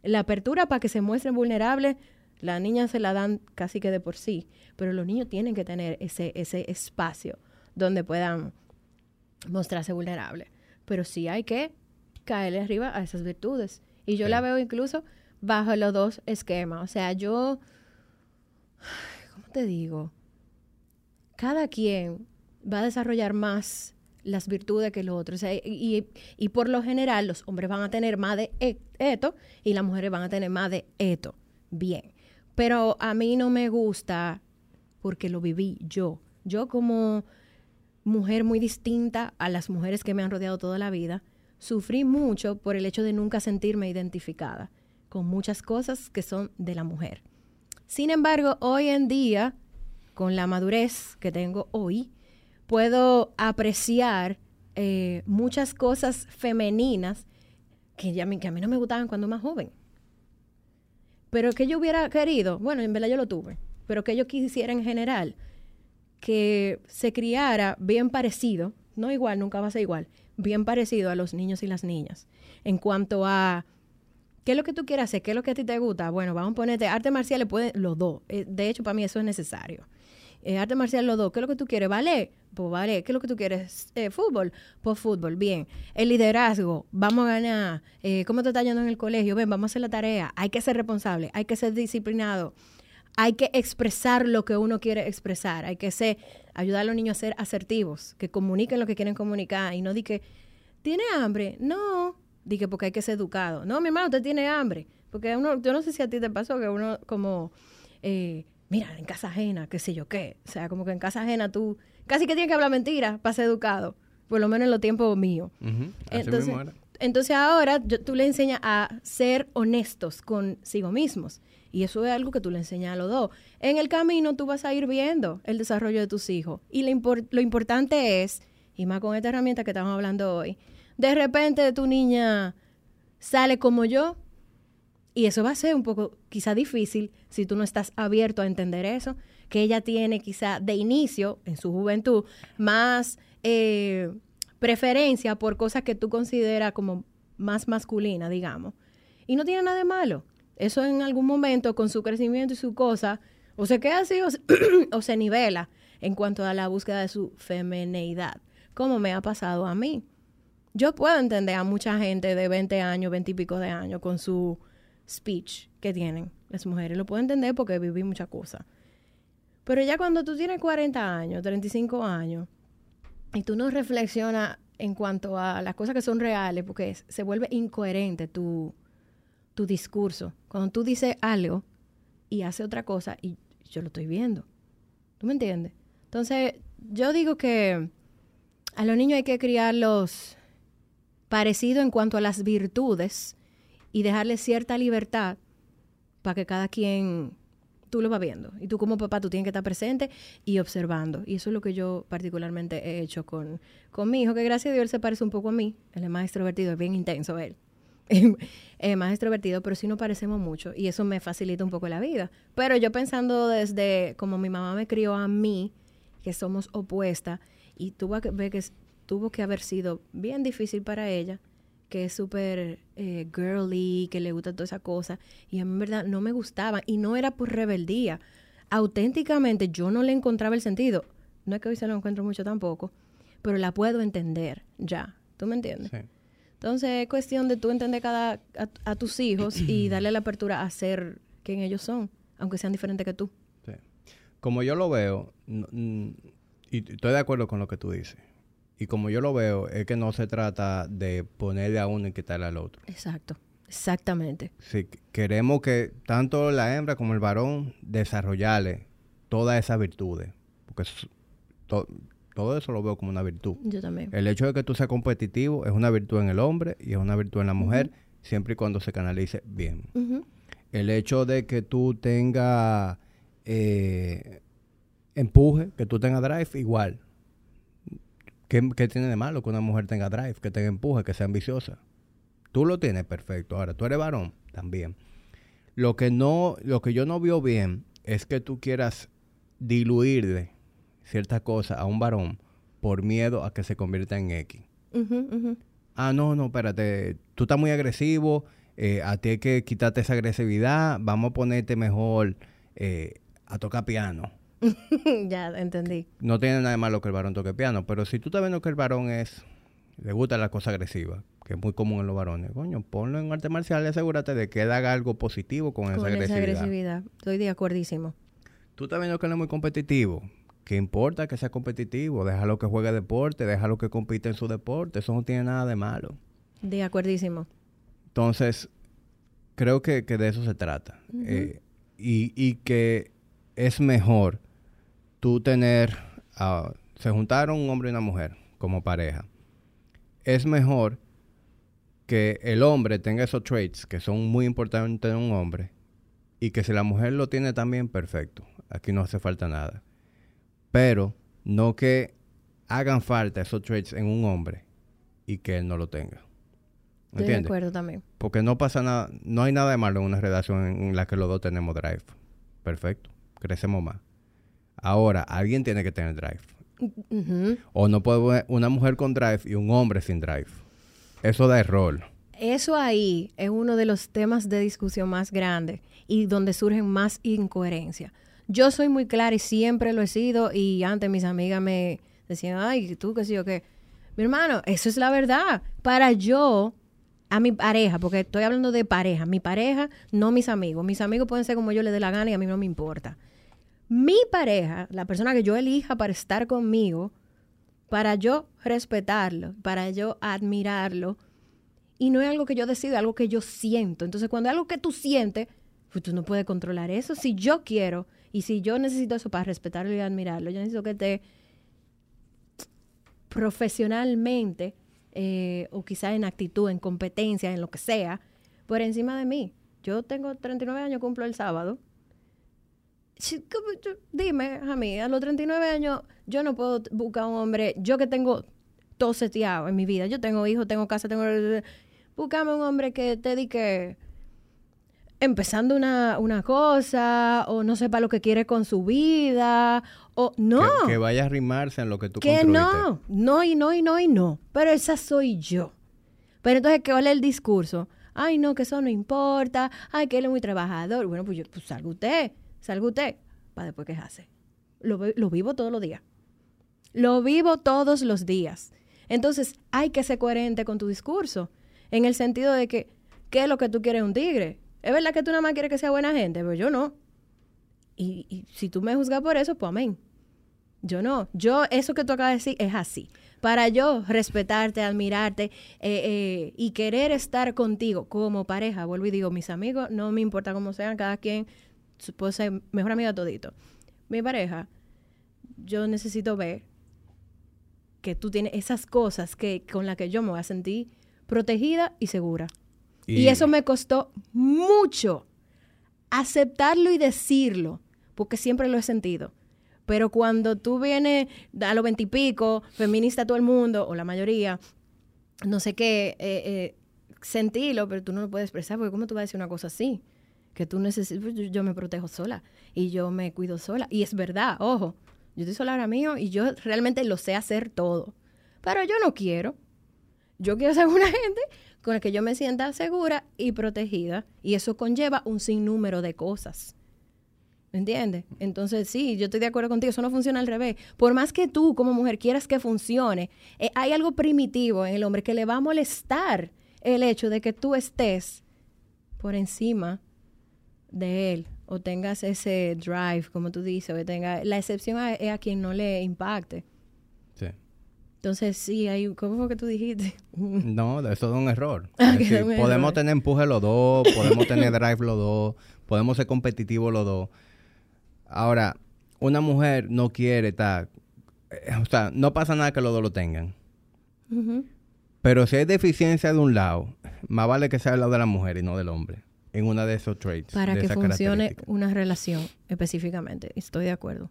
Speaker 2: La apertura para que se muestren vulnerables, las niñas se la dan casi que de por sí, pero los niños tienen que tener ese, ese espacio donde puedan mostrarse vulnerables. Pero sí hay que caerle arriba a esas virtudes. Y yo la veo incluso bajo los dos esquemas. O sea, yo, ¿cómo te digo? Cada quien va a desarrollar más las virtudes que los otros. y, y, por lo general los hombres van a tener más de e, esto y las mujeres van a tener más de esto. Bien. Pero a mí no me gusta porque lo viví yo. Yo como mujer muy distinta a las mujeres que me han rodeado toda la vida, sufrí mucho por el hecho de nunca sentirme identificada con muchas cosas que son de la mujer. Sin embargo, hoy en día, con la madurez que tengo hoy, puedo apreciar eh, muchas cosas femeninas que, ya, que a mí no me gustaban cuando más joven. Pero que yo hubiera querido, bueno, en verdad yo lo tuve, pero que yo quisiera en general que se criara bien parecido, no igual, nunca va a ser igual, bien parecido a los niños y las niñas. En cuanto a qué es lo que tú quieres hacer, qué es lo que a ti te gusta, bueno, vamos a ponerte arte marcial, puede los dos. Eh, de hecho, para mí eso es necesario. Eh, arte marcial los dos, ¿qué es lo que tú quieres? ¿Vale? Pues vale. ¿Qué es lo que tú quieres? Eh, ¿Fútbol? Pues fútbol, bien. El liderazgo, vamos a ganar. Eh, ¿Cómo te está yendo en el colegio? Ven, vamos a hacer la tarea. Hay que ser responsable, hay que ser disciplinado. Hay que expresar lo que uno quiere expresar. Hay que ser, ayudar a los niños a ser asertivos, que comuniquen lo que quieren comunicar y no di que, ¿tiene hambre? No. Di que porque hay que ser educado. No, mi hermano, usted tiene hambre. Porque uno, yo no sé si a ti te pasó que uno como... Eh, mira, en casa ajena, qué sé yo qué. O sea, como que en casa ajena tú casi que tienes que hablar mentira para ser educado, por lo menos en los tiempos míos. entonces, entonces ahora tú le enseñas a ser honestos consigo mismos. Y eso es algo que tú le enseñas a los dos. En el camino tú vas a ir viendo el desarrollo de tus hijos. Y lo, lo importante es, y más con esta herramienta que estamos hablando hoy, de repente tu niña sale como yo, y eso va a ser un poco quizá difícil si tú no estás abierto a entender eso, que ella tiene quizá de inicio, en su juventud, más eh, preferencia por cosas que tú consideras como más masculina, digamos. Y no tiene nada de malo. Eso en algún momento, con su crecimiento y su cosa, o se queda así o se, nivela en cuanto a la búsqueda de su femineidad, como me ha pasado a mí. Yo puedo entender a mucha gente de 20 años, 20 y pico de años, con su speech que tienen las mujeres. Lo puedo entender porque viví muchas cosas. Pero ya cuando tú tienes 40 años, 35 años, y tú no reflexionas en cuanto a las cosas que son reales, porque se vuelve incoherente tu, tu discurso. Cuando tú dices algo y hace otra cosa, y yo lo estoy viendo. ¿Tú me entiendes? Entonces, yo digo que a los niños hay que criarlos parecido en cuanto a las virtudes y dejarle cierta libertad para que cada quien tú lo va viendo. Y tú como papá, tú tienes que estar presente y observando. Y eso es lo que yo particularmente he hecho con, con mi hijo, que gracias a Dios él se parece un poco a mí. Él es más extrovertido, es bien intenso él. es más extrovertido, pero sí nos parecemos mucho. Y eso me facilita un poco la vida. Pero yo pensando desde como mi mamá me crió a mí, que somos opuestas, y tuvo que, que, tuvo que haber sido bien difícil para ella que es súper eh, girly, que le gusta toda esa cosa. Y a mí en verdad no me gustaba. Y no era por rebeldía. Auténticamente yo no le encontraba el sentido. No es que hoy se lo encuentro mucho tampoco, pero la puedo entender ya. ¿Tú me entiendes? Sí. Entonces es cuestión de tú entender cada, a, tus hijos y darle la apertura a ser quien ellos son, aunque sean diferentes que tú. Sí.
Speaker 1: como yo lo veo, y estoy de acuerdo con lo que tú dices, y como yo lo veo, es que no se trata de ponerle a uno y quitarle al otro.
Speaker 2: Exacto, exactamente.
Speaker 1: Si queremos que tanto la hembra como el varón desarrollarle todas esas virtudes, porque todo eso lo veo como una virtud.
Speaker 2: Yo también.
Speaker 1: El hecho de que tú seas competitivo es una virtud en el hombre y es una virtud en la mujer, siempre y cuando se canalice bien. El hecho de que tú tengas eh, empuje, que tú tengas drive, igual. ¿Qué, tiene de malo que una mujer tenga drive, que tenga empuje, que sea ambiciosa? Tú lo tienes perfecto. Ahora, tú eres varón también. Lo que no, lo que yo no veo bien es que tú quieras diluirle cierta cosa a un varón por miedo a que se convierta en X. Ah, no, no, espérate, tú estás muy agresivo, eh, a ti hay que quitarte esa agresividad, vamos a ponerte mejor eh, a tocar piano.
Speaker 2: ya, entendí.
Speaker 1: No tiene nada de malo que el varón toque piano, pero si tú estás viendo que el varón es, le gusta la cosa agresiva, que es muy común en los varones, coño, ponlo en arte marcial y asegúrate de que haga algo positivo con, esa agresividad. Esa agresividad,
Speaker 2: estoy de acuerdísimo.
Speaker 1: Tú estás viendo que él es muy competitivo, ¿Qué importa que sea competitivo? Déjalo que juegue deporte, déjalo que compite en su deporte. Eso no tiene nada de malo.
Speaker 2: De acuerdísimo.
Speaker 1: Entonces, creo que, de eso se trata. Eh, y, y, que es mejor tú tener... Ah, se juntaron un hombre y una mujer como pareja. Es mejor que el hombre tenga esos traits que son muy importantes en un hombre y que si la mujer lo tiene también, perfecto. Aquí no hace falta nada pero no que hagan falta esos traits en un hombre y que él no lo tenga.
Speaker 2: Estoy de acuerdo también.
Speaker 1: Porque no pasa nada, no hay nada de malo en una relación en la que los dos tenemos drive. Perfecto, crecemos más. Ahora, alguien tiene que tener drive. O no puede una mujer con drive y un hombre sin drive. Eso da error.
Speaker 2: Eso ahí es uno de los temas de discusión más grandes y donde surgen más incoherencias. Yo soy muy clara y siempre lo he sido y antes mis amigas me decían, ay, tú qué sé yo qué. Mi hermano, eso es la verdad. Para yo, a mi pareja, porque estoy hablando de pareja, mi pareja, no mis amigos. Mis amigos pueden ser como yo les dé la gana y a mí no me importa. Mi pareja, la persona que yo elija para estar conmigo, para yo respetarlo, para yo admirarlo, y no es algo que yo decido, es algo que yo siento. Entonces, cuando es algo que tú sientes, pues tú no puedes controlar eso. Si yo quiero y si yo necesito eso para respetarlo y admirarlo, yo necesito que esté profesionalmente eh, o quizá en actitud, en competencia, en lo que sea, por encima de mí. Yo tengo 39 años, cumplo el sábado. Dime a mí, a los 39 años yo no puedo buscar un hombre, yo que tengo todo seteado en mi vida, yo tengo hijos, tengo casa, tengo... Búscame un hombre que te dedique empezando una, una cosa o no sepa lo que quiere con su vida o no.
Speaker 1: Que, vaya a arrimarse en lo que tú
Speaker 2: Que no, no y no y no y no. Pero esa soy yo. Pero entonces, ¿qué vale el discurso? Ay, no, que eso no importa. Ay, que él es muy trabajador. Bueno, pues yo, pues salga usted, salga usted, para después quejarse. Lo, lo vivo todos los días. Lo vivo todos los días. Entonces, hay que ser coherente con tu discurso. En el sentido de que, ¿qué es lo que tú quieres un tigre? Es verdad que tú nada más quieres que sea buena gente, pero yo no. Y, si tú me juzgas por eso, pues amén. Yo no. Yo, eso que tú acabas de decir es así. Para yo respetarte, admirarte eh, eh, y querer estar contigo como pareja, vuelvo y digo, mis amigos, no me importa cómo sean, cada quien puede ser mejor amigo todito. Mi pareja, yo necesito ver que tú tienes esas cosas que, con las que yo me voy a sentir protegida y segura. Y, eso me costó mucho aceptarlo y decirlo, porque siempre lo he sentido. Pero cuando tú vienes a los veintipico, feminista todo el mundo, o la mayoría, no sé qué, eh, eh, sentílo, pero tú no lo puedes expresar, porque ¿cómo tú vas a decir una cosa así? Que tú necesitas, pues, yo me protejo sola y yo me cuido sola. Y es verdad, ojo, yo estoy sola ahora mío y yo realmente lo sé hacer todo. Pero yo no quiero. Yo quiero ser una gente con la que yo me sienta segura y protegida. Y eso conlleva un sinnúmero de cosas. ¿Me entiendes? Entonces, sí, yo estoy de acuerdo contigo, eso no funciona al revés. Por más que tú como mujer quieras que funcione, eh, hay algo primitivo en el hombre que le va a molestar el hecho de que tú estés por encima de él o tengas ese drive, como tú dices, o tenga, la excepción a- es a quien no le impacte.
Speaker 1: Sí.
Speaker 2: Entonces, sí, hay, ¿cómo fue que tú dijiste?
Speaker 1: No, eso es un error.
Speaker 2: Ah,
Speaker 1: Es
Speaker 2: que
Speaker 1: decir,
Speaker 2: es un
Speaker 1: podemos
Speaker 2: error.
Speaker 1: tener empuje los dos, podemos tener drive los dos, podemos ser competitivos los dos. Ahora, una mujer no quiere estar... eh, O sea, no pasa nada que los dos lo tengan. Pero si hay deficiencia de un lado, más vale que sea el lado de la mujer y no del hombre. En una de esos traits.
Speaker 2: Para
Speaker 1: de
Speaker 2: que funcione una relación específicamente. Estoy de acuerdo.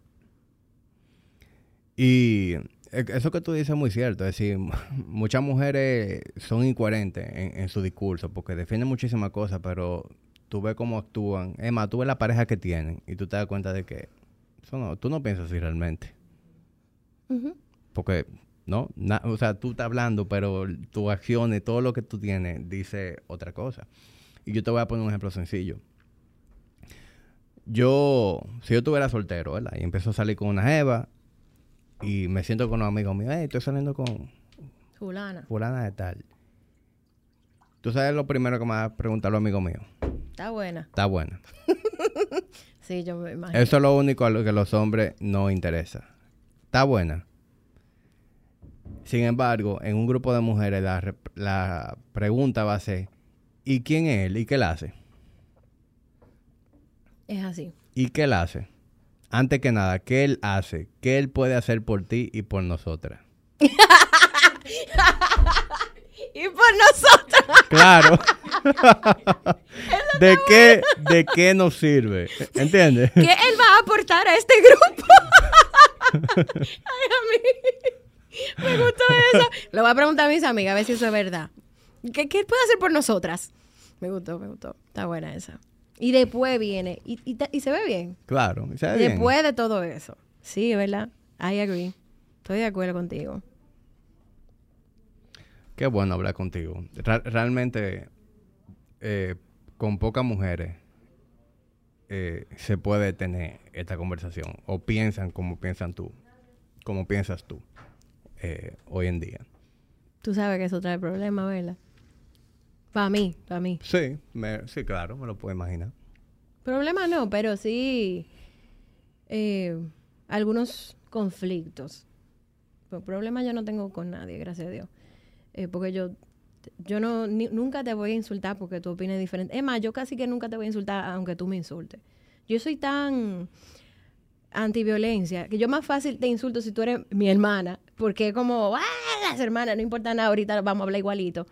Speaker 1: Y eh, eso que tú dices es muy cierto. Es decir, muchas mujeres son incoherentes en, en su discurso porque defienden muchísimas cosas, pero tú ves cómo actúan. Es más, tú ves la pareja que tienen y tú te das cuenta de que eso no, tú no piensas así realmente. Porque, ¿no? Na- o sea, tú estás hablando, pero tus acciones, todo lo que tú tienes, dice otra cosa. Y yo te voy a poner un ejemplo sencillo. Yo, si yo estuviera soltero, ¿verdad? Y empiezo a salir con una jeva y me siento con unos amigos míos, hey, estoy saliendo con
Speaker 2: Fulana,
Speaker 1: fulana de tal. Tú sabes lo primero que me va a preguntar los amigos míos.
Speaker 2: está buena.
Speaker 1: Está buena.
Speaker 2: Sí, yo me imagino.
Speaker 1: Eso es lo único a lo que los hombres no interesa. Está buena. Sin embargo, en un grupo de mujeres la, la pregunta va a ser, ¿y quién es él? ¿Y qué él hace?
Speaker 2: Es así.
Speaker 1: ¿Y qué él hace? Antes que nada, ¿qué él hace? ¿Qué él puede hacer por ti y por nosotras?
Speaker 2: Y por nosotros.
Speaker 1: Claro. ¿De qué, ¿De qué nos sirve? ¿Entiendes?
Speaker 2: ¿Qué él va a aportar a este grupo? Ay, a mí. Me gustó eso. Lo voy a preguntar a mis amigas a ver si eso es verdad. ¿Qué, puede hacer por nosotras? Me gustó, me gustó. Está buena esa. Y después viene. Y, y, se ve bien.
Speaker 1: Claro. ¿y sabe bien?
Speaker 2: Después de todo eso. Sí, ¿verdad? I agree. Estoy de acuerdo contigo.
Speaker 1: Qué bueno hablar contigo. Realmente, eh, con pocas mujeres eh, se puede tener esta conversación. O piensan como piensan tú. Como piensas tú. eh, hoy en día.
Speaker 2: Tú sabes que eso trae problemas, ¿verdad? Para mí, para mí.
Speaker 1: Sí, me- sí, claro, me lo puedo imaginar.
Speaker 2: Problema no, pero sí eh, algunos conflictos. Pero problemas yo no tengo con nadie, gracias a Dios. Eh, porque yo, yo no, ni- nunca te voy a insultar porque tú opines diferente. Es más, yo casi que nunca te voy a insultar aunque tú me insultes. Yo soy tan antiviolencia que yo más fácil te insulto si tú eres mi hermana. Porque es como, ¡ah! Las hermanas, no importa nada, ahorita vamos a hablar igualito.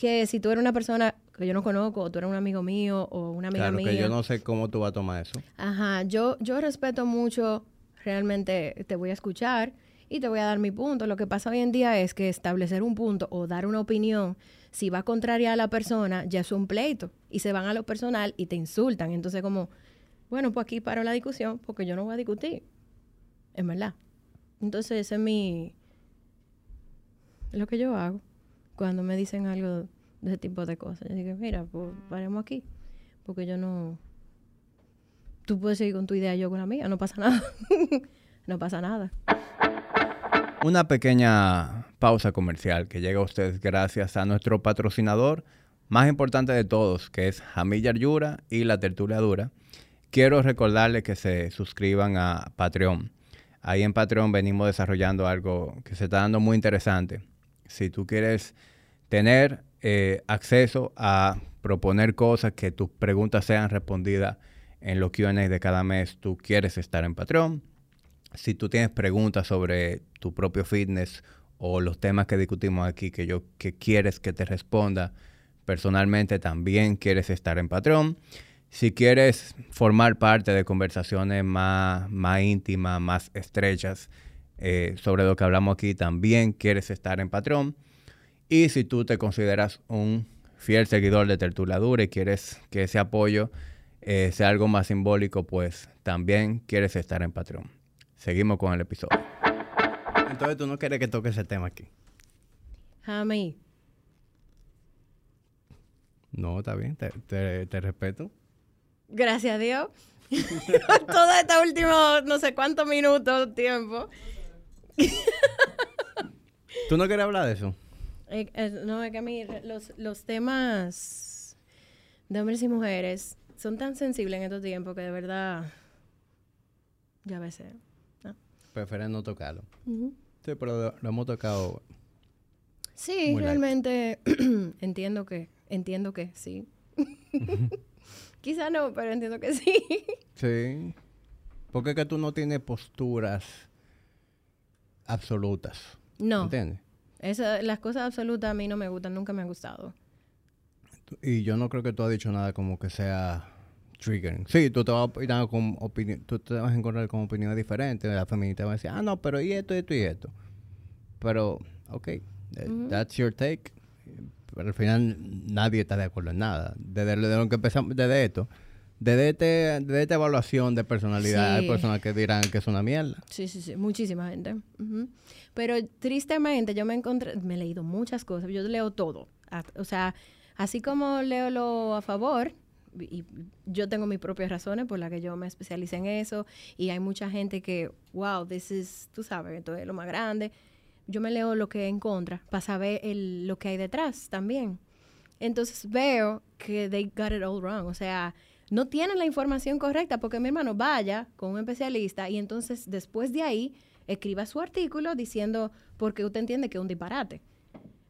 Speaker 2: Que si tú eres una persona que yo no conozco, o tú eres un amigo mío, o una amiga
Speaker 1: Claro
Speaker 2: mía.
Speaker 1: que yo no sé cómo tú vas a tomar eso.
Speaker 2: Ajá, yo, yo respeto mucho, realmente te voy a escuchar y te voy a dar mi punto. Lo que pasa hoy en día es que establecer un punto o dar una opinión, si va contraria a la persona, ya es un pleito y se van a lo personal y te insultan. Entonces como, bueno, pues aquí paro la discusión porque yo no voy a discutir. Es verdad. Entonces ese es mi... es lo que yo hago cuando me dicen algo de ese tipo de cosas. Yo digo, mira, pues paremos aquí porque yo no tú puedes seguir con tu idea, yo con la mía, no pasa nada. no pasa nada.
Speaker 1: Una pequeña pausa comercial que llega a ustedes gracias a nuestro patrocinador más importante de todos, que es Jamilla Yura y La Tertulia Dura. Quiero recordarles que se suscriban a Patreon. Ahí en Patreon venimos desarrollando algo que se está dando muy interesante. Si tú quieres tener eh, acceso a proponer cosas, que tus preguntas sean respondidas en los Q&A de cada mes, tú quieres estar en Patreon. Si tú tienes preguntas sobre tu propio fitness o los temas que discutimos aquí que yo que quieres que te responda personalmente, también quieres estar en Patreon. Si quieres formar parte de conversaciones más, más íntimas, más estrechas eh, sobre lo que hablamos aquí, también quieres estar en Patreon. Y si tú te consideras un fiel seguidor de Tertuladura y quieres que ese apoyo eh, sea algo más simbólico, pues también quieres estar en Patreon. Seguimos con el episodio. Entonces tú no quieres que toque ese tema aquí.
Speaker 2: Jami,
Speaker 1: No, está bien, te, te- te respeto.
Speaker 2: gracias a Dios. Todo este último no sé cuántos minutos, tiempo.
Speaker 1: ¿Tú no quieres hablar de eso?
Speaker 2: Eh, eh, no, es que a mí los, los temas de hombres y mujeres son tan sensibles en estos tiempos que de verdad, ya a veces, ¿no?
Speaker 1: Prefieren no tocarlo. Sí, pero lo, hemos tocado.
Speaker 2: Sí, realmente entiendo que, entiendo que sí. Quizá no, pero entiendo que sí.
Speaker 1: Sí. Porque es que tú no tienes posturas absolutas.
Speaker 2: No,
Speaker 1: ¿Entiendes?
Speaker 2: Esa- las cosas absolutas a mí no me gustan, nunca me han gustado.
Speaker 1: Y yo no creo que tú has dicho nada como que sea triggering. Sí, tú te vas a, con tú te vas a encontrar con opiniones diferentes. La feminista va a decir, ah, no, pero y esto, y esto y esto. Pero, ok, eh, that's your take. Pero al final nadie está de acuerdo en nada. Desde, desde lo que empezamos, desde esto, desde, este, desde esta evaluación de personalidad, hay personas que dirán que es una mierda.
Speaker 2: Sí, sí, sí, muchísima gente. Pero tristemente yo me encontré, me he leído muchas cosas, yo leo todo. O sea, así como leo lo a favor, y y yo tengo mis propias razones por las que yo me especialicé en eso, y hay mucha gente que, wow, this is, tú sabes, esto es lo más grande. Yo me leo lo que en contra para saber el, lo que hay detrás también. Entonces veo que they got it all wrong. O sea, no tienen la información correcta porque mi hermano vaya con un especialista y entonces después de ahí escriba su artículo diciendo porque usted entiende que es un disparate.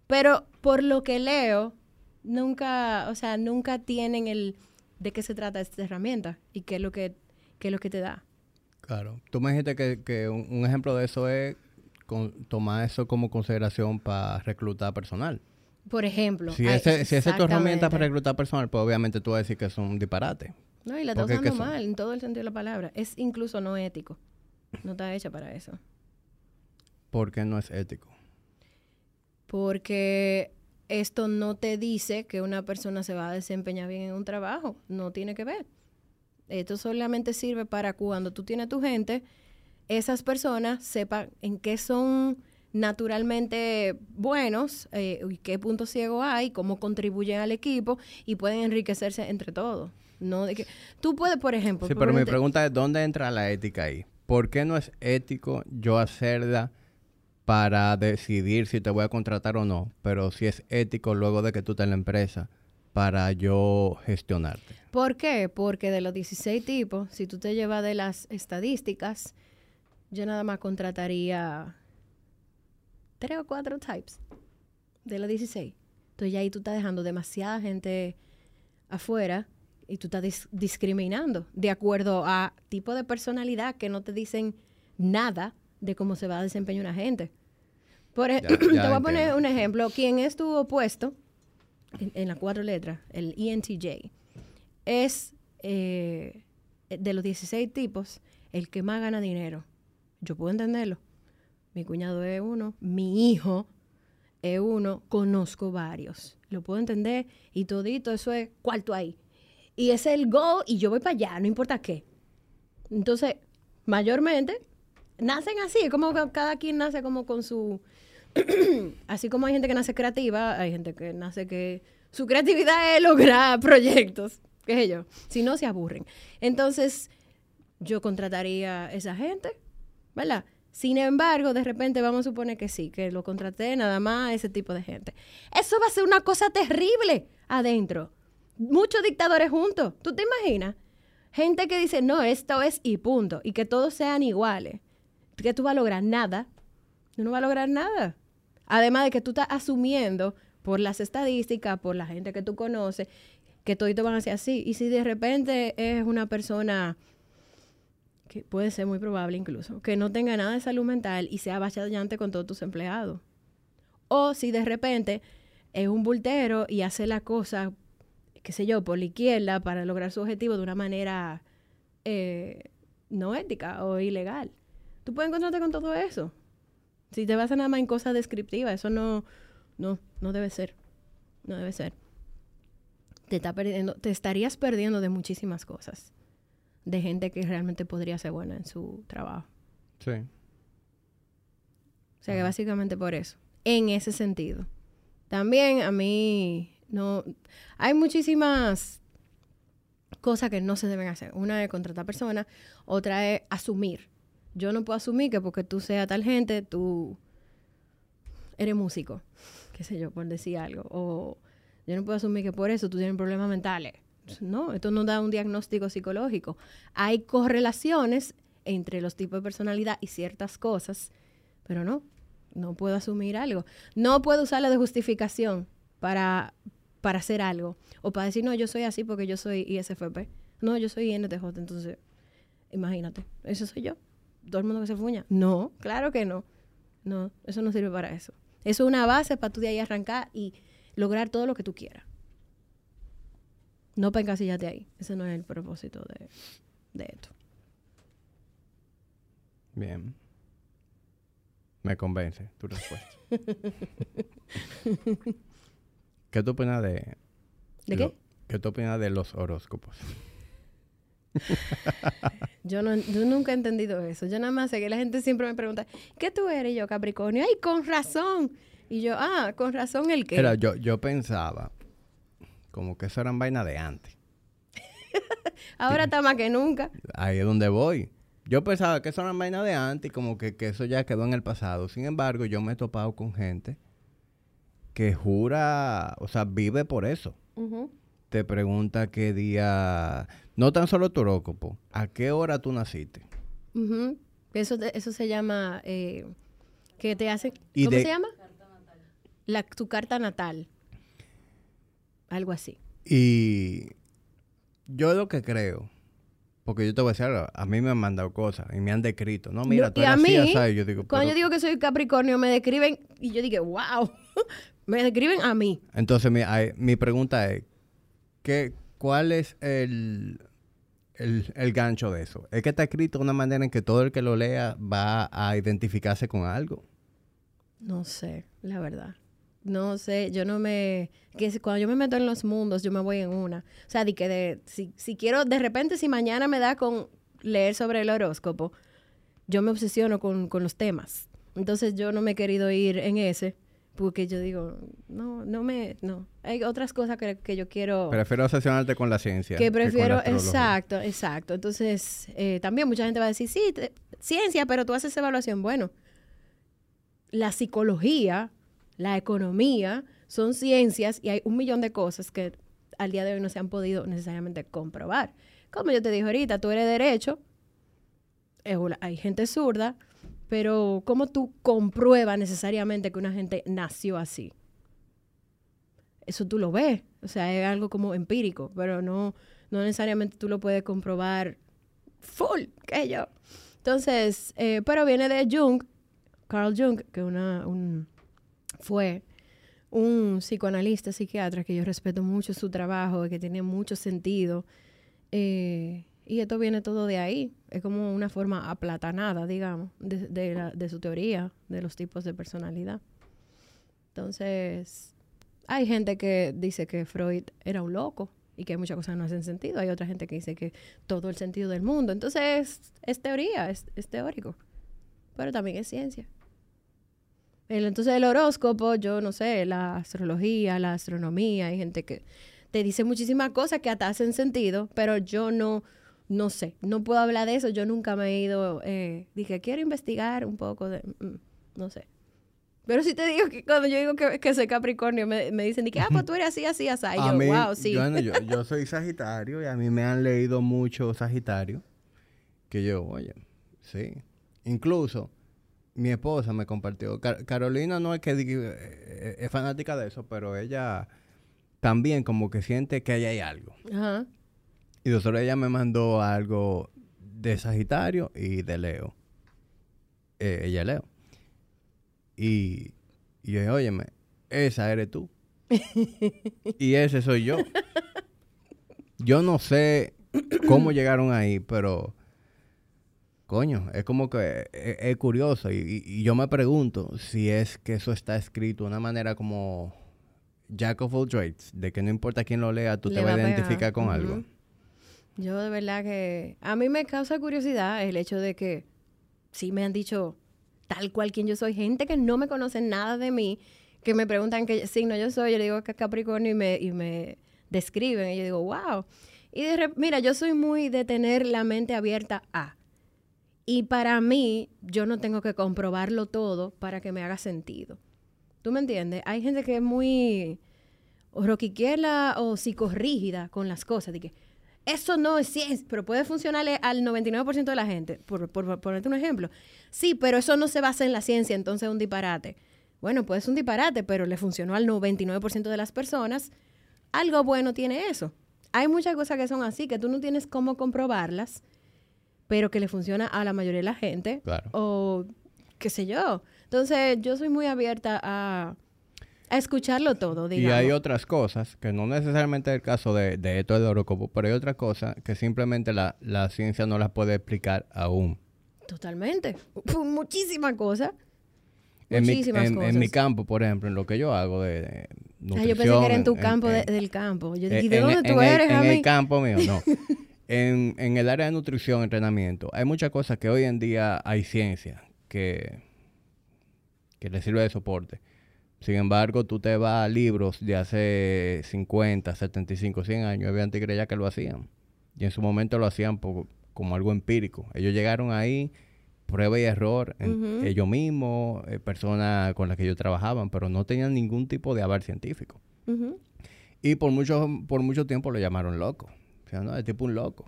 Speaker 2: Pero por lo que leo, nunca, o sea, nunca tienen el de qué se trata esta herramienta y qué es lo que, qué es lo que te da.
Speaker 1: Claro. Tú me dijiste que, que un, un ejemplo de eso es con- tomar eso como consideración para reclutar personal.
Speaker 2: Por ejemplo.
Speaker 1: Si, ese, si esa es tu herramienta para reclutar personal, pues obviamente tú vas a decir que es un disparate.
Speaker 2: No, y la está
Speaker 1: Porque es que
Speaker 2: usando mal en todo el sentido de la palabra. Es incluso no ético. No está hecha para eso.
Speaker 1: Porque no es ético.
Speaker 2: Porque esto no te dice que una persona se va a desempeñar bien en un trabajo. No tiene que ver. Esto solamente sirve para cuando tú tienes tu gente, esas personas sepan en qué son naturalmente buenos eh, y qué puntos ciegos hay, cómo contribuyen al equipo y pueden enriquecerse entre todos. No de que tú puedes, por ejemplo,
Speaker 1: Sí, pero mi pregunta es, ¿dónde entra la ética ahí? ¿Por qué no es ético yo hacerla para decidir si te voy a contratar o no? Pero si es ético luego de que tú estés en la empresa para yo gestionarte.
Speaker 2: ¿Por qué? Porque de los 16 tipos, si tú te llevas de las estadísticas, yo nada más contrataría tres o cuatro types de los 16. Entonces ya ahí tú estás dejando demasiada gente afuera y tú estás dis- discriminando de acuerdo a tipo de personalidad que no te dicen nada de cómo se va a desempeñar una gente. Por
Speaker 1: Ya-
Speaker 2: te voy a poner un ejemplo. ¿Quién es tu opuesto en, en las cuatro letras? El ENTJ. Es eh, de los 16 tipos el que más gana dinero. Yo puedo entenderlo. Mi cuñado es uno, mi hijo es uno, conozco varios. Lo puedo entender y todito eso es cuarto ahí. Y es el go y yo voy para allá, no importa qué. Entonces, mayormente, nacen así, como cada quien nace como con su... así como hay gente que nace creativa, hay gente que nace que su creatividad es lograr proyectos, qué sé yo, si no se aburren. Entonces, yo contrataría a esa gente, ¿verdad? Sin embargo, de repente vamos a suponer que sí, que lo contraté nada más a ese tipo de gente. Eso va a ser una cosa terrible adentro. Muchos dictadores juntos. ¿Tú te imaginas? Gente que dice, no, esto es y punto. Y que todos sean iguales. Que tú vas a lograr nada. Tú no vas a lograr nada. Además de que tú estás asumiendo por las estadísticas, por la gente que tú conoces, que toditos van a ser así. Y si de repente es una persona que puede ser muy probable incluso, que no tenga nada de salud mental y sea bachallante con todos tus empleados. O si de repente es un bultero y hace la cosa, qué sé yo, por la izquierda para lograr su objetivo de una manera eh, no ética o ilegal. Tú puedes encontrarte con todo eso. Si te basas nada más en cosas descriptivas, eso no, no, no debe ser. No debe ser. Te, está perdiendo, te estarías perdiendo de muchísimas cosas de gente que realmente podría ser buena en su trabajo.
Speaker 1: Sí.
Speaker 2: O sea que básicamente por eso, en ese sentido. También a mí no hay muchísimas cosas que no se deben hacer. Una es contratar personas, otra es asumir. Yo no puedo asumir que porque tú seas tal gente, tú eres músico, qué sé yo, por decir algo. O yo no puedo asumir que por eso tú tienes problemas mentales. No, esto no da un diagnóstico psicológico. Hay correlaciones entre los tipos de personalidad y ciertas cosas, pero no, no puedo asumir algo. No puedo usarlo de justificación para, para hacer algo. O para decir, no, yo soy así porque yo soy ISFP. No, yo soy INTJ. Entonces, imagínate, eso soy yo. Todo el mundo que se fuña. No, claro que no. No, eso no sirve para eso. Eso es una base para tú de ahí arrancar y lograr todo lo que tú quieras. No para encasillarte ahí. Ese no es el propósito de, de esto.
Speaker 1: Bien. Me convence tu respuesta. ¿Qué tú opinas de...
Speaker 2: ¿De
Speaker 1: lo-
Speaker 2: qué?
Speaker 1: ¿Qué tú opinas de los horóscopos?
Speaker 2: Yo, no, yo nunca he entendido eso. Yo nada más sé que la gente siempre me pregunta, ¿qué tú eres? Y yo, Capricornio. ¡Ay, con razón! Y yo, ah, con razón el qué.
Speaker 1: Mira, yo, yo pensaba como que eso eran vainas de antes.
Speaker 2: Ahora está más que nunca.
Speaker 1: Ahí es donde voy. Yo pensaba que eso eran vainas de antes y como que, que eso ya quedó en el pasado. Sin embargo, yo me he topado con gente que jura, o sea, vive por eso. Te pregunta qué día, no tan solo tu horóscopo, ¿a qué hora tú naciste?
Speaker 2: Eso, eso se llama, eh, que te hace, ¿cómo
Speaker 1: de-
Speaker 2: se llama? La, tu carta natal. Algo así.
Speaker 1: Y yo lo que creo, porque yo te voy a decir algo, a mí me han mandado cosas y me han descrito. No, mira,
Speaker 2: Yo-
Speaker 1: tú
Speaker 2: a
Speaker 1: eres así,
Speaker 2: mí,
Speaker 1: así. Y yo digo,
Speaker 2: Cuando
Speaker 1: pero-
Speaker 2: yo digo que soy Capricornio, me describen, y yo digo, wow, me describen a mí.
Speaker 1: Entonces, mi, mi pregunta es, ¿qué, ¿cuál es el, el, el gancho de eso? Es que está escrito de una manera en que todo el que lo lea va a identificarse con algo.
Speaker 2: No sé, la verdad. No sé, yo no me... Que cuando yo me meto en los mundos, yo me voy en una. O sea, de que de, si, si quiero, de repente, si mañana me da con leer sobre el horóscopo, yo me obsesiono con, con los temas. Entonces yo no me he querido ir en ese, porque yo digo, no, no me... No, hay otras cosas que, que yo quiero...
Speaker 1: Prefiero obsesionarte con la ciencia.
Speaker 2: Que prefiero, exacto, exacto. Entonces, eh, también mucha gente va a decir, sí, te- ciencia, pero tú haces evaluación. Bueno, la psicología, la economía, son ciencias y hay un millón de cosas que al día de hoy no se han podido necesariamente comprobar. Como yo te dije ahorita, tú eres derecho, es hay gente zurda, pero ¿cómo tú compruebas necesariamente que una gente nació así? Eso tú lo ves, o sea, es algo como empírico, pero no, no necesariamente tú lo puedes comprobar full, que yo. Entonces, eh, pero viene de Jung, Carl Jung, que una, un, fue un psicoanalista, psiquiatra, que yo respeto mucho su trabajo, que tiene mucho sentido. eh, y esto viene todo de ahí. Es como una forma aplatanada, digamos, de, su teoría, de los tipos de personalidad. Entonces, hay gente que dice que Freud era un loco y que muchas cosas no hacen sentido. Hay otra gente que dice que todo el sentido del mundo. Entonces, es, es teoría, es, es teórico. Pero también es ciencia. Entonces, el horóscopo, yo no sé, la astrología, la astronomía, hay gente que te dice muchísimas cosas que hasta hacen sentido, pero yo no, no sé, no puedo hablar de eso. Yo nunca me he ido, eh, dije, quiero investigar un poco de, mm, no sé. Pero sí te digo que cuando yo digo que, que soy Capricornio, me, me dicen, que, ah, pues tú eres así, así, así. Y yo,
Speaker 1: mí,
Speaker 2: wow, sí.
Speaker 1: yo, yo, yo soy Sagitario y a mí me han leído mucho Sagitario. Que yo, oye, sí. Incluso mi esposa me compartió. Car- Carolina no es que diga- eh, es fanática de eso, pero ella también como que siente que ahí hay algo.
Speaker 2: Ajá.
Speaker 1: Y doctora ella me mandó algo de Sagitario y de Leo. Eh, ella es Leo. Y, y yo dije, óyeme, esa eres tú. y ese soy yo. Yo no sé cómo llegaron ahí, pero coño, es como que es, es curioso. Y, yo me pregunto si es que eso está escrito de una manera como Jack of all trades, de que no importa quién lo lea, tú
Speaker 2: Le
Speaker 1: te vas a
Speaker 2: va a pegar.
Speaker 1: identificar con algo.
Speaker 2: Yo de verdad que a mí me causa curiosidad el hecho de que sí me han dicho tal cual quien yo soy, gente que no me conoce nada de mí, que me preguntan qué signo yo soy, yo le digo que es Capricornio y me, y me describen y yo digo, wow. Y de mira, yo soy muy de tener la mente abierta a. Y para mí, yo no tengo que comprobarlo todo para que me haga sentido. ¿Tú me entiendes? Hay gente que es muy, roquiquela o psicorrígida con las cosas, de eso no es ciencia, pero puede funcionarle al 99% de la gente, por, por, ponerte un ejemplo. Sí, pero eso no se basa en la ciencia, entonces es un disparate. Bueno, puede ser un disparate, pero le funcionó al 99% de las personas. Algo bueno tiene eso. Hay muchas cosas que son así, que tú no tienes cómo comprobarlas, pero que le funciona a la mayoría de la gente.
Speaker 1: Claro.
Speaker 2: O qué sé yo. Entonces, yo soy muy abierta a, a escucharlo todo, digamos.
Speaker 1: Y hay otras cosas, que no necesariamente es el caso de, de esto del horóscopo, pero hay otras cosas que simplemente la, la ciencia no las puede explicar aún.
Speaker 2: Totalmente. Muchísimas cosas.
Speaker 1: En mi, en,
Speaker 2: cosas.
Speaker 1: en mi campo, por ejemplo, en lo que yo hago de, de
Speaker 2: Ah,
Speaker 1: nutrición.
Speaker 2: yo pensé que era en tu
Speaker 1: en-
Speaker 2: campo de- del campo. Yo
Speaker 1: Eh,
Speaker 2: dije, ¿de dónde
Speaker 1: en
Speaker 2: tú
Speaker 1: el-
Speaker 2: eres,
Speaker 1: En el campo mío, no. en, en el área de nutrición, entrenamiento, hay muchas cosas que hoy en día hay ciencia que, que le sirve de soporte. Sin embargo, tú te vas a libros de hace 50, 75, 100 años, había tigres ya que lo hacían. Y en su momento lo hacían por- como algo empírico. Ellos llegaron ahí, prueba y error, ellos mismos, eh, personas con las que ellos trabajaban, pero no tenían ningún tipo de aval científico. Y por mucho, por mucho tiempo lo llamaron loco. O sea, no, es tipo un loco.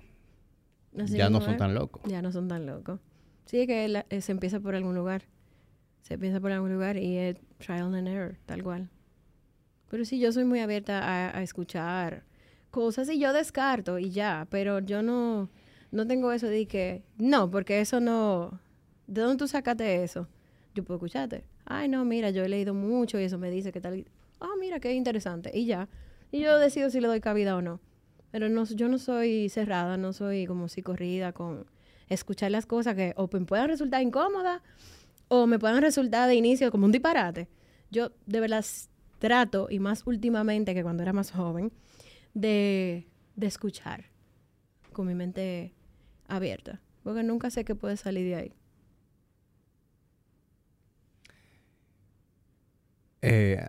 Speaker 2: Así
Speaker 1: ya no son
Speaker 2: es.
Speaker 1: tan locos.
Speaker 2: Ya no son tan locos. Sí, es que la- eh, se empieza por algún lugar. Se empieza por algún lugar y es trial and error, tal cual. Pero sí, yo soy muy abierta a, a escuchar cosas y yo descarto y ya, pero yo no, no tengo eso de que, no, porque eso no, ¿de dónde tú sacaste eso? Yo puedo escucharte. Ay, no, mira, yo he leído mucho y eso me dice que tal. Ah, mira, qué interesante. Y ya. Y yo decido si le doy cabida o no. Pero no, yo no soy cerrada, no soy como psicorrida con escuchar las cosas que o me puedan resultar incómodas o me puedan resultar de inicio como un disparate. Yo de verdad trato, y más últimamente que cuando era más joven, de, de escuchar con mi mente abierta. Porque nunca sé qué puede salir de ahí.
Speaker 1: Eh,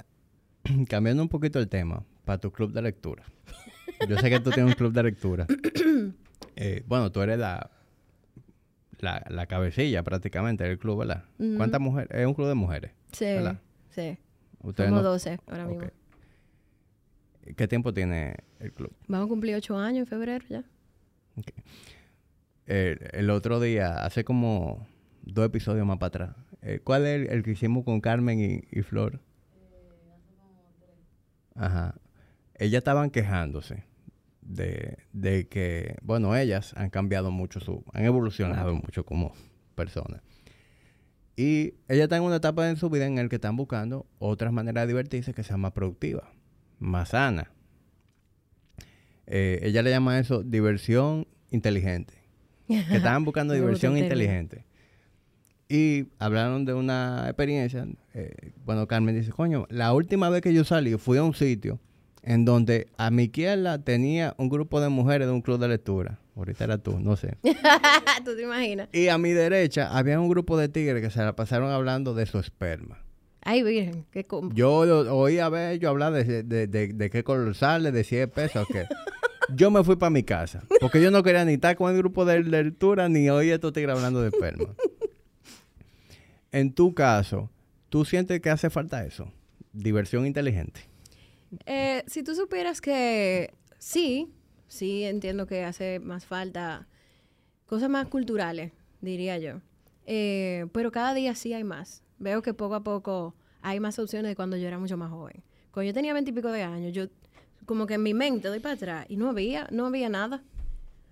Speaker 1: cambiando un poquito el tema, para tu club de lectura. Yo sé que tú tienes un club de lectura. Eh, bueno, tú eres la, la, la cabecilla prácticamente del club, ¿verdad? ¿Cuántas mujeres? Es un club de mujeres.
Speaker 2: Sí,
Speaker 1: ¿Verdad?
Speaker 2: sí.
Speaker 1: Ustedes
Speaker 2: Somos
Speaker 1: no-
Speaker 2: 12 ahora mismo.
Speaker 1: ¿Qué tiempo tiene el club?
Speaker 2: Vamos a cumplir 8 años en febrero ya.
Speaker 1: Eh, el otro día, hace como dos episodios más para atrás. eh, ¿Cuál es el, el que hicimos con Carmen y, y Flor? Ajá. Ellas estaban quejándose de, de que, bueno, ellas han cambiado mucho su, han evolucionado mucho como personas. Y ellas están en una etapa en su vida en la que están buscando otras maneras de divertirse que sean más productivas, más sanas. Eh, ella le llama eso diversión inteligente. Que estaban buscando diversión inteligente. Y hablaron de una experiencia. eh, bueno, Carmen dice, coño, la última vez que yo salí fui a un sitio en donde a mi izquierda tenía un grupo de mujeres de un club de lectura. Ahorita era tú, no sé.
Speaker 2: ¿Tú te imaginas?
Speaker 1: Y a mi derecha había un grupo de tigres que se la pasaron hablando de su esperma.
Speaker 2: Ay, virgen, qué com-
Speaker 1: Yo lo- oí a ver ellos hablar de, de, de, de qué color sale, de si es peso o qué. Yo me fui para mi casa. Porque yo no quería ni estar con el grupo de lectura ni oír a estos tigres hablando de esperma. En tu caso, ¿tú sientes que hace falta eso? Diversión inteligente.
Speaker 2: Eh, si tú supieras que sí, sí entiendo que hace más falta cosas más culturales, diría yo. Eh, pero cada día sí hay más. Veo que poco a poco hay más opciones de cuando yo era mucho más joven. Cuando yo tenía veintipico de años, yo como que en mi mente doy para atrás y no había, no había nada.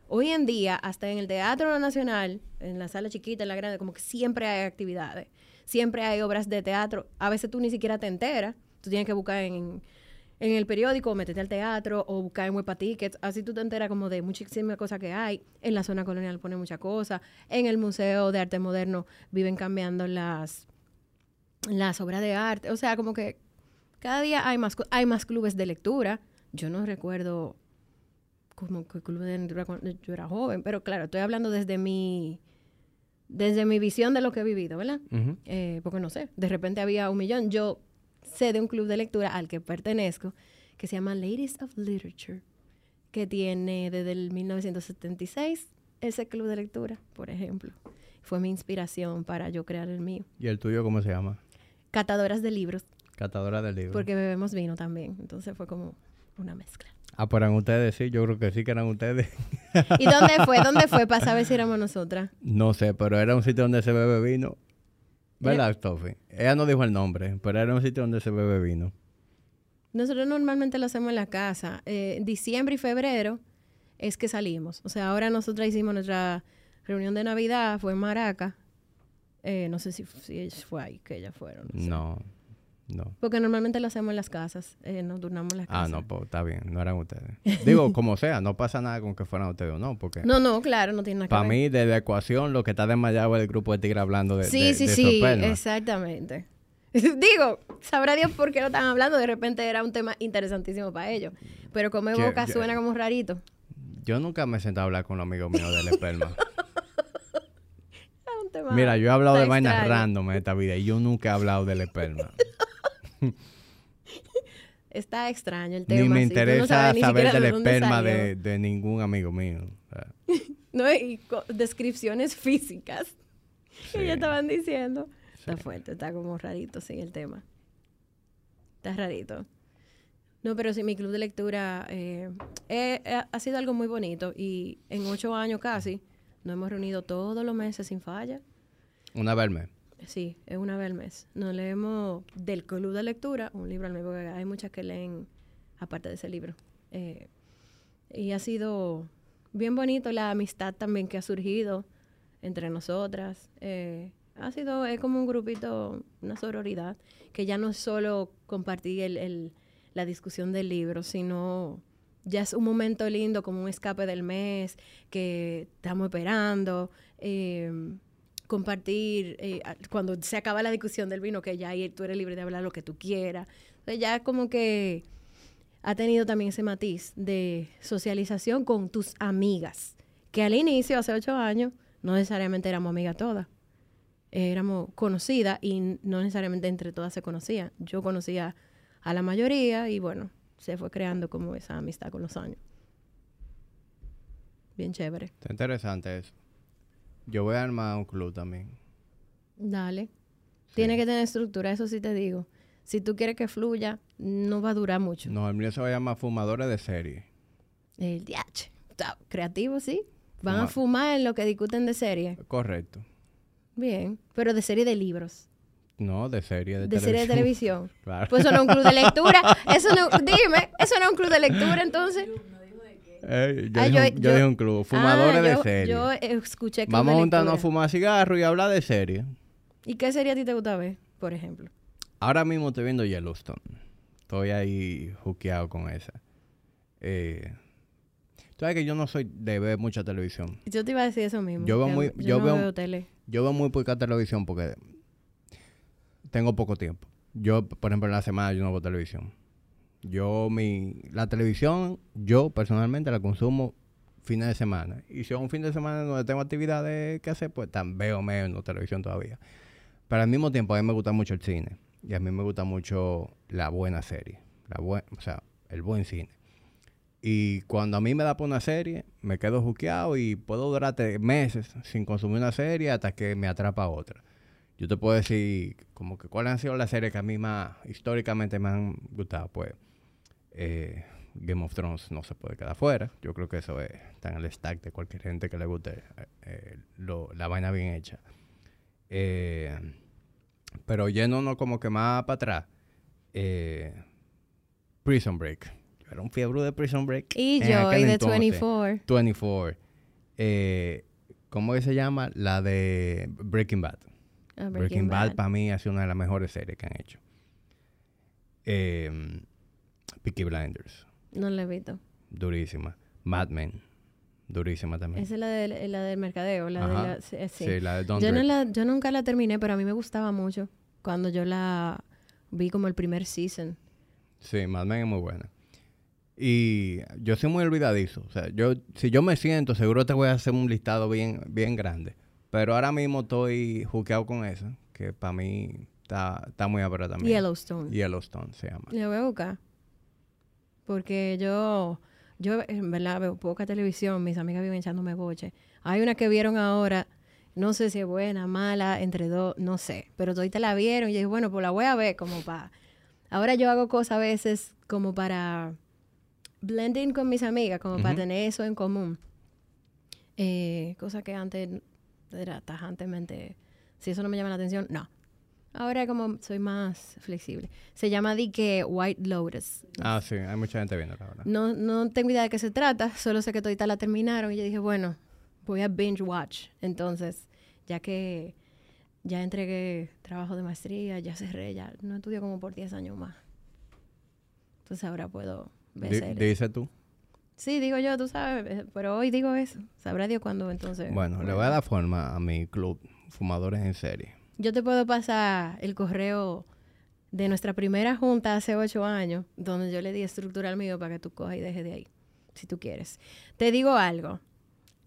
Speaker 2: Hoy en día, hasta en el Teatro Nacional, en la sala chiquita, en la grande, como que siempre hay actividades. Siempre hay obras de teatro. A veces tú ni siquiera te enteras. Tú tienes que buscar en, en el periódico, o meterte al teatro o buscar en Huepa Tickets. Así tú te enteras como de muchísimas cosas que hay. En la zona colonial ponen muchas cosas. En el Museo de Arte Moderno viven cambiando las, las obras de arte. O sea, como que cada día hay más, hay más clubes de lectura. Yo no recuerdo como que club de lectura cuando yo era joven, pero claro, estoy hablando desde mi desde mi visión de lo que he vivido, ¿verdad? Eh, porque no sé, de repente había un millón. Yo sé de un club de lectura al que pertenezco que se llama Ladies of Literature, que tiene desde el 1976 ese club de lectura, por ejemplo. Fue mi inspiración para yo crear el mío.
Speaker 1: ¿Y el tuyo cómo se llama?
Speaker 2: Catadoras de libros.
Speaker 1: Catadora del libro.
Speaker 2: Porque bebemos vino también. Entonces fue como una mezcla.
Speaker 1: Ah, pues eran ustedes, sí. Yo creo que sí que eran ustedes.
Speaker 2: ¿Y dónde fue? ¿Dónde fue para saber si éramos nosotras?
Speaker 1: no sé, pero era un sitio donde se bebe vino. ¿Verdad, Tofi? Ella no dijo el nombre, pero era un sitio donde se bebe vino.
Speaker 2: Nosotros normalmente lo hacemos en la casa. Eh, diciembre y febrero es que salimos. O sea, ahora nosotros hicimos nuestra reunión de Navidad, fue en Maraca. Eh, no sé si, si fue ahí que ellas fueron. no sé.
Speaker 1: No, no.
Speaker 2: Porque normalmente lo hacemos en las casas. Eh, nos turnamos las
Speaker 1: Ah,
Speaker 2: casas.
Speaker 1: no, pues está bien, no eran ustedes. Digo, como sea, no pasa nada con que fueran ustedes o no, porque
Speaker 2: No, no, claro, no tiene nada que
Speaker 1: para
Speaker 2: ver.
Speaker 1: mí, de la ecuación, lo que está desmayado es el grupo de tigre hablando de,
Speaker 2: Sí,
Speaker 1: de-
Speaker 2: sí,
Speaker 1: de
Speaker 2: sí, exactamente. Digo, sabrá Dios por qué lo están hablando. De repente era un tema interesantísimo para ellos. Pero como
Speaker 1: Yo-
Speaker 2: boca
Speaker 1: yo-
Speaker 2: suena como rarito.
Speaker 1: Yo nunca me he sentado a hablar con los amigos míos del esperma.
Speaker 2: Un
Speaker 1: Mira, yo he hablado de vainas random en esta vida y yo nunca he hablado del esperma.
Speaker 2: Está extraño el tema.
Speaker 1: Ni me
Speaker 2: sí, tú no
Speaker 1: interesa saber del
Speaker 2: de
Speaker 1: esperma de, de ningún amigo mío.
Speaker 2: No, y descripciones físicas que ellos estaban diciendo. Está fuerte, está como rarito, sí, el tema. Está rarito. No, pero sí, mi club de lectura eh, eh, eh, ha sido algo muy bonito y en ocho años casi nos hemos reunido todos los meses sin falla.
Speaker 1: Una vez al mes.
Speaker 2: Sí, es una vez al mes. Nos leemos del club de lectura, un libro al mes, porque hay muchas que leen aparte de ese libro. Eh, y ha sido bien bonito la amistad también que ha surgido entre nosotras. Eh, ha sido, es como un grupito, una sororidad, que ya no es solo compartir el, el- la discusión del libro, sino ya es un momento lindo, como un escape del mes, que estamos esperando. eh, compartir eh, cuando se acaba la discusión del vino, que ya tú eres libre de hablar lo que tú quieras. Entonces ya como que ha tenido también ese matiz de socialización con tus amigas, que al inicio, hace ocho años, no necesariamente éramos amigas todas. Éramos conocidas y no necesariamente entre todas se conocían. Yo conocía a la mayoría y bueno, se fue creando como esa amistad con los años. Bien chévere.
Speaker 1: Está interesante eso. Yo voy a armar un club también.
Speaker 2: Dale.
Speaker 1: Sí.
Speaker 2: Tiene que tener estructura, eso sí te digo. Si tú quieres que fluya, no va a durar mucho.
Speaker 1: No, el mío se va a llamar Fumadores de Serie.
Speaker 2: El DH. Creativo, sí. Van a
Speaker 1: Fuma-
Speaker 2: fumar en lo que discuten de serie.
Speaker 1: Correcto.
Speaker 2: Bien. Pero de serie de libros.
Speaker 1: No, de serie de,
Speaker 2: De, serie de televisión.
Speaker 1: Claro.
Speaker 2: Pues eso no es un club de lectura. Eso no, dime, eso no es un club de lectura entonces.
Speaker 1: Eh, yo,
Speaker 2: Ah,
Speaker 1: dije,
Speaker 2: yo-
Speaker 1: un, yo
Speaker 2: yo-
Speaker 1: dije un club. Fumadores
Speaker 2: Ah,
Speaker 1: de
Speaker 2: yo-
Speaker 1: serie.
Speaker 2: Yo escuché club
Speaker 1: Vamos
Speaker 2: de
Speaker 1: juntarnos a fumar cigarros y hablar de serie.
Speaker 2: ¿Y qué serie a ti te gusta ver, por ejemplo?
Speaker 1: Ahora mismo estoy viendo Yellowstone. Estoy ahí juqueado con esa. Eh, tú sabes que yo no soy de ver mucha televisión.
Speaker 2: Yo te iba a decir eso mismo.
Speaker 1: Yo veo muy-
Speaker 2: yo
Speaker 1: yo
Speaker 2: no
Speaker 1: veo-
Speaker 2: veo tele.
Speaker 1: Yo veo muy poca televisión porque tengo poco tiempo. Yo, por ejemplo, en la semana yo no veo televisión. Yo, mi, la televisión, yo personalmente la consumo fines de semana. Y si es un fin de semana donde tengo actividades que hacer, pues también veo menos televisión todavía. Pero al mismo tiempo, a mí me gusta mucho el cine. Y a mí me gusta mucho la buena serie. La buen, o sea, el buen cine. Y cuando a mí me da por una serie, me quedo juqueado y puedo durar meses sin consumir una serie hasta que me atrapa otra. Yo te puedo decir como que cuáles han sido las series que a mí más históricamente me han gustado. Pues eh, Game of Thrones no se puede quedar fuera. Yo creo que eso es, está en el stack de cualquier gente que le guste eh, eh, lo- la vaina bien hecha. Eh, pero yéndonos como que más para atrás. Prison Break. Yo era un fiebre de Prison Break.
Speaker 2: Y yo, y de
Speaker 1: entonces.
Speaker 2: 24.
Speaker 1: 24. Eh, ¿Cómo que se llama? La de Breaking Bad.
Speaker 2: Ah,
Speaker 1: Breaking, Bad, para mí ha sido una de las mejores series que han hecho. Eh, Peaky Blinders.
Speaker 2: No la he visto.
Speaker 1: Durísima. Mad Men. Durísima también.
Speaker 2: Esa es la, de, la del mercadeo, la de la... Sí. sí.
Speaker 1: La de Don
Speaker 2: Yo, no
Speaker 1: Draper.
Speaker 2: la, yo nunca la terminé, pero a mí me gustaba mucho cuando yo la vi como el primer season.
Speaker 1: Sí, Mad Men es muy buena. Y yo soy muy olvidadizo. O sea, yo, si yo me siento, seguro te voy a hacer un listado bien, bien grande. Pero ahora mismo estoy juqueado con eso, que para mí está, está muy abra también.
Speaker 2: Yellowstone.
Speaker 1: Yellowstone se llama.
Speaker 2: La voy a buscar. Porque yo, yo en verdad veo poca televisión, mis amigas viven echándome boche. Hay una que vieron ahora, no sé si es buena, mala, entre dos, no sé. Pero todavía la vieron y dije, bueno, pues la voy a ver como para Ahora yo hago cosas a veces como para blending con mis amigas, como para tener eso en común. Eh, cosa que antes era tajantemente, si eso no me llama la atención, no. Ahora como soy más flexible. Se llama di que White Lotus.
Speaker 1: Ah, sí, hay mucha gente viendo ahora.
Speaker 2: No, no tengo idea de qué se trata, solo sé que todita la terminaron y yo dije, bueno, voy a binge watch. Entonces, ya que ya entregué trabajo de maestría, ya cerré, ya no estudio como por 10 años más. Entonces ahora puedo ver
Speaker 1: dice tú.
Speaker 2: Sí, digo yo, tú sabes, eh, pero hoy digo eso. Sabrá Dios cuándo entonces.
Speaker 1: Bueno, le voy a dar forma a mi club Fumadores en Serie.
Speaker 2: Yo te puedo pasar el correo de nuestra primera junta hace ocho años, donde yo le di estructura al mío para que tú cojas y dejes de ahí, si tú quieres. Te digo algo.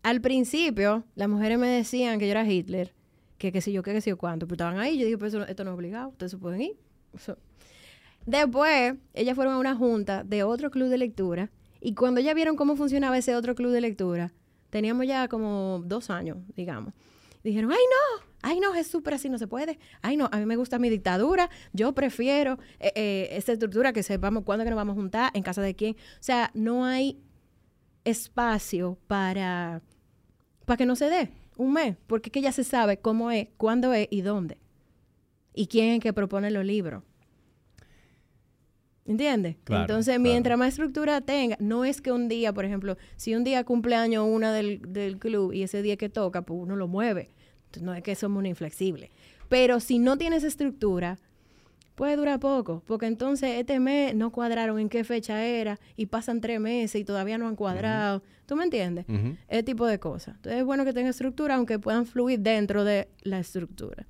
Speaker 2: Al principio, las mujeres me decían que yo era Hitler, que qué sé yo, qué qué sé yo cuánto, pero estaban ahí. Yo dije, pues esto no es obligado, ustedes se pueden ir. Después, ellas fueron a una junta de otro club de lectura, y cuando ya vieron cómo funcionaba ese otro club de lectura, teníamos ya como dos años, digamos. Dijeron, ay no, ay no, es súper así, no se puede. Ay no, a mí me gusta mi dictadura, yo prefiero eh, eh, esta estructura que sepamos cuándo que nos vamos a juntar, en casa de quién. O sea, no hay espacio para, para que no se dé un mes, porque es que ya se sabe cómo es, cuándo es y dónde. Y quién es el que propone los libros. ¿Entiendes?
Speaker 1: Claro,
Speaker 2: Entonces,
Speaker 1: claro.
Speaker 2: mientras más estructura tenga, no es que un día, por ejemplo, si un día cumpleaños una del, del club y ese día que toca, pues uno lo mueve. No es que somos un inflexible. Pero si no tienes estructura, puede durar poco, porque entonces este mes no cuadraron en qué fecha era y pasan tres meses y todavía no han cuadrado. ¿Tú me entiendes? Ese tipo de cosas. Entonces es bueno que tenga estructura, aunque puedan fluir dentro de la estructura.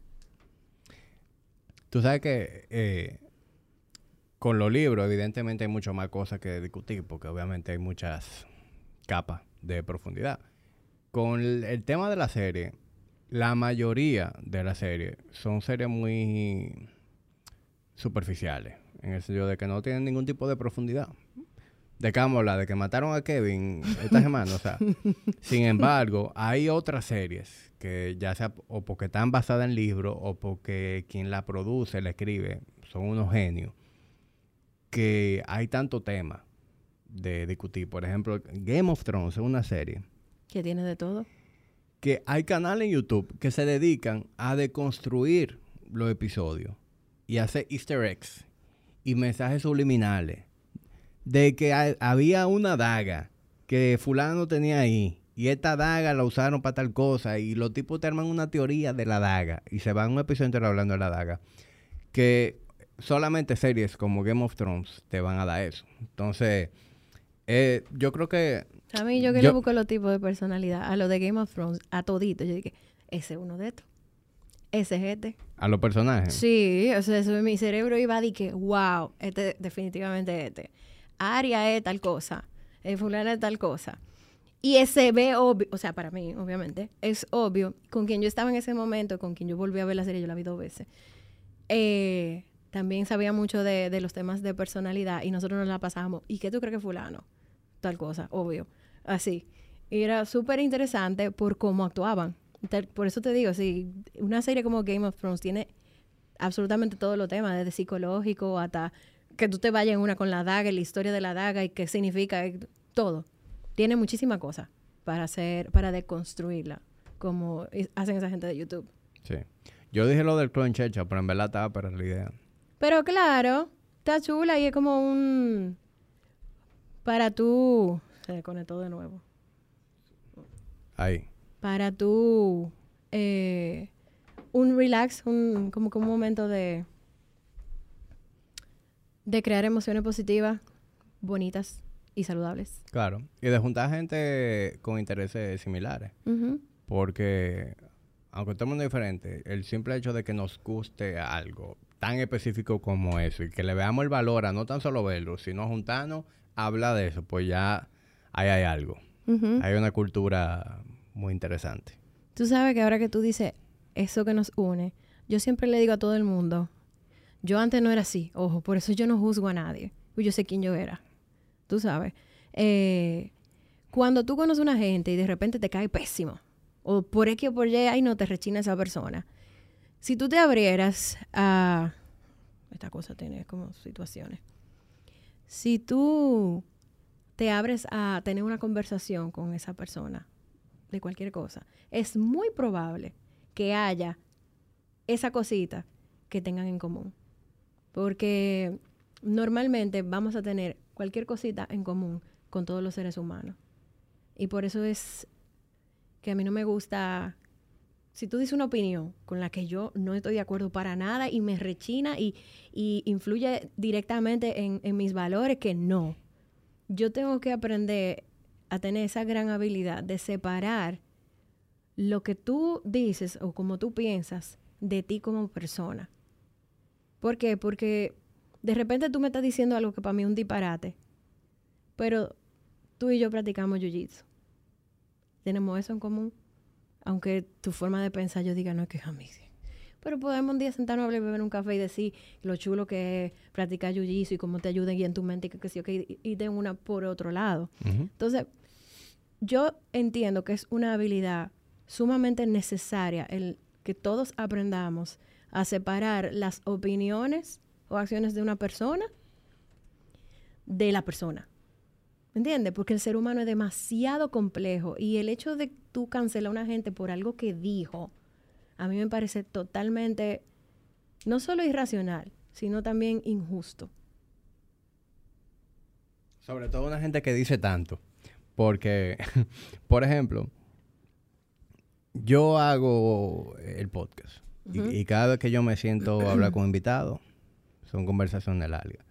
Speaker 1: Tú sabes que eh, con los libros, evidentemente, hay mucho más cosas que discutir, porque obviamente hay muchas capas de profundidad. Con el, el tema de la serie, la mayoría de la serie son series muy superficiales, en el sentido de que no tienen ningún tipo de profundidad. De qué vamos a hablar, de que mataron a Kevin esta semana, o sea. Sin embargo, hay otras series que ya sea o porque están basadas en libros o porque quien la produce, la escribe, son unos genios, que hay tanto tema de discutir. Por ejemplo, Game of Thrones es una serie
Speaker 2: Que tiene de todo.
Speaker 1: Que hay canales en YouTube que se dedican a deconstruir los episodios y hacer easter eggs y mensajes subliminales de que había una daga que fulano tenía ahí y esta daga la usaron para tal cosa y los tipos te arman una teoría de la daga y se van un episodio entero hablando de la daga que solamente series como Game of Thrones te van a dar eso. Entonces eh, yo creo que
Speaker 2: A mí yo que
Speaker 1: Yo-
Speaker 2: le busco los tipos de personalidad, a lo de Game of Thrones, a todito, yo dije, ese es uno de estos. Ese es este.
Speaker 1: a los personajes
Speaker 2: Sí, o sea, eso, mi cerebro iba a decir que, wow, este definitivamente este. Aria es tal cosa, eh, fulana es tal cosa. Y ese ve obvio, o sea, para mí, obviamente, es obvio, con quien yo estaba en ese momento, con quien yo volví a ver la serie, yo la vi dos veces, eh, también sabía mucho de, de los temas de personalidad y nosotros nos la pasábamos. ¿Y qué tú crees que fulano? Tal cosa, obvio. Así. Y era súper interesante por cómo actuaban. Por eso te digo, si una serie como Game of Thrones tiene absolutamente todos los temas, desde psicológico hasta que tú te vayas en una con la daga, y la historia de la daga y qué significa, eh, todo. Tiene muchísimas cosas para hacer, para deconstruirla, como hacen esa gente de YouTube.
Speaker 1: Sí. Yo dije lo del clon checha, pero en verdad estaba para la idea.
Speaker 2: Pero claro, está chula y es como un... Para tú... Se conectó de nuevo.
Speaker 1: Ahí.
Speaker 2: Para tú... eh, un relax, un, como que un momento de... De crear emociones positivas, bonitas y saludables.
Speaker 1: Claro. Y de juntar gente con intereses similares.
Speaker 2: Ujú.
Speaker 1: Porque, aunque todo el mundo es diferente, el simple hecho de que nos guste algo tan específico como eso y que le veamos el valor a no tan solo verlo, sino juntarnos, habla de eso, pues ya ahí hay algo. Hay una cultura muy interesante.
Speaker 2: Tú sabes que ahora que tú dices eso que nos une, yo siempre le digo a todo el mundo, yo antes no era así, ojo, por eso yo no juzgo a nadie, pues yo sé quién yo era. Tú sabes. Eh, cuando tú conoces a una gente y de repente te cae pésimo, o por X o por Y, ay no, te rechina esa persona. Si tú te abrieras a esta cosa tiene como situaciones. Si tú te abres a tener una conversación con esa persona de cualquier cosa, es muy probable que haya esa cosita que tengan en común. Porque normalmente vamos a tener cualquier cosita en común con todos los seres humanos. Y por eso es que a mí no me gusta, si tú dices una opinión con la que yo no estoy de acuerdo para nada y me rechina y, influye directamente en, en mis valores, que no. Yo tengo que aprender a tener esa gran habilidad de separar lo que tú dices o como tú piensas de ti como persona. ¿Por qué? Porque de repente tú me estás diciendo algo que para mí es un disparate, pero tú y yo practicamos jiu-jitsu. Tenemos eso en común. Aunque tu forma de pensar yo diga, no es que es. Pero podemos un día sentarnos a beber un café y decir lo chulo que es practicar jiu-jitsu y cómo te ayuda en tu mente y que, sí, okay, y de una por otro lado. Entonces, yo entiendo que es una habilidad sumamente necesaria el que todos aprendamos a separar las opiniones o acciones de una persona de la persona. ¿Me entiendes? Porque el ser humano es demasiado complejo y el hecho de tú cancelar a una gente por algo que dijo, a mí me parece totalmente, no solo irracional, sino también injusto.
Speaker 1: Sobre todo una gente que dice tanto. Porque, por ejemplo, yo hago el podcast y, cada vez que yo me siento a hablar con invitados, son conversaciones largas.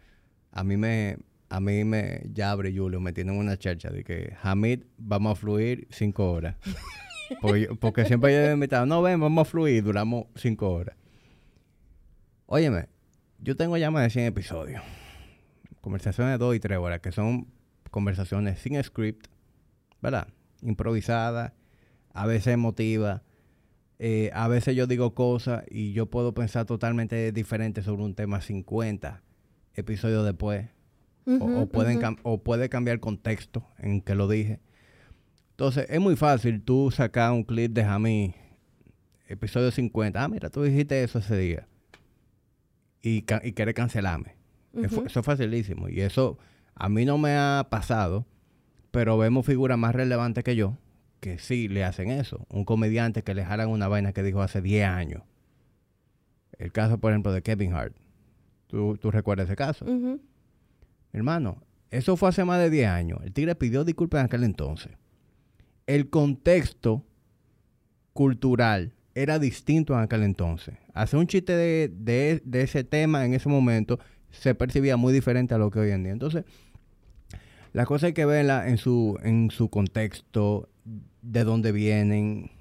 Speaker 1: A mí me, a mí me, ya abre Julio, me tienen una chercha de que Hamid, vamos a fluir cinco horas. porque, siempre yo he invitado, no ven, vamos a fluir, duramos cinco horas. Óyeme, yo tengo ya más de 100 episodios. Conversaciones de dos y tres horas, que son conversaciones sin script, ¿verdad? Improvisadas, a veces emotivas. Eh, a veces yo digo cosas y yo puedo pensar totalmente diferente sobre un tema 50 episodios después o, pueden o puede cambiar el contexto en que lo dije. Entonces, es muy fácil tú sacar un clip de Jamí, episodio 50. Ah, mira, tú dijiste eso ese día. Y, y querer cancelarme. eso, es facilísimo. Y eso a mí no me ha pasado, pero vemos figuras más relevantes que yo que sí le hacen eso. Un comediante que le jalan una vaina que dijo hace 10 años. El caso, por ejemplo, de Kevin Hart. ¿Tú, recuerdas ese caso? Hermano, eso fue hace más de 10 años. El tigre pidió disculpas en aquel entonces. El contexto cultural era distinto en aquel entonces. Hacer un chiste de, ese tema en ese momento se percibía muy diferente a lo que hoy en día. Entonces, la cosa hay que verla en su, en su contexto, de dónde vienen,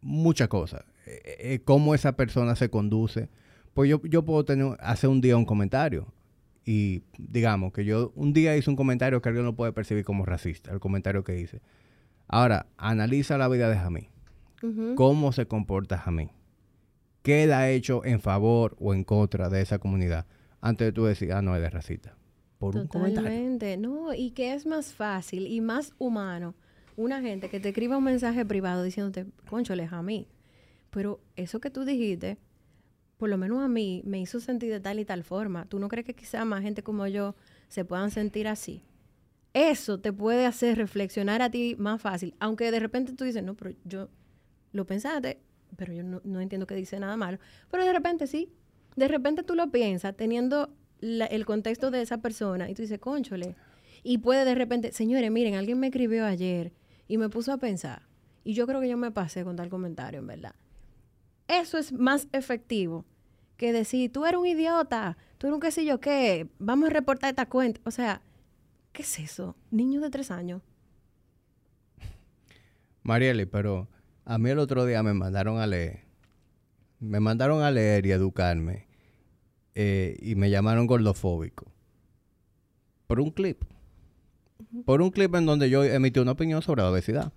Speaker 1: muchas cosas. Eh, eh, cómo esa persona se conduce. Pues yo, yo puedo tener, hacer un día un comentario y digamos que yo un día hice un comentario que alguien no puede percibir como racista, el comentario que hice. Ahora, analiza la vida de Jamí. ¿Cómo se comporta Jamí? ¿Qué él ha hecho en favor o en contra de esa comunidad? Antes de tú decir, ah, no, es de racista.
Speaker 2: Por un comentario. No, y que es más fácil y más humano una gente que te escriba un mensaje privado diciéndote, conchole, Jamí. Pero eso que tú dijiste por lo menos a mí, me hizo sentir de tal y tal forma. ¿Tú no crees que quizá más gente como yo se puedan sentir así? Eso te puede hacer reflexionar a ti más fácil, aunque de repente tú dices, no, pero yo lo pensaste, pero yo no, entiendo que dice nada malo. Pero de repente sí, de repente tú lo piensas teniendo el contexto de esa persona y tú dices, conchole. Y puede de repente, señores, miren, alguien me escribió ayer y me puso a pensar. Y yo creo que yo me pasé con tal comentario, en verdad. Eso es más efectivo que decir, tú eres un idiota, tú eres un qué sé yo qué, vamos a reportar esta cuenta. O sea, ¿qué es eso? Niño de tres años.
Speaker 1: Marieli, pero a mí el otro día me mandaron a leer. Me mandaron a leer y educarme. Eh, y me llamaron gordofóbico. Por un clip. Por un clip en donde yo emití una opinión sobre la obesidad.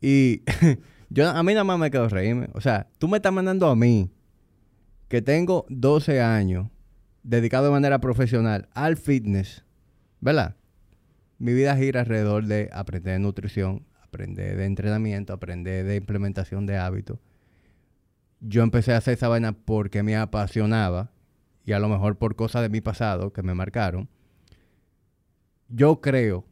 Speaker 1: Y Yo, a mí nada más me quedo reírme. O sea, tú me estás mandando a mí, que tengo 12 años, dedicado de manera profesional al fitness, ¿verdad? Mi vida gira alrededor de aprender de nutrición, aprender de entrenamiento, aprender de implementación de hábitos. yo empecé a hacer esa vaina porque me apasionaba y a lo mejor por cosas de mi pasado que me marcaron. Yo creo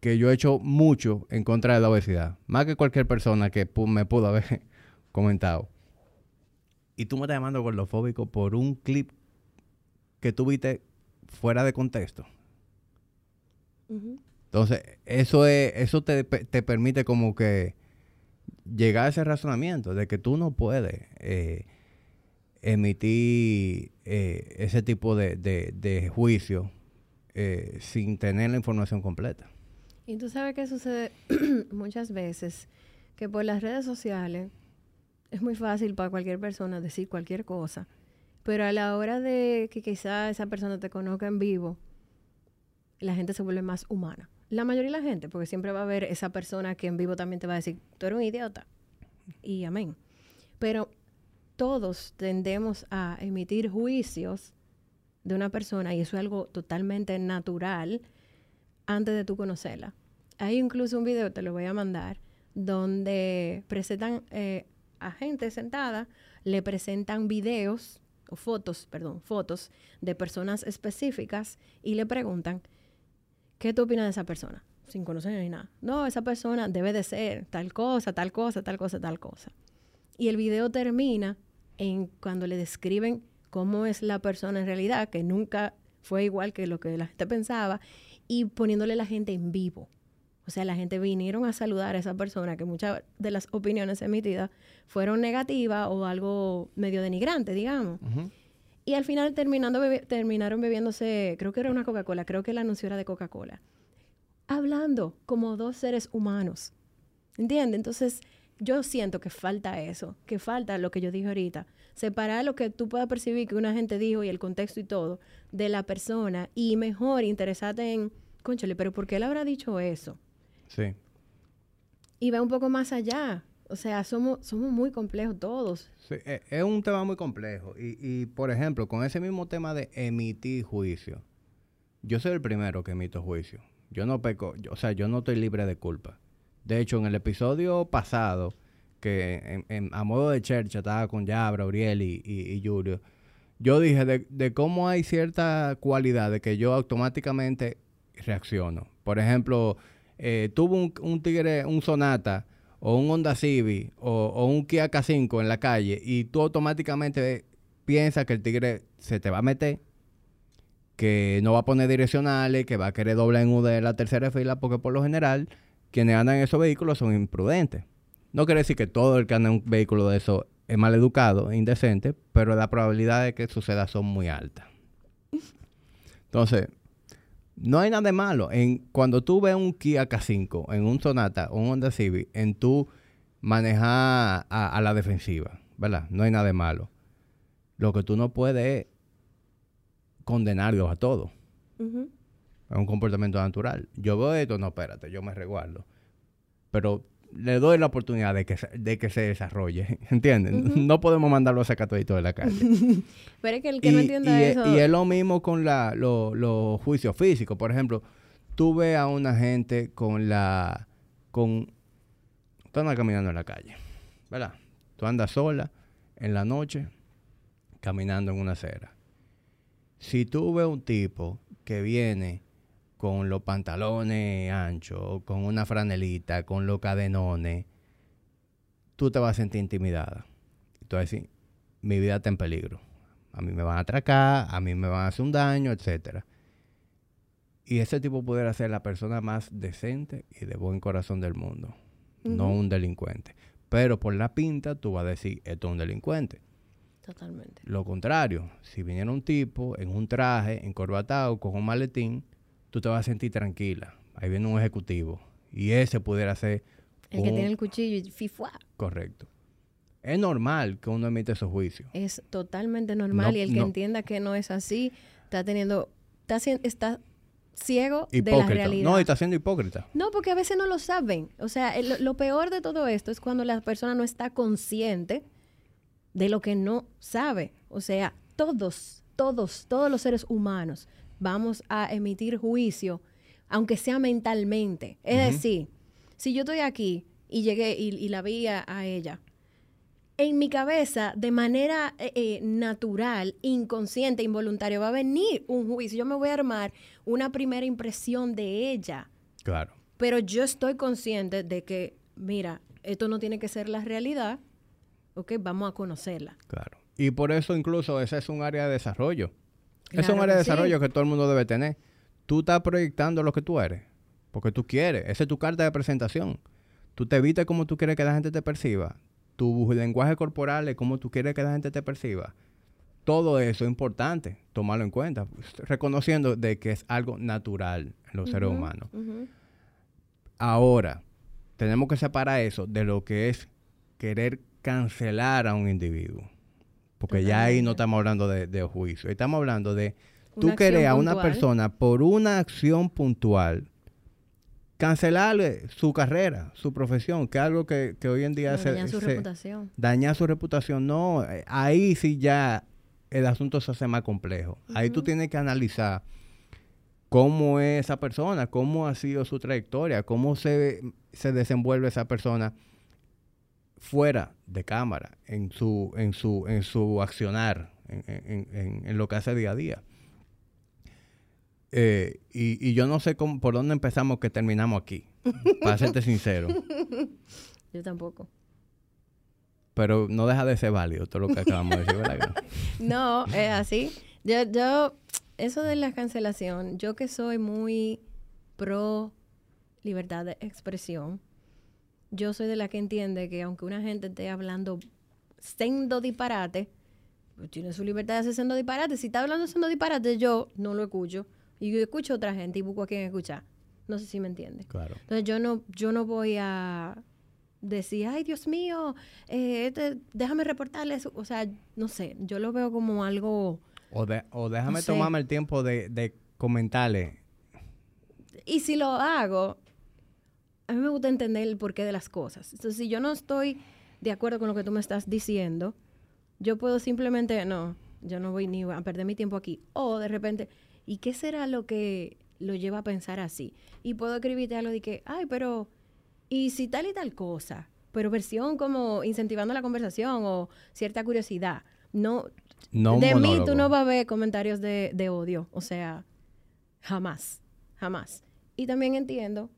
Speaker 1: que yo he hecho mucho en contra de la obesidad, más que cualquier persona que me pudo haber comentado. Y tú me estás llamando gordofóbico por un clip que tuviste fuera de contexto. Entonces, eso es, eso te, te, permite como que llegar a ese razonamiento de que tú no puedes eh, emitir eh, ese tipo de, de, juicio eh, sin tener la información completa.
Speaker 2: Y tú sabes que sucede muchas veces que por las redes sociales es muy fácil para cualquier persona decir cualquier cosa, pero a la hora de que quizá esa persona te conozca en vivo, la gente se vuelve más humana. La mayoría de la gente, porque siempre va a haber esa persona que en vivo también te va a decir, tú eres un idiota. Y amén. Pero todos tendemos a emitir juicios de una persona y eso es algo totalmente natural antes de tú conocerla. Hay incluso un video, te lo voy a mandar, donde presentan eh, a gente sentada, le presentan videos o fotos, perdón, fotos de personas específicas y le preguntan, ¿qué tú opinas de esa persona? Sin conocer ni nada. No, esa persona debe de ser tal cosa, tal cosa, tal cosa, tal cosa. Y el video termina en cuando le describen cómo es la persona en realidad, que nunca fue igual que lo que la gente pensaba, y poniéndole la gente en vivo. O sea, la gente vinieron a saludar a esa persona que muchas de las opiniones emitidas fueron negativas o algo medio denigrante, digamos. Y al final terminando terminaron bebiéndose, creo que era una Coca-Cola, creo que la anuncio era de Coca-Cola. Hablando como dos seres humanos. ¿Entiendes? Entonces, yo siento que falta eso, que falta lo que yo dije ahorita. Separar lo que tú puedas percibir que una gente dijo y el contexto y todo de la persona y mejor interesarte en, conchale, pero ¿por qué él habrá dicho eso?
Speaker 1: Sí.
Speaker 2: Y va un poco más allá. O sea, somos, somos muy complejos todos.
Speaker 1: Sí, e, es un tema muy complejo. Y, y, por ejemplo, con ese mismo tema de emitir juicio, yo soy el primero que emito juicio. Yo no peco, o sea, yo no estoy libre de culpa. De hecho, en el episodio pasado, que a modo de chercha estaba con Yabra, Auriel y, y, Julio, yo dije de, de, cómo hay cierta cualidad de que yo automáticamente reacciono. Por ejemplo, eh, tuvo un, Tigre, un Sonata o un Honda Civic o, un Kia K5 en la calle y tú automáticamente piensas que el Tigre se te va a meter, que no va a poner direccionales, que va a querer doblar en U de la tercera fila, porque por lo general quienes andan en esos vehículos son imprudentes. No quiere decir que todo el que anda en un vehículo de eso es mal educado, indecente, pero la probabilidad de que suceda son muy altas. Entonces, no hay nada de malo en cuando tú ves un Kia K5, en un Sonata o un Honda Civic, en tu manejar a, la defensiva, ¿verdad? No hay nada de malo. Lo que tú no puedes es condenarlos a todos. Es un comportamiento natural. Yo veo esto, no, espérate, yo me resguardo. Pero le doy la oportunidad de que, de que se desarrolle, ¿entienden? No podemos mandarlo a sacar todo de la calle.
Speaker 2: Pero es que el que no entienda eso...
Speaker 1: Y es lo mismo con los juicios físicos. Por ejemplo, tú ves a una gente con la... con... Tú andas caminando en la calle, ¿verdad? Tú andas sola en la noche caminando en una acera. Si tú ves un tipo que viene con los pantalones anchos, con una franelita, con los cadenones, tú te vas a sentir intimidada. Tú vas a decir, mi vida está en peligro. A mí me van a atracar, a mí me van a hacer un daño, etc. Y ese tipo pudiera ser la persona más decente y de buen corazón del mundo, no un delincuente. Pero por la pinta tú vas a decir, esto es un delincuente.
Speaker 2: Totalmente.
Speaker 1: Lo contrario, si viniera un tipo en un traje, encorbatado, con un maletín, tú te vas a sentir tranquila. Ahí viene un ejecutivo. Y ese pudiera ser...
Speaker 2: El que tiene el cuchillo y fifua.
Speaker 1: Correcto. Es normal que uno emite esos juicios.
Speaker 2: Es totalmente normal. y el que entienda que no es así, está teniendo... Está, está ciego de la realidad.
Speaker 1: No, está siendo hipócrita.
Speaker 2: No, porque a veces no lo saben. O sea, lo peor de todo esto es cuando la persona no está consciente de lo que no sabe. O sea, todos, todos, todos los seres humanos vamos a emitir juicio, aunque sea mentalmente. Es decir, si yo estoy aquí y llegué y, la vi a, ella en mi cabeza, de manera eh, eh, natural, inconsciente, involuntaria, va a venir un juicio. Yo me voy a armar una primera impresión de ella.
Speaker 1: Claro.
Speaker 2: Pero yo estoy consciente de que, mira, esto no tiene que ser la realidad. Ok, vamos a conocerla.
Speaker 1: Claro. Y por eso incluso ese es un área de desarrollo. Es
Speaker 2: Claro
Speaker 1: un área de
Speaker 2: sí.
Speaker 1: desarrollo que todo el mundo debe tener. Tú estás proyectando lo que tú eres. Porque tú quieres. Esa es tu carta de presentación. Tú te vistes como tú quieres que la gente te perciba. Tu lenguaje corporal es como tú quieres que la gente te perciba. Todo eso es importante tomarlo en cuenta. Reconociendo de que es algo natural en los seres humanos. Ahora, tenemos que separar eso de lo que es querer cancelar a un individuo. Porque ya ahí no estamos hablando de, de juicio. Estamos hablando de tú querer a una
Speaker 2: puntual.
Speaker 1: persona por una acción puntual cancelarle su carrera, su profesión, que es algo que, que hoy en día se,
Speaker 2: dañan su
Speaker 1: se-
Speaker 2: reputación.
Speaker 1: daña su reputación. No, eh, ahí sí ya el asunto se hace más complejo. Ahí tú tienes que analizar cómo es esa persona, cómo ha sido su trayectoria, cómo se, se desenvuelve esa persona fuera de cámara, en su, en su, en su accionar, en, en- en- en lo que hace día a día. Eh, y, y yo no sé cómo, por dónde empezamos que terminamos aquí, para serte sincero.
Speaker 2: Yo tampoco.
Speaker 1: Pero no deja de ser válido todo lo que acabamos de decir, ¿verdad?
Speaker 2: No, es así. Yo, yo, eso de la cancelación, yo que soy muy pro libertad de expresión, yo soy de la que entiende que aunque una gente esté hablando sendo disparate, pues tiene su libertad de hacer sendo disparate. Si está hablando sendo disparate, yo no lo escucho. Y yo escucho a otra gente y busco a quien escuchar. No sé si me entiende.
Speaker 1: Claro.
Speaker 2: Entonces yo no, yo no voy a decir, ay Dios mío, eh, este, déjame reportarle eso. O sea, no sé, yo lo veo como algo...
Speaker 1: O, de- o déjame
Speaker 2: No sé.
Speaker 1: tomarme el tiempo de, de comentarle.
Speaker 2: Y si lo hago, a mí me gusta entender el porqué de las cosas. Entonces, si yo no estoy de acuerdo con lo que tú me estás diciendo, yo puedo simplemente, no, yo no voy ni a perder mi tiempo aquí. O de repente, ¿y qué será lo que lo lleva a pensar así? Y puedo escribirte algo de que, ay, pero, ¿y si tal y tal cosa? Pero versión como incentivando la conversación o cierta curiosidad. No, de mí tú no vas a ver comentarios de, de odio. O sea, jamás, jamás. Y también entiendo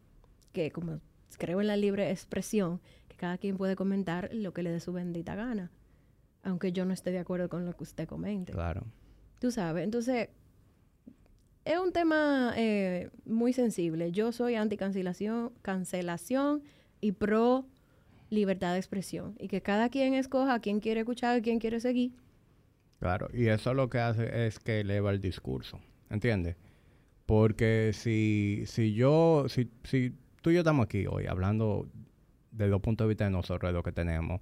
Speaker 2: que como creo en la libre expresión, que cada quien puede comentar lo que le dé su bendita gana. Aunque yo no esté de acuerdo con lo que usted comente.
Speaker 1: Claro.
Speaker 2: Tú sabes, entonces es un tema eh, muy sensible. Yo soy anti-cancelación cancelación y pro libertad de expresión. Y que cada quien escoja a quién quiere escuchar, a quién quiere seguir.
Speaker 1: Claro. Y eso lo que hace es que eleva el discurso. ¿Entiendes? Porque si, si yo, si, si tú y yo estamos aquí hoy hablando de los puntos de vista de nosotros, de lo que tenemos,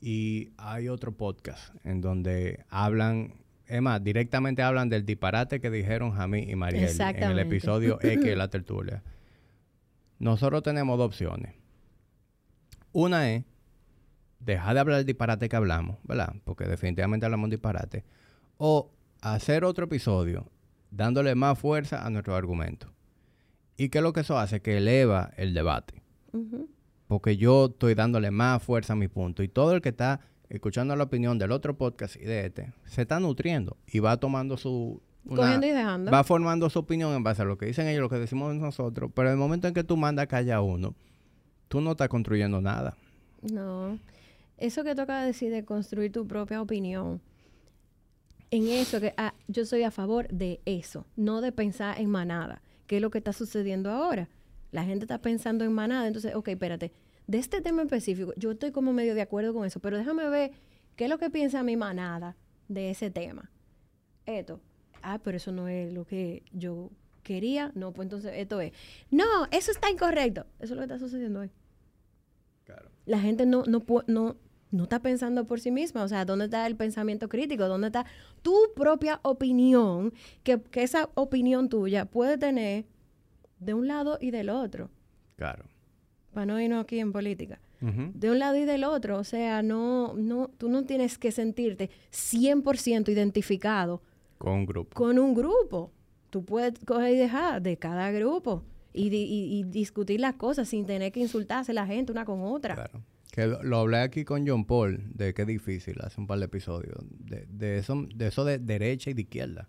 Speaker 1: y hay otro podcast en donde hablan, es más, directamente hablan del disparate que dijeron Jamí y Mariel en el episodio X de la tertulia. Nosotros tenemos dos opciones. Una es dejar de hablar del disparate que hablamos, ¿verdad? Porque definitivamente hablamos disparate. O hacer otro episodio dándole más fuerza a nuestro argumento. ¿Y qué es lo que eso hace? Que eleva el debate. Porque yo estoy dándole más fuerza a mi punto. Y todo el que está escuchando la opinión del otro podcast y de este, se está nutriendo y va tomando su... una-
Speaker 2: Cogiendo y dejando.
Speaker 1: va formando su opinión en base a lo que dicen ellos, lo que decimos nosotros. Pero en el momento en que tú mandas callar a uno, tú no estás construyendo nada.
Speaker 2: No. Eso que toca decir de construir tu propia opinión. En eso que ah, yo soy a favor de eso, no de pensar en manada, que es lo que está sucediendo ahora. La gente está pensando en manada, entonces, ok, espérate, de este tema específico, yo estoy como medio de acuerdo con eso, pero déjame ver qué es lo que piensa mi manada de ese tema. Esto. Ah, pero eso no es lo que yo quería. No, pues entonces esto es. No, eso está incorrecto. Eso es lo que está sucediendo hoy la gente no, no, no, no está pensando por sí misma. O sea, ¿dónde está el pensamiento crítico? ¿Dónde está tu propia opinión? Que, que esa opinión tuya puede tener de un lado y del otro.
Speaker 1: Claro.
Speaker 2: Para no irnos aquí en política. De un lado y del otro. O sea, no, no, tú no tienes que sentirte 100% identificado
Speaker 1: Con un grupo.
Speaker 2: con un grupo. Tú puedes coger y dejar de cada grupo y, y- y discutir las cosas sin tener que insultarse la gente una con otra.
Speaker 1: Claro. Que lo, lo hablé aquí con John Paul, de que es difícil, hace un par de episodios, de, de eso, de eso de derecha y de izquierda.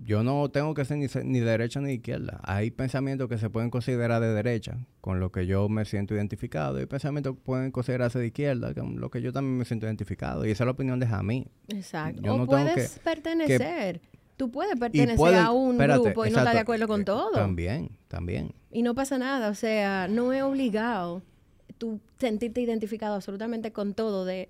Speaker 1: Yo no tengo que ser ni, ni derecha ni izquierda. Hay pensamientos que se pueden considerar de derecha, con lo que yo me siento identificado, y pensamientos que pueden considerarse de izquierda, con lo que yo también me siento identificado. Y esa es la opinión de Jamí.
Speaker 2: Exacto.
Speaker 1: Yo
Speaker 2: o
Speaker 1: no
Speaker 2: puedes
Speaker 1: que-
Speaker 2: pertenecer. Tú puedes pertenecer a un
Speaker 1: espérate,
Speaker 2: grupo y no estar de acuerdo con
Speaker 1: eh,
Speaker 2: todo.
Speaker 1: También, también.
Speaker 2: Y no pasa nada, o sea, no es obligado tú sentirte identificado absolutamente con todo de,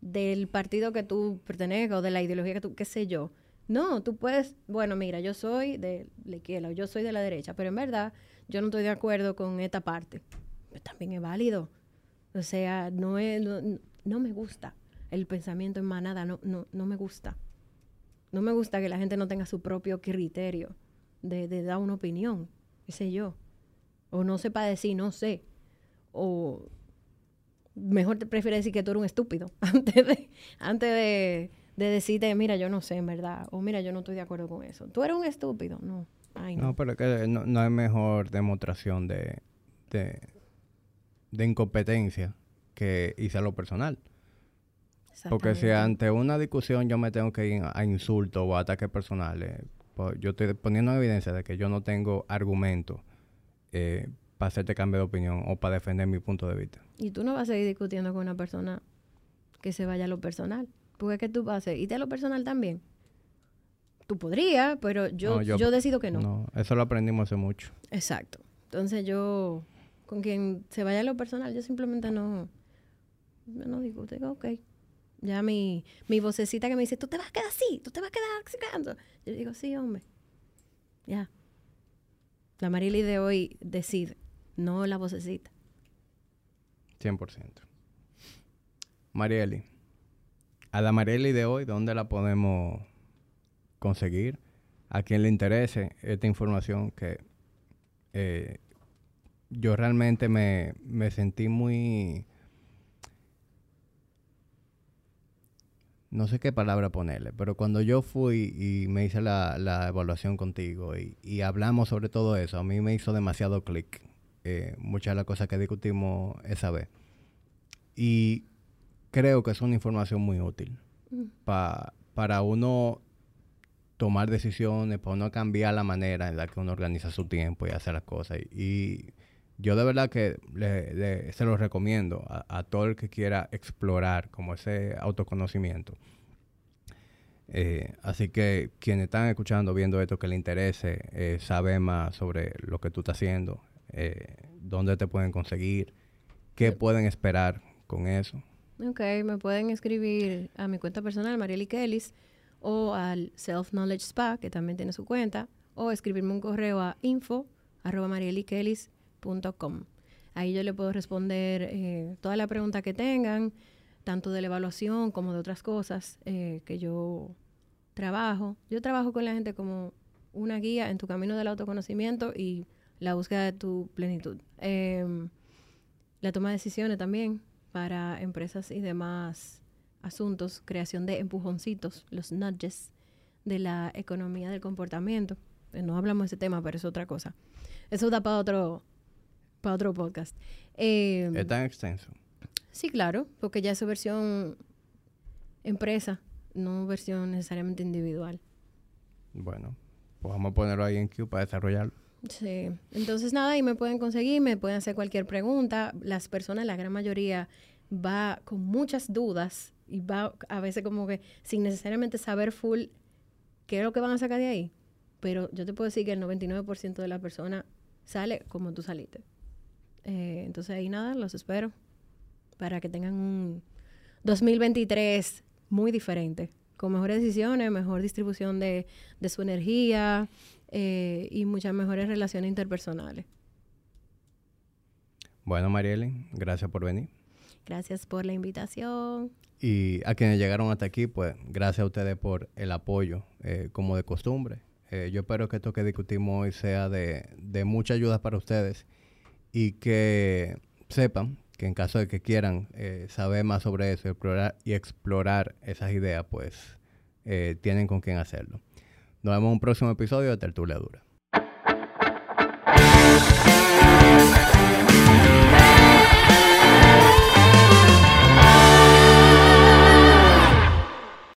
Speaker 2: del partido que tú pertenezcas o de la ideología que tú, qué sé yo. No, tú puedes, bueno, mira, yo soy de la izquierda o yo soy de la derecha, pero en verdad yo no estoy de acuerdo con esta parte. Pues también es válido. O sea, no, es, no, no me gusta el pensamiento en manada, no, no, no me gusta. No me gusta que la gente no tenga su propio criterio de, de dar una opinión, qué sé yo. O no sepa decir, no sé. O mejor te prefiere decir que tú eres un estúpido antes de, antes de, de decirte, mira, yo no sé, en verdad. O mira, yo no estoy de acuerdo con eso. Tú eres un estúpido. No. Ay, no.
Speaker 1: No, pero es que no, no hay mejor demostración de, de, de incompetencia que a lo personal. Porque si ante una discusión yo me tengo que ir a insultos o a ataques personales, pues yo estoy poniendo en evidencia de que yo no tengo argumento eh, para hacerte cambio de opinión o para defender mi punto de vista.
Speaker 2: Y tú no vas a seguir discutiendo con una persona que se vaya a lo personal. Porque es que tú vas a irte a lo personal también. Tú podrías, pero yo,
Speaker 1: No,
Speaker 2: yo,
Speaker 1: yo-
Speaker 2: decido que no.
Speaker 1: No, eso lo aprendimos hace mucho.
Speaker 2: Exacto. Entonces yo, con quien se vaya a lo personal, yo simplemente no, yo no discuto. Digo, ok. Ya mi, mi vocecita que me dice, tú te vas a quedar así, tú te vas a quedar acicando. Yo digo, sí, hombre. Ya. La Marily de hoy decide, no la vocecita.
Speaker 1: 100%. Marieli, a la Marieli de hoy, ¿dónde la podemos conseguir? A quien le interese esta información que eh, yo realmente me, me sentí muy... No sé qué palabra ponerle, pero cuando yo fui y me hice la, la evaluación contigo y, y hablamos sobre todo eso, a mí me hizo demasiado clic eh, muchas de las cosas que discutimos esa vez. Y creo que es una información muy útil pa- para uno tomar decisiones, para uno cambiar la manera en la que uno organiza su tiempo y hace las cosas. Y, y yo de verdad que le- le- se lo recomiendo a, a todo el que quiera explorar como ese autoconocimiento. Eh, así que quienes están escuchando, viendo esto, que le interese eh, saber más sobre lo que tú estás haciendo, eh, dónde te pueden conseguir, qué pueden esperar con eso.
Speaker 2: Ok, me pueden escribir a mi cuenta personal, Marieli Kellis, o al Self Knowledge Spa, que también tiene su cuenta, o escribirme un correo a info arroba marielikellis.com. Ahí yo le puedo responder eh, toda la pregunta que tengan, tanto de la evaluación como de otras cosas eh, que yo trabajo. Yo trabajo con la gente como una guía en tu camino del autoconocimiento y la búsqueda de tu plenitud. Em, la toma de decisiones también para empresas y demás asuntos, creación de empujoncitos, los nudges de la economía del comportamiento. Eh, No hablamos de ese tema, pero es otra cosa. Eso da para otro, para otro podcast. Eh,
Speaker 1: Es tan extenso.
Speaker 2: sí, claro, porque ya es su versión empresa, no versión necesariamente individual.
Speaker 1: Bueno, pues vamos a ponerlo ahí en Q para desarrollarlo.
Speaker 2: Sí, entonces nada, y me pueden conseguir, me pueden hacer cualquier pregunta. Las personas, la gran mayoría, va con muchas dudas y va a veces como que sin necesariamente saber full qué es lo que van a sacar de ahí. Pero yo te puedo decir que el 99% de la persona sale como tú saliste. Eh, entonces ahí nada, los espero para que tengan un 2023 muy diferente, con mejores decisiones, mejor distribución de su energía eh, y muchas mejores relaciones interpersonales.
Speaker 1: Bueno, Marieli, gracias por venir.
Speaker 2: Gracias por la invitación.
Speaker 1: Y a quienes llegaron hasta aquí, pues gracias a ustedes por el apoyo, eh, como de costumbre. Eh, yo espero que esto que discutimos hoy sea de, de mucha ayuda para ustedes y que sepan que en caso de que quieran eh, saber más sobre eso y explorar, y explorar esas ideas, pues tienen con quién hacerlo. Nos vemos en un próximo episodio de Tertulia Dura.